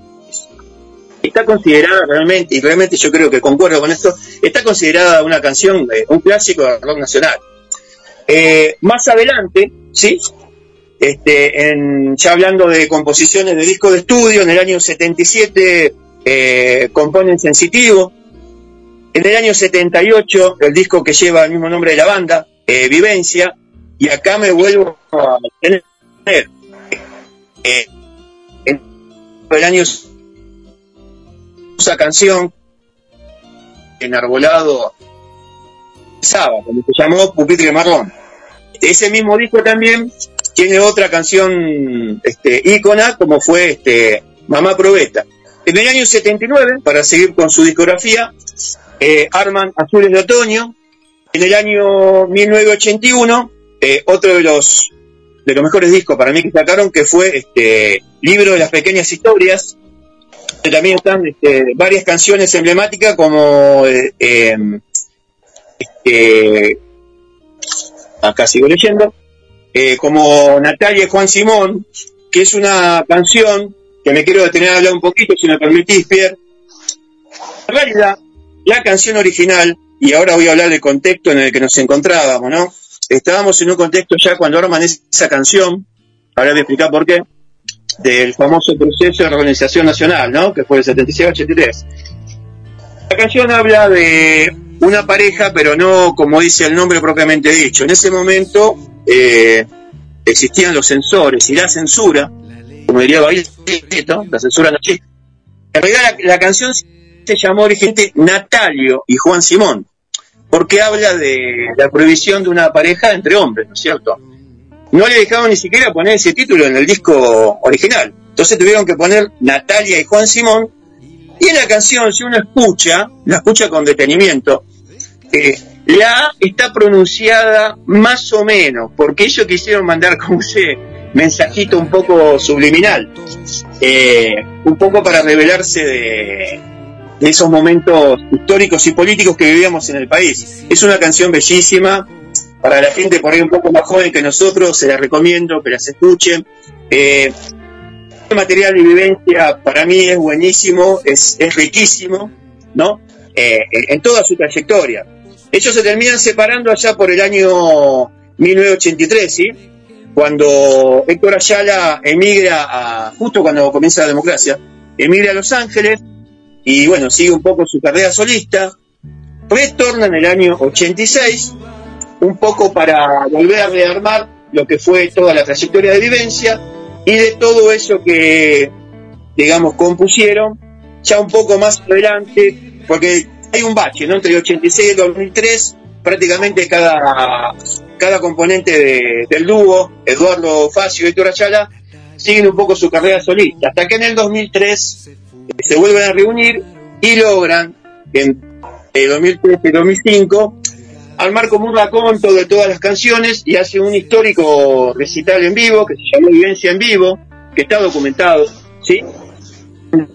Está considerada realmente, y realmente yo creo que concuerdo con esto, está considerada una canción, eh, un clásico de rock nacional. Eh, más adelante, ¿sí? Este, en, ya hablando de composiciones de disco de estudio, en el año 77 eh, componen Sensitivo, en el año 78, el disco que lleva el mismo nombre de la banda, eh, Vivencia, y acá me vuelvo a tener. En el año esa canción enarbolado sábado, cuando se llamó Pupitre Marrón. Ese mismo disco también tiene otra canción este, ícona, como fue este, Mamá Probeta. En el año 79, para seguir con su discografía, eh, arman Azules de Otoño. En el año 1981, eh, otro de los de los mejores discos para mí que sacaron, que fue este Libro de las Pequeñas Historias. También están varias canciones emblemáticas como eh, este, acá sigo leyendo, eh, como Natalia Juan Simón, que es una canción que me quiero detener a hablar un poquito, si me permitís, Pierre. En realidad, la canción original, y ahora voy a hablar del contexto en el que nos encontrábamos, ¿no? Estábamos en un contexto ya cuando arman esa canción, ahora voy a explicar por qué, del famoso proceso de organización nacional, ¿no? Que fue el 76-83. La canción habla de una pareja, pero no como dice el nombre propiamente dicho. En ese momento eh, existían los censores y la censura, como diría Bailito, la censura existe. En realidad la, la canción se llamó originalmente Natalio y Juan Simón, porque habla de la prohibición de una pareja entre hombres, ¿no es cierto? No le dejaron ni siquiera poner ese título en el disco original. Entonces tuvieron que poner Natalia y Juan Simón. Y en la canción, si uno escucha, la escucha con detenimiento, eh, la A está pronunciada más o menos, porque ellos quisieron mandar, como se, mensajito un poco subliminal, eh, un poco para revelarse de, de esos momentos históricos y políticos que vivíamos en el país. Es una canción bellísima, para la gente por ahí un poco más joven que nosotros, se la recomiendo que las escuchen. Eh, el material de vivencia para mí es buenísimo, es, es riquísimo, ¿no? Eh, en toda su trayectoria. Ellos se terminan separando allá por el año 1983, ¿sí? Cuando Héctor Ayala emigra a, justo cuando comienza la democracia, emigra a Los Ángeles y bueno, sigue un poco su carrera solista, retorna en el año 86, un poco para volver a rearmar lo que fue toda la trayectoria de vivencia y de todo eso que, digamos, compusieron, ya un poco más adelante, porque hay un bache, ¿no? Entre el 86 y el 2003, prácticamente cada, cada componente del dúo, Eduardo Facio y Héctor Ayala, siguen un poco su carrera solista, hasta que en el 2003 se vuelven a reunir y logran, en el 2003 y 2005, armar como un raconto de todas las canciones y hace un histórico recital en vivo que se llama Vivencia en Vivo, que está documentado, ¿sí?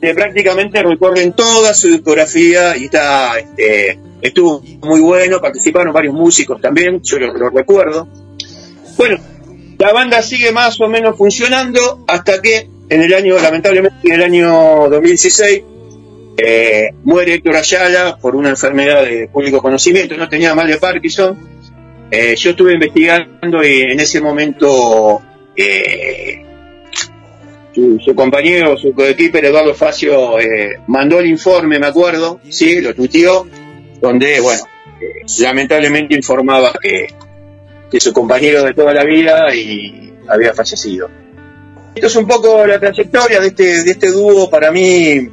Que prácticamente recorren toda su discografía y está, este, estuvo muy bueno, participaron varios músicos también, yo lo, lo recuerdo. Bueno, la banda sigue más o menos funcionando hasta que en el año, lamentablemente en el año 2016, eh, muere Héctor Ayala por una enfermedad de público conocimiento, no tenía mal de Parkinson. Eh, yo estuve investigando y en ese momento eh, su, compañero, su coequiper Eduardo Facio mandó el informe, me acuerdo, sí, lo tuiteó, donde, bueno, lamentablemente informaba que, que su compañero de toda la vida y había fallecido. Esto es un poco la trayectoria de este, de este dúo para mí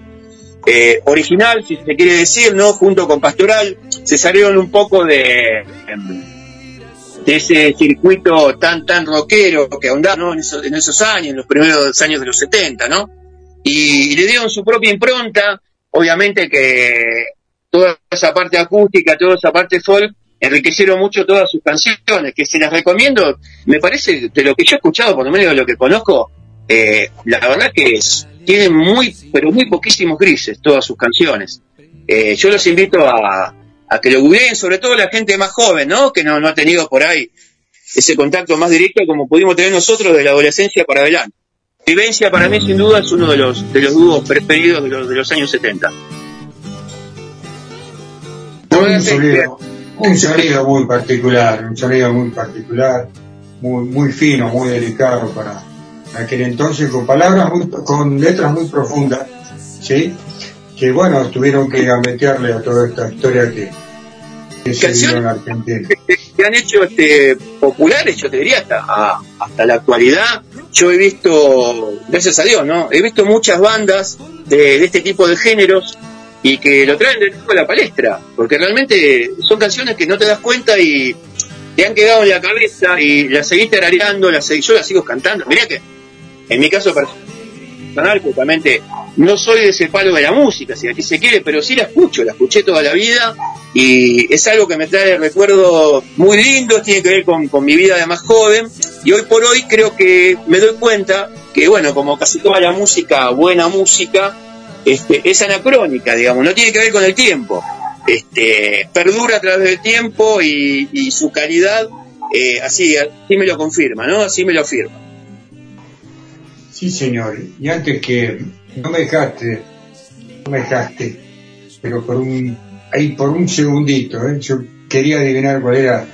eh, original, si se quiere decir, ¿no? Junto con Pastoral, se salieron un poco de, de ese circuito tan, tan rockero que ahondaron en, esos, en esos años, en los primeros años de los 70, ¿no? Y, y, le dieron su propia impronta, obviamente que toda esa parte acústica, toda esa parte folk, enriquecieron mucho todas sus canciones, que se las recomiendo, me parece, de lo que yo he escuchado, por lo menos de lo que conozco, eh, la verdad que es, tienen muy, pero muy poquísimos grises todas sus canciones. Eh, yo los invito a, a que lo googleen, sobre todo la gente más joven, ¿no? Que no, no ha tenido por ahí ese contacto más directo como pudimos tener nosotros de la adolescencia para adelante. Vivencia para mí sin duda es uno de los, de los dúos preferidos de los, de los años 70. Un sonido, un sonido muy particular, un sonido muy particular, muy, muy fino, muy delicado para aquel entonces, con palabras muy, con letras muy profundas, ¿sí? Que bueno, tuvieron que gambetearle a toda esta historia que, que se en Argentina. Que, han hecho este, populares, yo te diría, hasta, hasta la actualidad. Yo he visto, gracias a Dios, ¿no? He visto muchas bandas de, de este tipo de géneros y que lo traen de nuevo a la palestra, porque realmente son canciones que no te das cuenta y te han quedado en la cabeza y las seguís tarareando, las seguís, yo las sigo cantando. Mirá que en mi caso personal, justamente no soy de ese palo de la música, si aquí se quiere, pero sí la escucho, la escuché toda la vida y es algo que me trae recuerdos muy lindos, tiene que ver con, con mi vida de más joven y hoy por hoy creo que me doy cuenta que, bueno, como casi toda la música, buena música, este, es anacrónica, digamos, no tiene que ver con el tiempo. Este, perdura a través del tiempo y, su calidad, eh, así, así me lo confirma, ¿no? Así me lo afirma. Sí, señor. Y antes que no me dejaste, no me dejaste, pero por un, ahí por un segundito, ¿eh? yo quería adivinar cuál era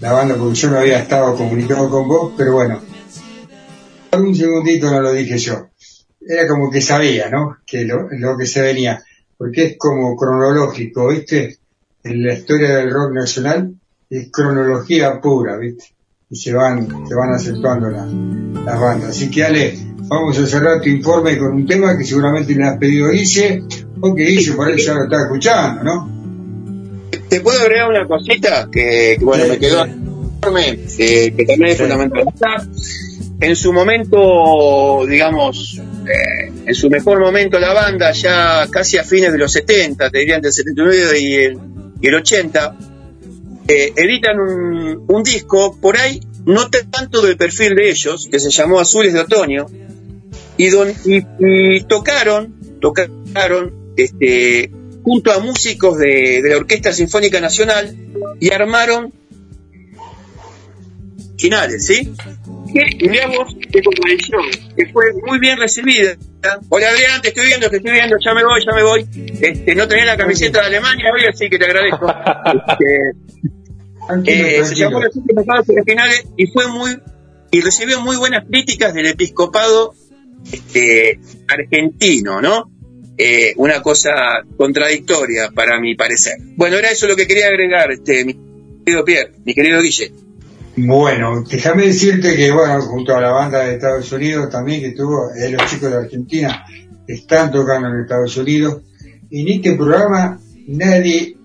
la banda porque yo no había estado comunicado con vos, pero bueno, por un segundito no lo dije yo. Era como que sabía, ¿no? Que lo, lo que se venía, porque es como cronológico, ¿viste? En la historia del rock nacional es cronología pura, ¿viste? Y se van, se van acentuando las, las bandas. Así que Ale, vamos a cerrar tu informe con un tema que seguramente le has pedido a Guille, o que Guille por ahí ya lo está escuchando, ¿no? Te puedo agregar una cosita que, que bueno, me quedó informe, eh, que también es fundamental. En su momento, digamos, eh, en su mejor momento la banda, ya casi a fines de los 70, te diría entre el 79 y el, y el 80, eh, editan un, un disco por ahí no tanto del perfil de ellos, que se llamó Azules de Otoño, y, don, y, y tocaron, tocaron este, junto a músicos de, de la Orquesta Sinfónica Nacional y armaron finales, ¿sí? De composición, que fue muy bien recibida. Hola Adrián, te estoy viendo, te estoy viendo, ya me voy, ya me voy. Este, no tenía la camiseta de Alemania hoy, así que te agradezco. Este, eh, se llamó Siete Pecados Originales y fue muy y recibió muy buenas críticas del episcopado este, argentino, ¿no? Eh, una cosa contradictoria para mi parecer. Bueno, era eso lo que quería agregar, este, mi querido Pierre, mi querido Guille. Bueno, déjame decirte que, bueno, junto a la banda de Estados Unidos también que estuvo, eh, los chicos de Argentina están tocando en Estados Unidos. En este programa nadie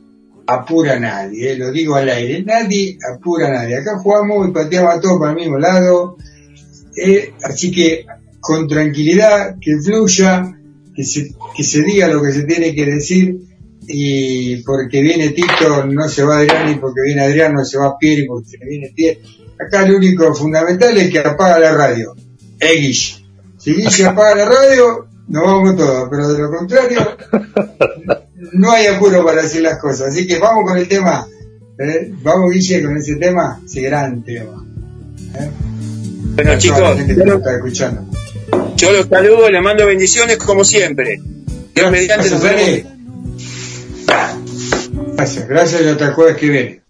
apura a nadie, eh, lo digo al aire, nadie apura a nadie. Acá jugamos y pateamos a todos para el mismo lado, eh, así que con tranquilidad, que fluya, que se, que se diga lo que se tiene que decir y porque viene Tito no se va Adrián y porque viene Adrián no se va Pierre y porque viene Pierre. Acá lo único fundamental es que apaga la radio. Eh, Guille. Si Guille apaga la radio, nos vamos todos, pero de lo contrario, no hay apuro para decir las cosas. Así que vamos con el tema. ¿eh? Vamos, Guille, con ese tema, ese gran tema. ¿eh? Bueno, chicos, lo, escuchando. Yo los saludo, les mando bendiciones como siempre. Dios mediante nos vemos. Gracias, gracias y hasta el jueves que viene.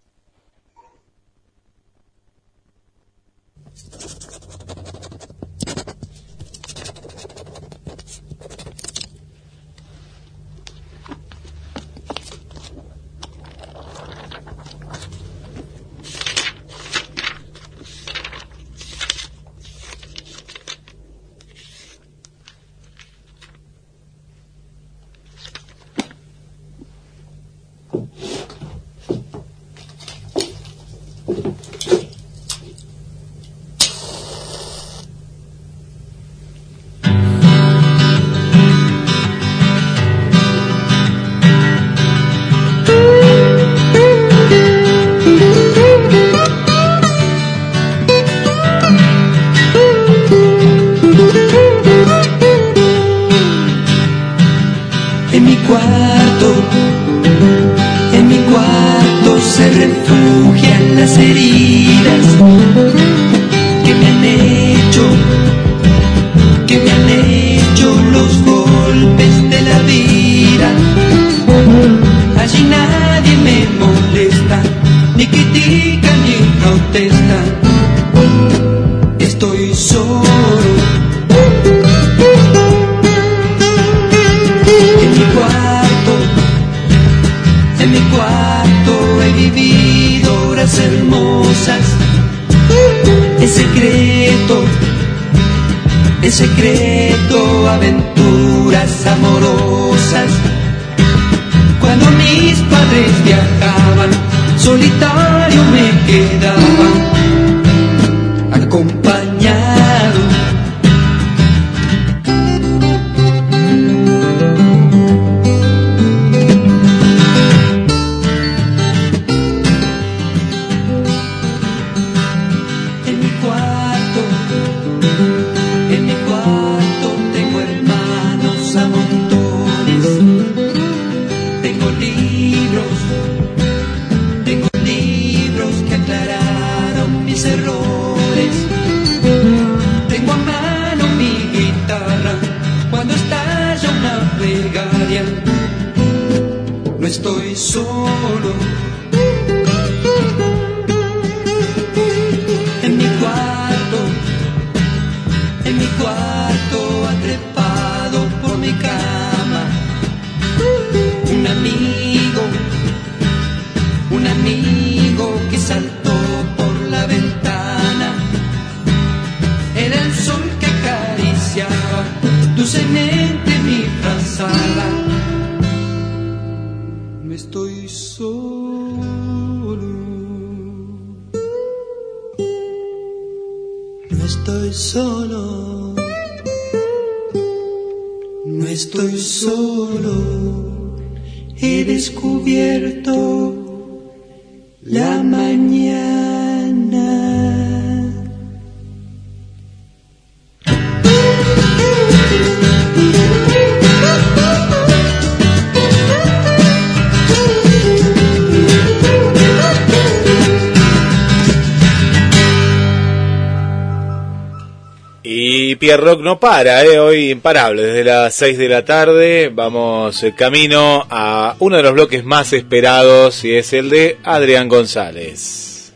Rock no para, eh, hoy imparable, desde las 6 de la tarde vamos eh, camino a uno de los bloques más esperados y es el de Adrián González.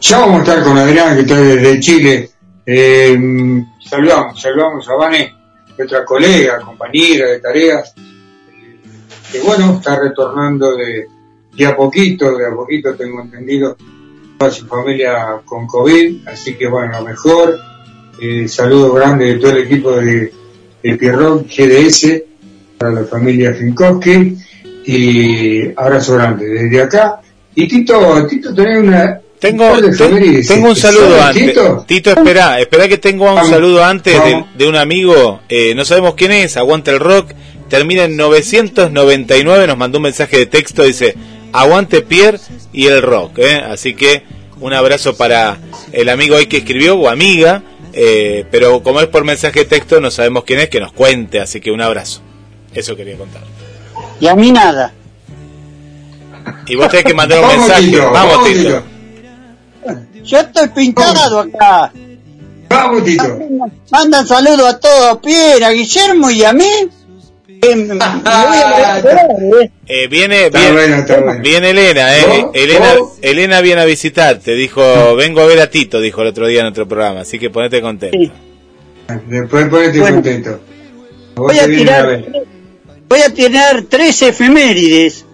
Ya vamos a estar con Adrián que está desde Chile. Eh, saludamos, saludamos a Vane, nuestra colega, compañera de tareas, eh, que bueno, está retornando de, de a poquito, de a poquito tengo entendido, toda su familia con COVID, así que bueno, mejor. Eh, saludo grande de todo el equipo de, de Pierrot GDS para la familia Finkowski y abrazo grande desde acá. Y Tito, Tito, tenés una. Tengo, te- tengo un saludo ¿Sabes, antes. Tito? Tito, espera, espera que tengo un Vamos, saludo antes de un amigo, eh, no sabemos quién es, aguanta el rock, termina en 999, nos mandó un mensaje de texto, dice, aguante Pierre y el rock, eh. así que un abrazo para el amigo ahí que escribió o amiga, eh, pero como es por mensaje de texto no sabemos quién es, que nos cuente, así que un abrazo. Eso quería contar. Y a mí nada. Y vos tenés que mandar un Vamos, mensaje. Tito, Vamos, vamos, Tito. Tito. Yo estoy pintado acá. Vamos, Tito. Mandan saludos a todos, Pierre, a Guillermo y a mí. Eh, eh. Eh, viene, Está viene, bueno, está bueno. viene Elena, eh. ¿Vos? Elena, ¿Vos? Elena viene a visitarte, dijo, vengo a ver a Tito, dijo el otro día en otro programa, así que ponete contento. Después ponete Bueno. contento. A a voy a tirar tres efemérides.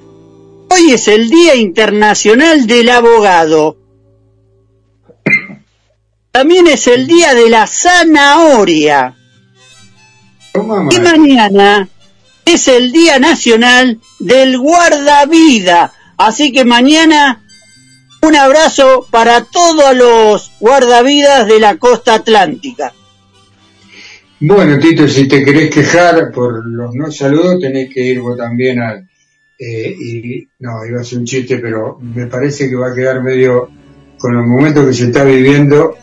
Hoy es el Día Internacional del Abogado. También es el Día de la Zanahoria. Y mañana es el Día Nacional del Guardavida. Así que mañana un abrazo para todos los guardavidas de la costa atlántica. Bueno, Tito, si te querés quejar por los no saludos, tenés que ir vos también al... eh, y, no, iba a ser un chiste, pero me parece que va a quedar medio con los momentos que se está viviendo.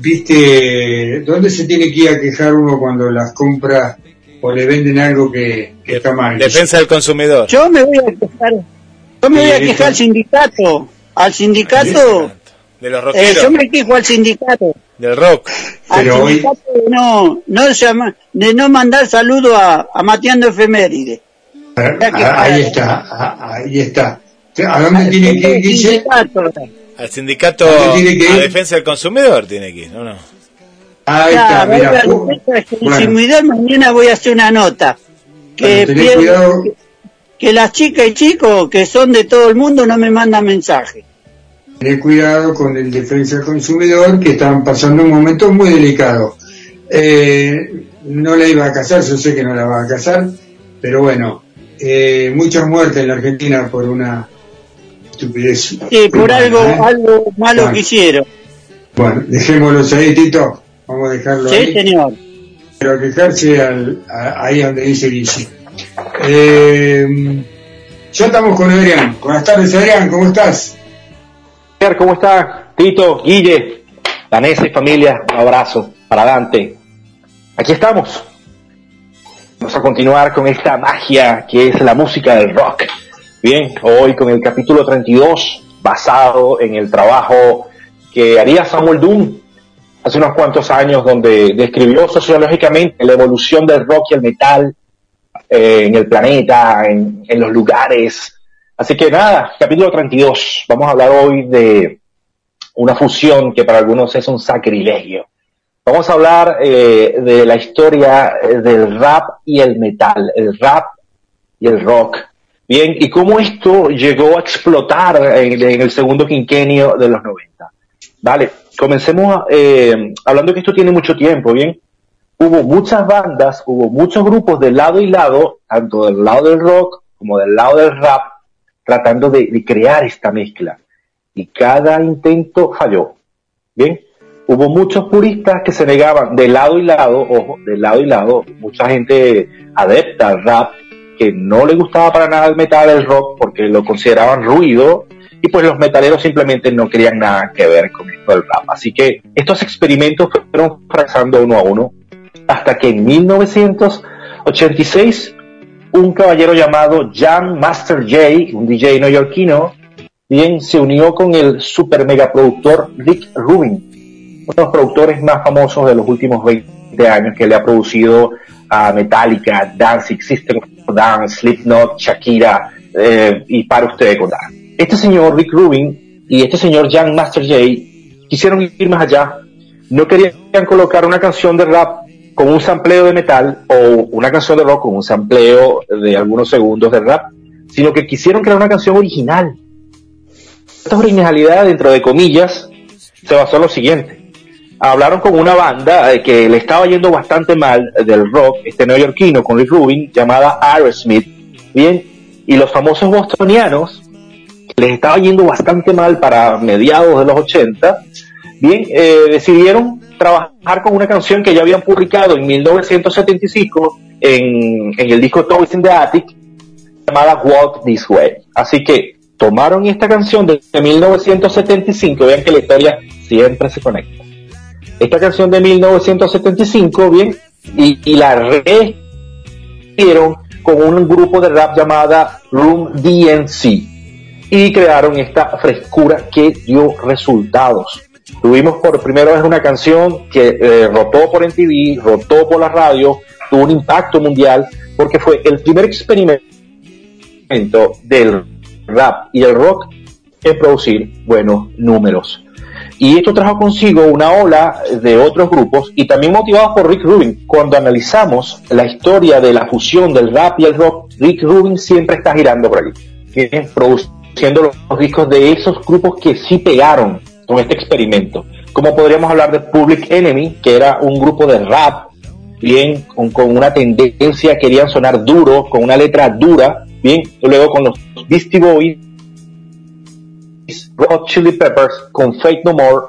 ¿Viste dónde se tiene que ir a quejar uno cuando las compra o le venden algo que, que está mal? Defensa del consumidor. Yo me voy a quejar, yo me voy a quejar al sindicato. Al sindicato, De los eh, rockeros, yo me quejo al sindicato. del rock. Al Pero hoy- sindicato de no, no llama, de no mandar saludo a, a Mateando Efeméride. Ah, ahí está, ah, ahí está. ¿A dónde tiene que ir, Guille? Al sindicato ¿Dónde tiene que a defensa del consumidor tiene que ir, ¿no? no? Ahí está, mira. bueno. consumidor, mañana voy a hacer una nota. Que, Bueno, pierdo- que, que las chicas y chicos que son de todo el mundo no me mandan mensaje. Tener cuidado con el defensa del consumidor que están pasando un momento muy delicado. Eh, no la iba a casar, yo sé que no la va a casar, pero bueno, eh, muchas muertes en la Argentina por una estupidez. Sí, por humana, algo, ¿eh? algo malo Bueno. que hicieron. Bueno, dejémoslos ahí, Tito. Vamos a dejarlo Sí, ahí. señor. Pero quejarse al, a- ahí donde dice Guille. Eh, ya estamos con Adrián. Buenas tardes, Adrián, ¿cómo estás? ¿Cómo está? Tito, Guille, Vanessa y familia, un abrazo para Dante. Aquí estamos. Vamos a continuar con esta magia que es la música del rock. Bien, hoy con el capítulo 32, basado en el trabajo que haría Samuel Doom hace unos cuantos años, donde describió sociológicamente la evolución del rock y el metal eh, en el planeta, en, los lugares. Así que nada, capítulo 32. Vamos a hablar hoy de una fusión que para algunos es un sacrilegio. Vamos a hablar eh, de la historia eh, del rap y el metal, el rap y el rock. Bien, y cómo esto llegó a explotar en, en el segundo quinquenio de los 90. Vale, comencemos eh, hablando que esto tiene mucho tiempo, ¿bien? Hubo muchas bandas, hubo muchos grupos de lado y lado, tanto del lado del rock como del lado del rap, tratando de, crear esta mezcla. Y cada intento falló. Bien, hubo muchos puristas que se negaban de lado y lado, ojo, de lado y lado, mucha gente adepta al rap, que no le gustaba para nada el metal, el rock, porque lo consideraban ruido, y pues los metaleros simplemente no querían nada que ver con esto del rap. Así que estos experimentos fueron fracasando uno a uno, hasta que en 1986 un caballero llamado Jan Master J, un DJ neoyorquino, bien se unió con el super mega productor Rick Rubin uno de los productores más famosos de los últimos 20 años que le ha producido a Metallica, Danzig, System Dance, Slipknot, Shakira, eh, y para usted contar. Este señor Rick Rubin y este señor Jan Master J quisieron ir más allá. No querían colocar una canción de rap con un sampleo de metal o una canción de rock con un sampleo de algunos segundos de rap, sino que quisieron crear una canción original. Esta originalidad, dentro de comillas, se basó en lo siguiente. Hablaron con una banda eh, que le estaba yendo bastante mal del rock, este neoyorquino con Rick Rubin, llamada Aerosmith, bien, y los famosos bostonianos, les estaba yendo bastante mal para mediados de los 80, bien, eh, decidieron trabajar con una canción que ya habían publicado en 1975 en, en el disco Toys in the Attic, llamada Walk This Way. Así que tomaron esta canción de 1975, vean que la historia siempre se conecta. Esta canción de 1975, bien, y, y la rehicieron con un grupo de rap llamada Room DNC y crearon esta frescura que dio resultados. Tuvimos por primera vez una canción que eh, rotó por MTV, rotó por la radio, tuvo un impacto mundial porque fue el primer experimento del rap y el rock en producir buenos números. Y esto trajo consigo una ola de otros grupos y también motivados por Rick Rubin. Cuando analizamos la historia de la fusión del rap y el rock, Rick Rubin siempre está girando por aquí, los discos de esos grupos que sí pegaron con este experimento. Como podríamos hablar de Public Enemy, que era un grupo de rap, bien, con, una tendencia, querían sonar duro, con una letra dura, bien, luego con los Beastie Boys, Red Chili Peppers, con Fate No More,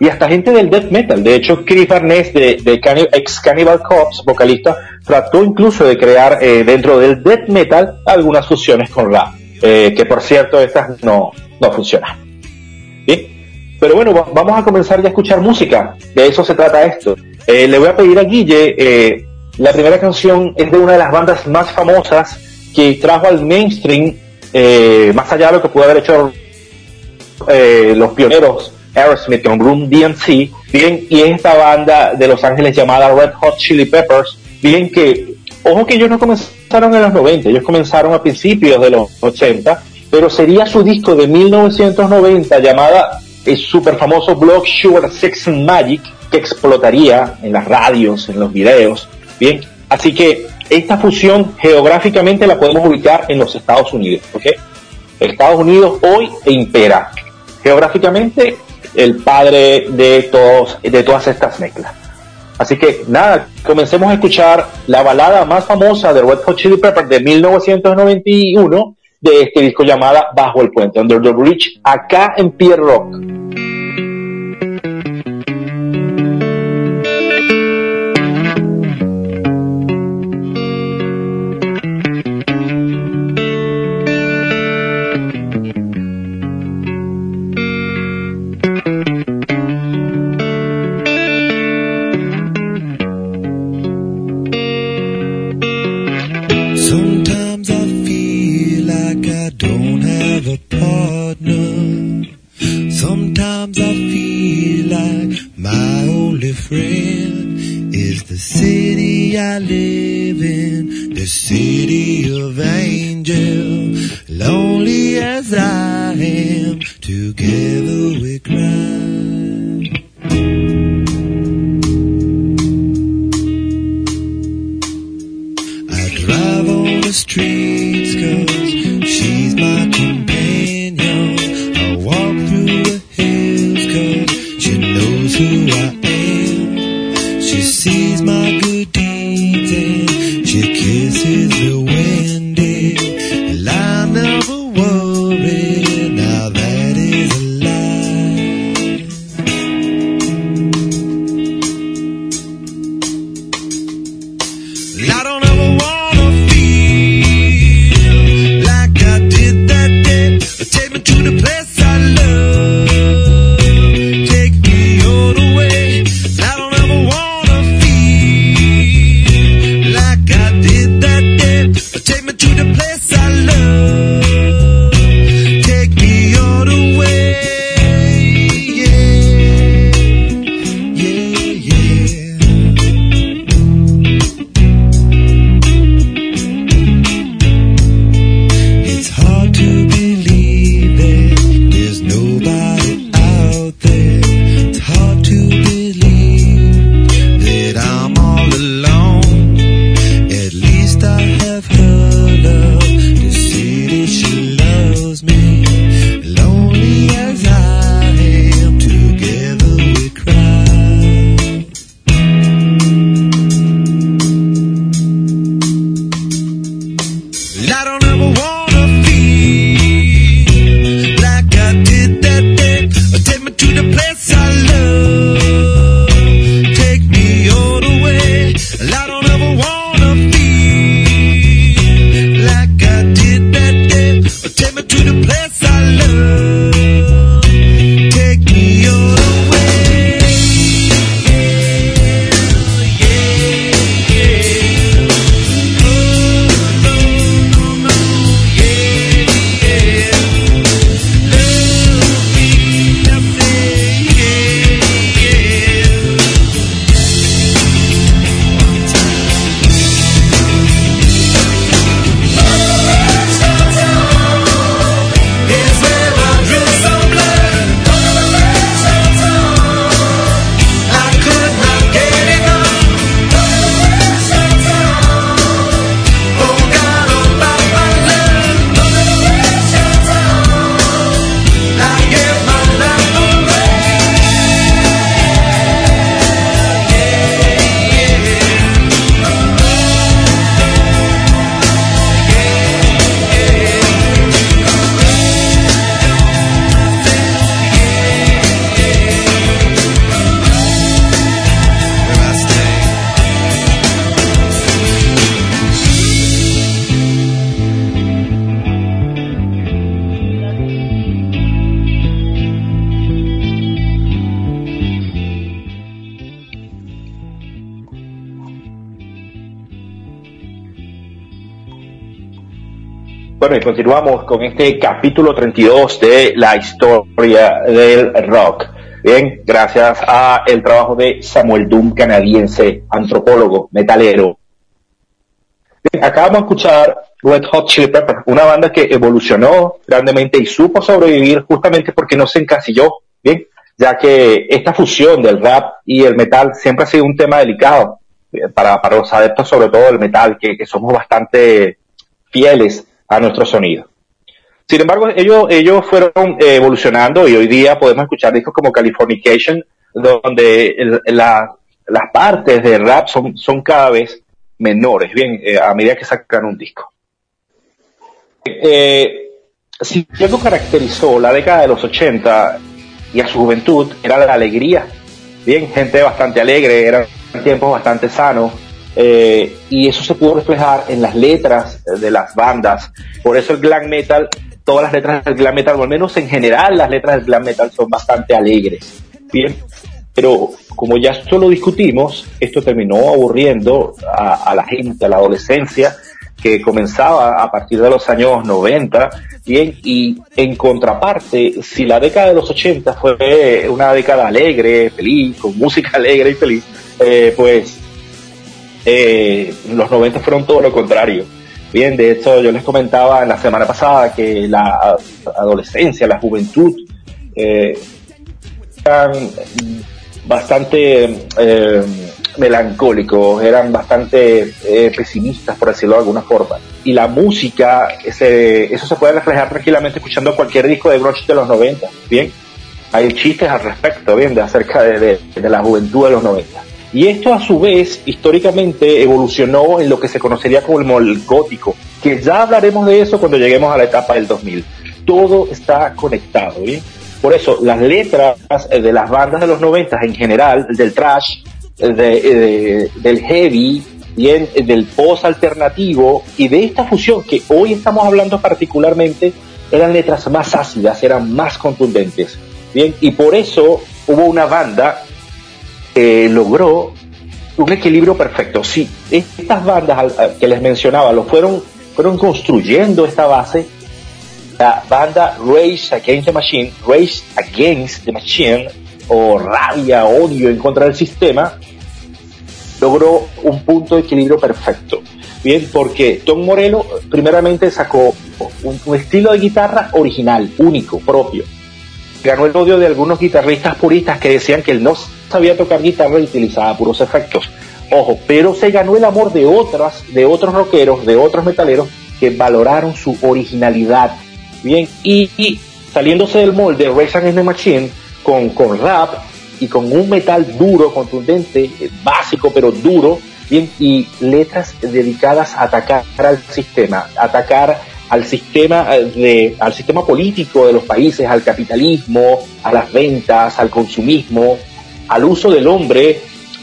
y hasta gente del death metal. De hecho, Chris Barnes de, de ex Cannibal Corpse, vocalista, trató incluso de crear eh, dentro del death metal algunas fusiones con rap, eh, que por cierto estas no, no funcionan. ¿Bien? Pero bueno, vamos a comenzar ya a escuchar música. De eso se trata esto. Eh, le voy a pedir a Guille, eh, la primera canción es de una de las bandas más famosas que trajo al mainstream, más allá de lo que pudo haber hecho los pioneros Aerosmith con Room DNC, bien, y es esta banda de Los Ángeles llamada Red Hot Chili Peppers, bien que, ojo que ellos no comenzaron en los 90, ellos comenzaron a principios de los 80, pero sería su disco de 1990 llamada el super famoso blog Sugar Sex and Magic, que explotaría en las radios, en los videos, bien, así que esta fusión geográficamente la podemos ubicar en los Estados Unidos, ¿ok? Estados Unidos hoy impera. Geográficamente, el padre de, todos, de todas estas mezclas. Así que nada, comencemos a escuchar la balada más famosa de Red Hot Chili Peppers de 1991 de este disco llamada Bajo el Puente, Under the Bridge, acá en Pier Rock. Continuamos con este capítulo 32 de la historia del rock. Bien, gracias a el trabajo de Samuel Doom, canadiense, antropólogo, metalero. Acabamos de escuchar Red Hot Chili Peppers, una banda que evolucionó grandemente y supo sobrevivir justamente porque no se encasilló, bien, ya que esta fusión del rap y el metal siempre ha sido un tema delicado eh, para, para los adeptos, sobre todo del metal, que somos bastante fieles a nuestro sonido. Sin embargo, ellos, ellos fueron eh, evolucionando y hoy día podemos escuchar discos como Californication, donde el- la- las partes de rap son, son cada vez menores, bien, eh, a medida que sacan un disco. Eh, si algo caracterizó la década de los 80 y a su juventud, era la alegría. Bien, gente bastante alegre, eran tiempos bastante sanos, eh, y eso se pudo reflejar en las letras de las bandas. Por eso el glam metal, todas las letras del glam metal, o al menos en general las letras del glam metal son bastante alegres. Bien, pero como ya esto lo discutimos, esto terminó aburriendo a, a la gente, a la adolescencia, que comenzaba a partir de los años 90, bien, y en contraparte, si la década de los 80 fue una década alegre, feliz, con música alegre y feliz, eh, pues eh, los 90 fueron todo lo contrario. Bien, de hecho yo les comentaba en la semana pasada que la adolescencia, la juventud, eh, eran bastante eh, melancólicos, eran bastante eh, pesimistas, por decirlo de alguna forma. Y la música, ese, eso se puede reflejar tranquilamente escuchando cualquier disco de grunge de los 90, ¿bien? Hay chistes al respecto, ¿bien? De acerca de, la juventud de los 90. Y esto a su vez, históricamente, evolucionó en lo que se conocería como el gótico, que ya hablaremos de eso cuando lleguemos a la etapa del 2000. Todo está conectado, ¿bien? Por eso, las letras eh, de las bandas de los 90 en general, del trash, eh, de- de- del heavy, bien, eh, del post alternativo y de esta fusión que hoy estamos hablando particularmente, eran letras más ácidas, eran más contundentes. Bien, y por eso hubo una banda que logró un equilibrio perfecto. Sí, estas bandas que les mencionaba lo fueron, fueron construyendo esta base. La banda Rage Against the Machine, Rage Against the Machine, o rabia, odio en contra del sistema, logró un punto de equilibrio perfecto. Bien, porque Tom Morello primeramente sacó un, un estilo de guitarra original, único, propio. Ganó el odio de algunos guitarristas puristas que decían que él no sabía tocar guitarra y utilizaba puros efectos. Ojo, pero se ganó el amor de otras, de otros rockeros, de otros metaleros que valoraron su originalidad. Bien, y, y saliéndose del molde Rage Against the Machine con, con rap y con un metal duro, contundente, eh, básico pero duro, bien, y letras dedicadas a atacar al sistema, atacar al sistema eh, de, al sistema político de los países, al capitalismo, a las ventas, al consumismo, al uso del hombre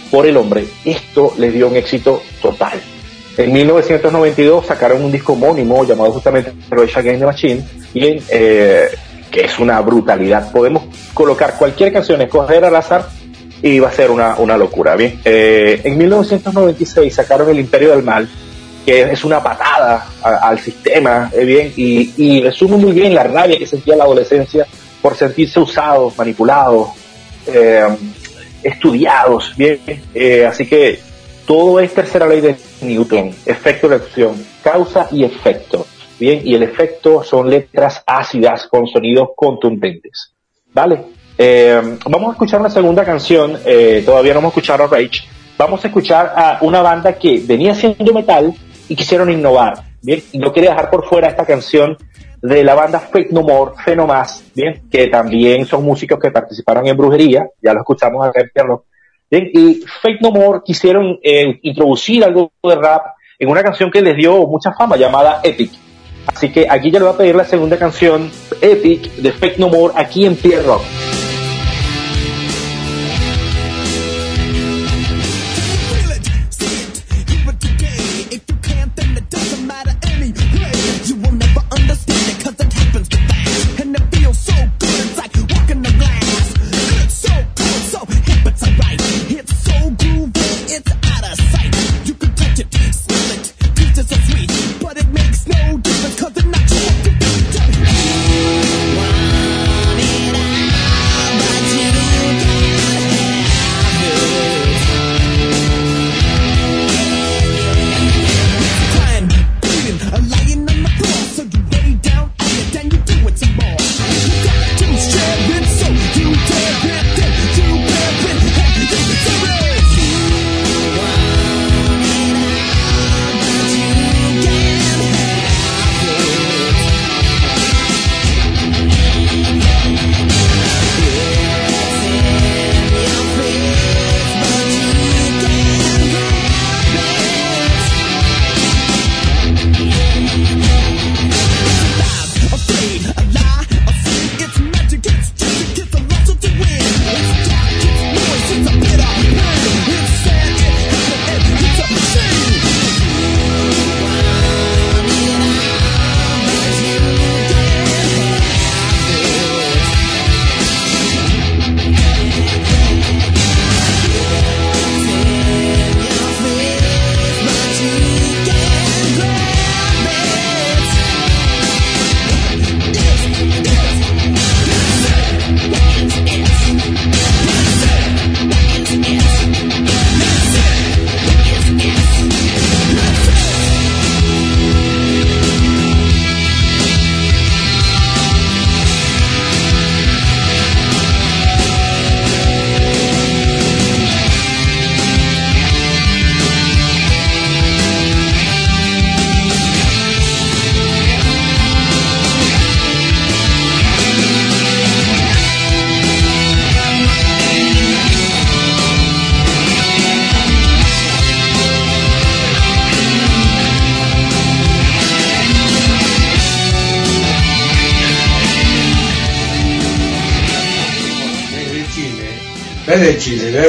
por el hombre. Esto les dio un éxito total. En 1992 sacaron un disco homónimo llamado justamente Rage Against the Machine, bien, eh, que es una brutalidad. Podemos colocar cualquier canción, escoger al azar y va a ser una, una locura. Bien, Eh, en 1996 sacaron El Imperio del Mal, que es una patada al sistema, eh, bien, y, y resume muy bien la rabia que sentía la adolescencia por sentirse usados, manipulados, estudiados, bien, eh, así que todo es tercera ley de Newton, efecto de acción, causa y efecto, bien, y el efecto son letras ácidas con sonidos contundentes, ¿vale? Eh, vamos a escuchar una segunda canción, eh, todavía no hemos escuchado a Rage, vamos a escuchar a una banda que venía haciendo metal y quisieron innovar, bien, no quería dejar por fuera esta canción de la banda Fake No More, Fe No Más, bien, que también son músicos que participaron en Brujería, ya lo escuchamos acá en Pierrot, bien, y Fake No More quisieron eh, introducir algo de rap en una canción que les dio mucha fama llamada Epic. Así que aquí ya le voy a pedir la segunda canción, Epic, de Fake No More, aquí en Pierrot.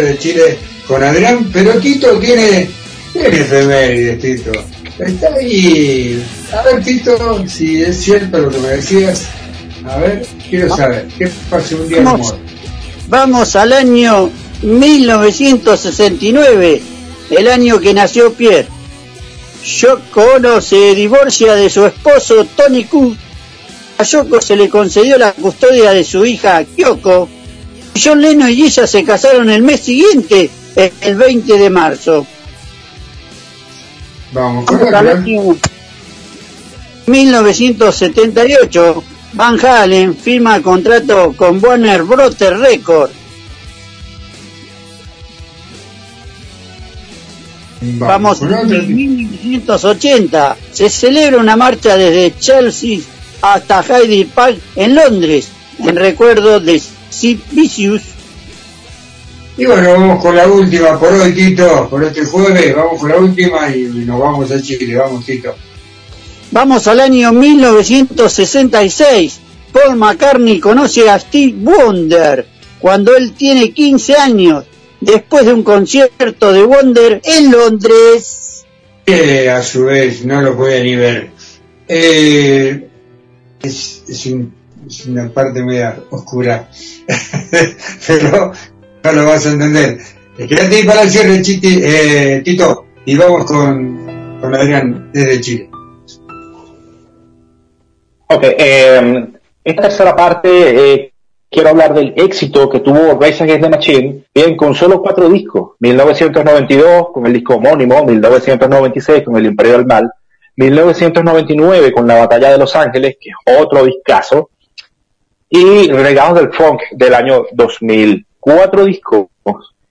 Desde Chile con Adrián, pero Tito tiene, tiene efemérides, Tito. Está ahí. A ver, Tito, si es cierto lo que me decías. A ver, quiero saber, ¿qué pasó un día de Vamos. amor? Vamos al año 1969, el año que nació Pierre. Yoko Ono se divorcia de su esposo Tony Ku. A Yoko se le concedió la custodia de su hija Kyoko. John Lennon y ella se casaron el mes siguiente, el 20 de marzo. Vamos, Vamos al año 1978, Van Halen firma contrato con Warner Brothers Records. Vamos con en otro. 1980. Se celebra una marcha desde Chelsea hasta Hyde Park en Londres, en recuerdo de Sid Vicious. Y bueno, vamos con la última por hoy, Tito, por este jueves, vamos con la última y nos vamos a Chile, vamos, Tito. Vamos al año 1966. Paul McCartney conoce a Steve Wonder cuando él tiene 15 años, después de un concierto de Wonder en Londres. A su vez no lo puede ni ver. Eh, es, es un- es una parte media oscura, pero no lo vas a entender. Quédate para el cierre, Chiti, eh, Tito, y vamos con, con Adrián desde Chile. Ok, eh, esta tercera parte eh, quiero hablar del éxito que tuvo Rage Against the Machine, bien, con solo cuatro discos, 1992 con el disco homónimo, 1996 con el Imperio del Mal, 1999 con la Batalla de Los Ángeles, que es otro discazo, y Regados del Funk del año 2000, cuatro discos,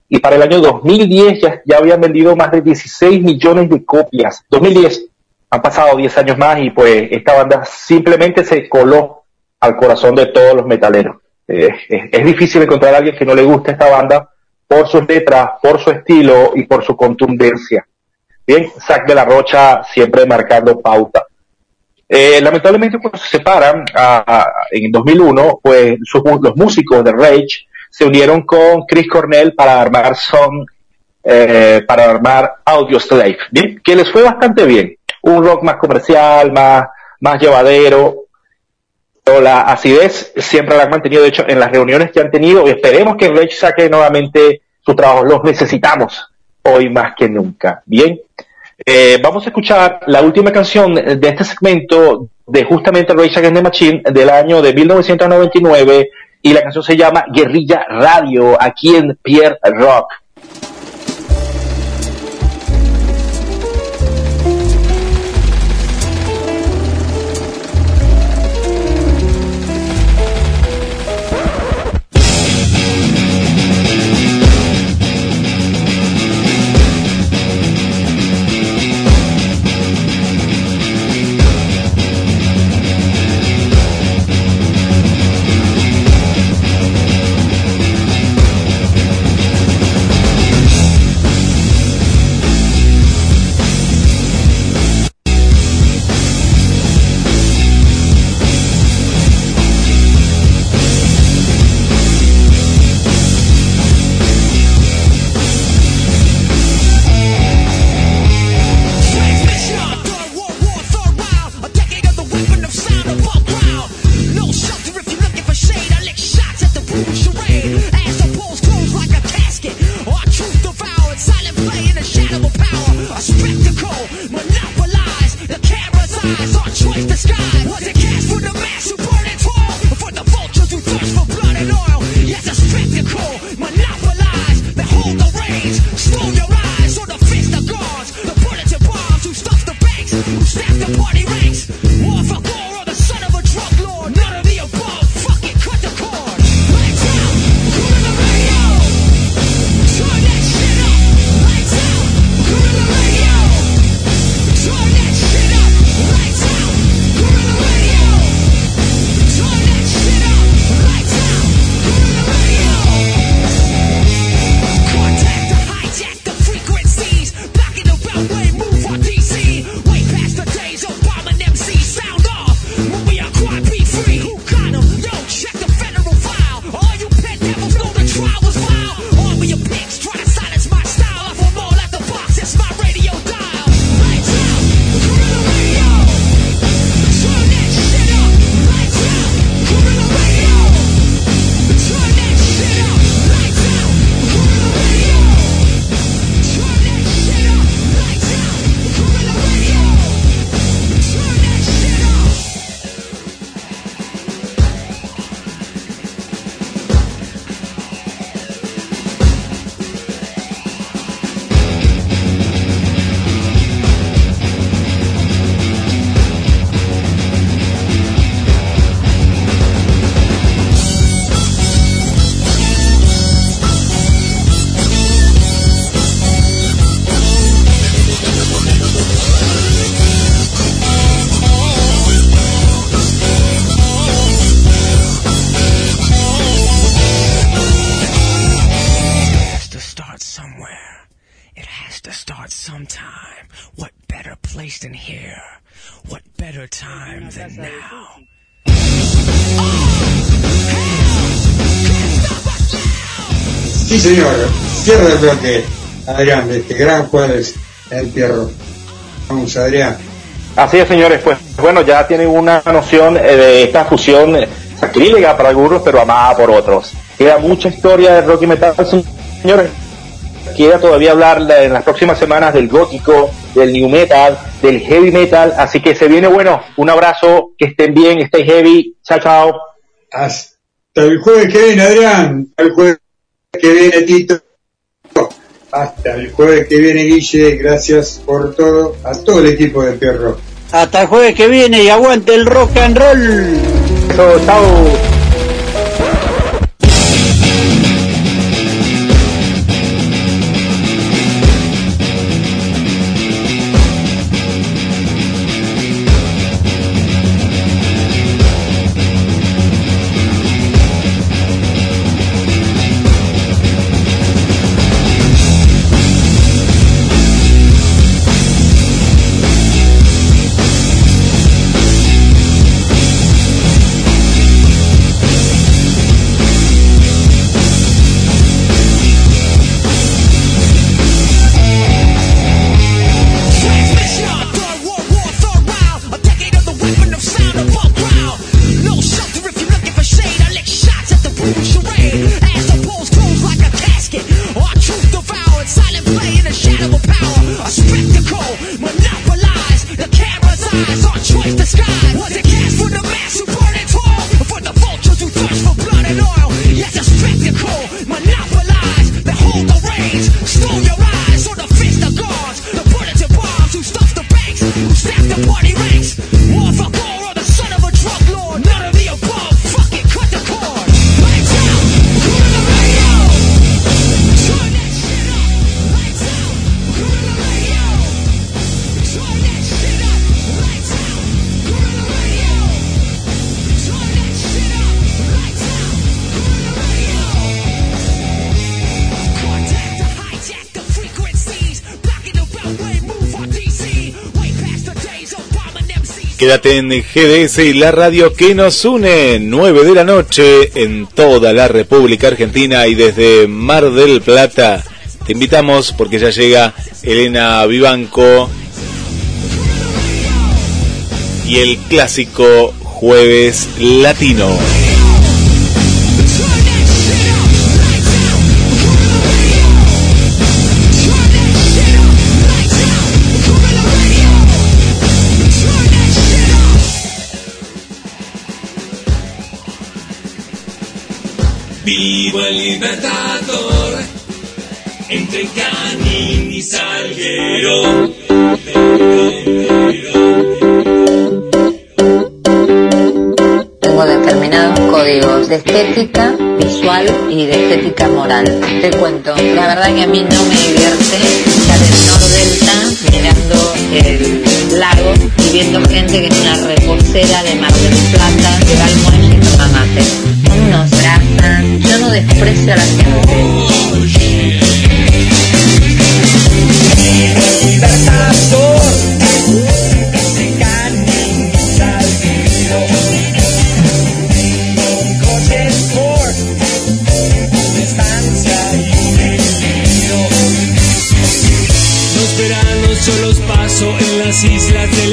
y para el año 2010 ya, ya habían vendido más de 16 millones de copias, 2010 han pasado 10 años más y pues esta banda simplemente se coló al corazón de todos los metaleros. Eh, es, es difícil encontrar a alguien que no le guste esta banda por sus letras, por su estilo y por su contundencia. Bien, Zack de la Rocha siempre marcando pauta. Eh, lamentablemente cuando se separan a- a- en 2001, pues sus los músicos de Rage se unieron con Chris Cornell para armar Son, eh, para armar Audio Slave, bien, que les fue bastante bien. Un rock más comercial, más, más llevadero, pero la acidez siempre la han mantenido, de hecho, en las reuniones que han tenido, y esperemos que Rage saque nuevamente su trabajo, los necesitamos hoy más que nunca, bien. Eh, vamos a escuchar la última canción de este segmento de justamente Rage Against the Machine del año de 1999 y la canción se llama Guerrilla Radio aquí en Pierre Rock. Sí, señor. Cierra el bloque, Adrián, de este gran jueves el Pierro. Vamos, Adrián. Así es, señores, pues bueno, ya tienen una noción eh, de esta fusión eh, sacrílega para algunos, pero amada por otros. Queda mucha historia de rock y metal, señores. Queda todavía hablar la- en las próximas semanas del gótico, del new metal, del heavy metal, así que se viene bueno. Un abrazo, que estén bien, stay heavy. Chao, chao. Hasta el jueves que viene, Adrián. Hasta el jueves que viene, Tito. Hasta el jueves que viene, Guille. Gracias por todo. A todo el equipo de Pierro. Hasta el jueves que viene y aguante el rock and roll. Chao. En GDS y la radio que nos une, 9 de la noche en toda la República Argentina y desde Mar del Plata. Te invitamos porque ya llega Elena Vivanco y el clásico Jueves Latino. Vivo el Libertador entre Canin y Salguero. Tengo determinados códigos de estética visual y de estética moral. Te cuento, la verdad que a mí no me divierte estar en Nordelta mirando el lago y viendo gente que es una reposera de Mar del Plata que va al muelle y toma mate. Desprecio a la gente. Libertador entre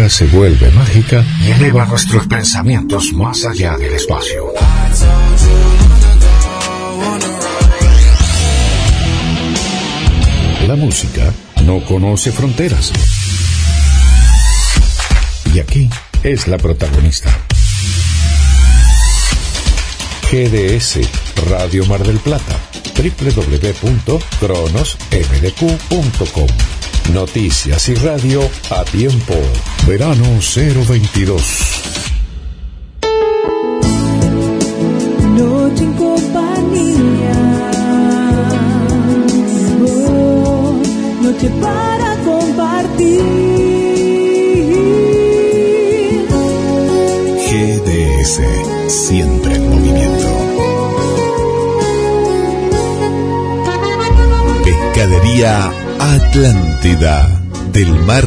música se vuelve mágica y eleva nuestros pensamientos más allá del espacio. La música no conoce fronteras. Y aquí es la protagonista. GDS Radio Mar del Plata www.cronosmdq.com Noticias y radio a tiempo. Verano 022. Noche en compañía. Oh, noche para compartir. GDS, siempre en movimiento. Pescadería Atlántida, del mar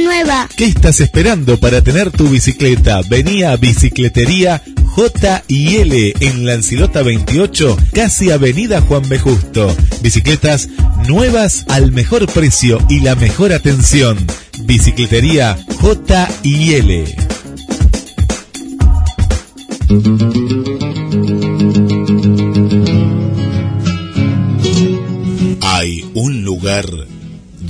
Nueva. ¿Qué estás esperando para tener tu bicicleta? Venía a Bicicletería J en Lancilota 28, casi Avenida Juan B. Justo. Bicicletas nuevas al mejor precio y la mejor atención. Bicicletería J. Hay un lugar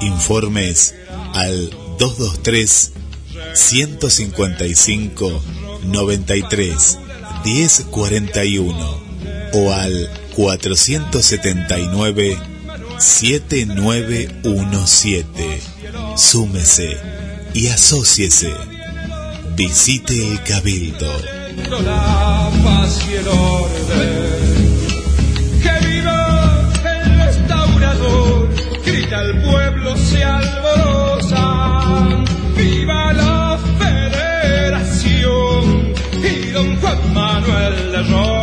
Informes al 223 155 93 1041 o al 479 7917. Súmese y asóciese. Visite el Cabildo. Manuel de Rosa.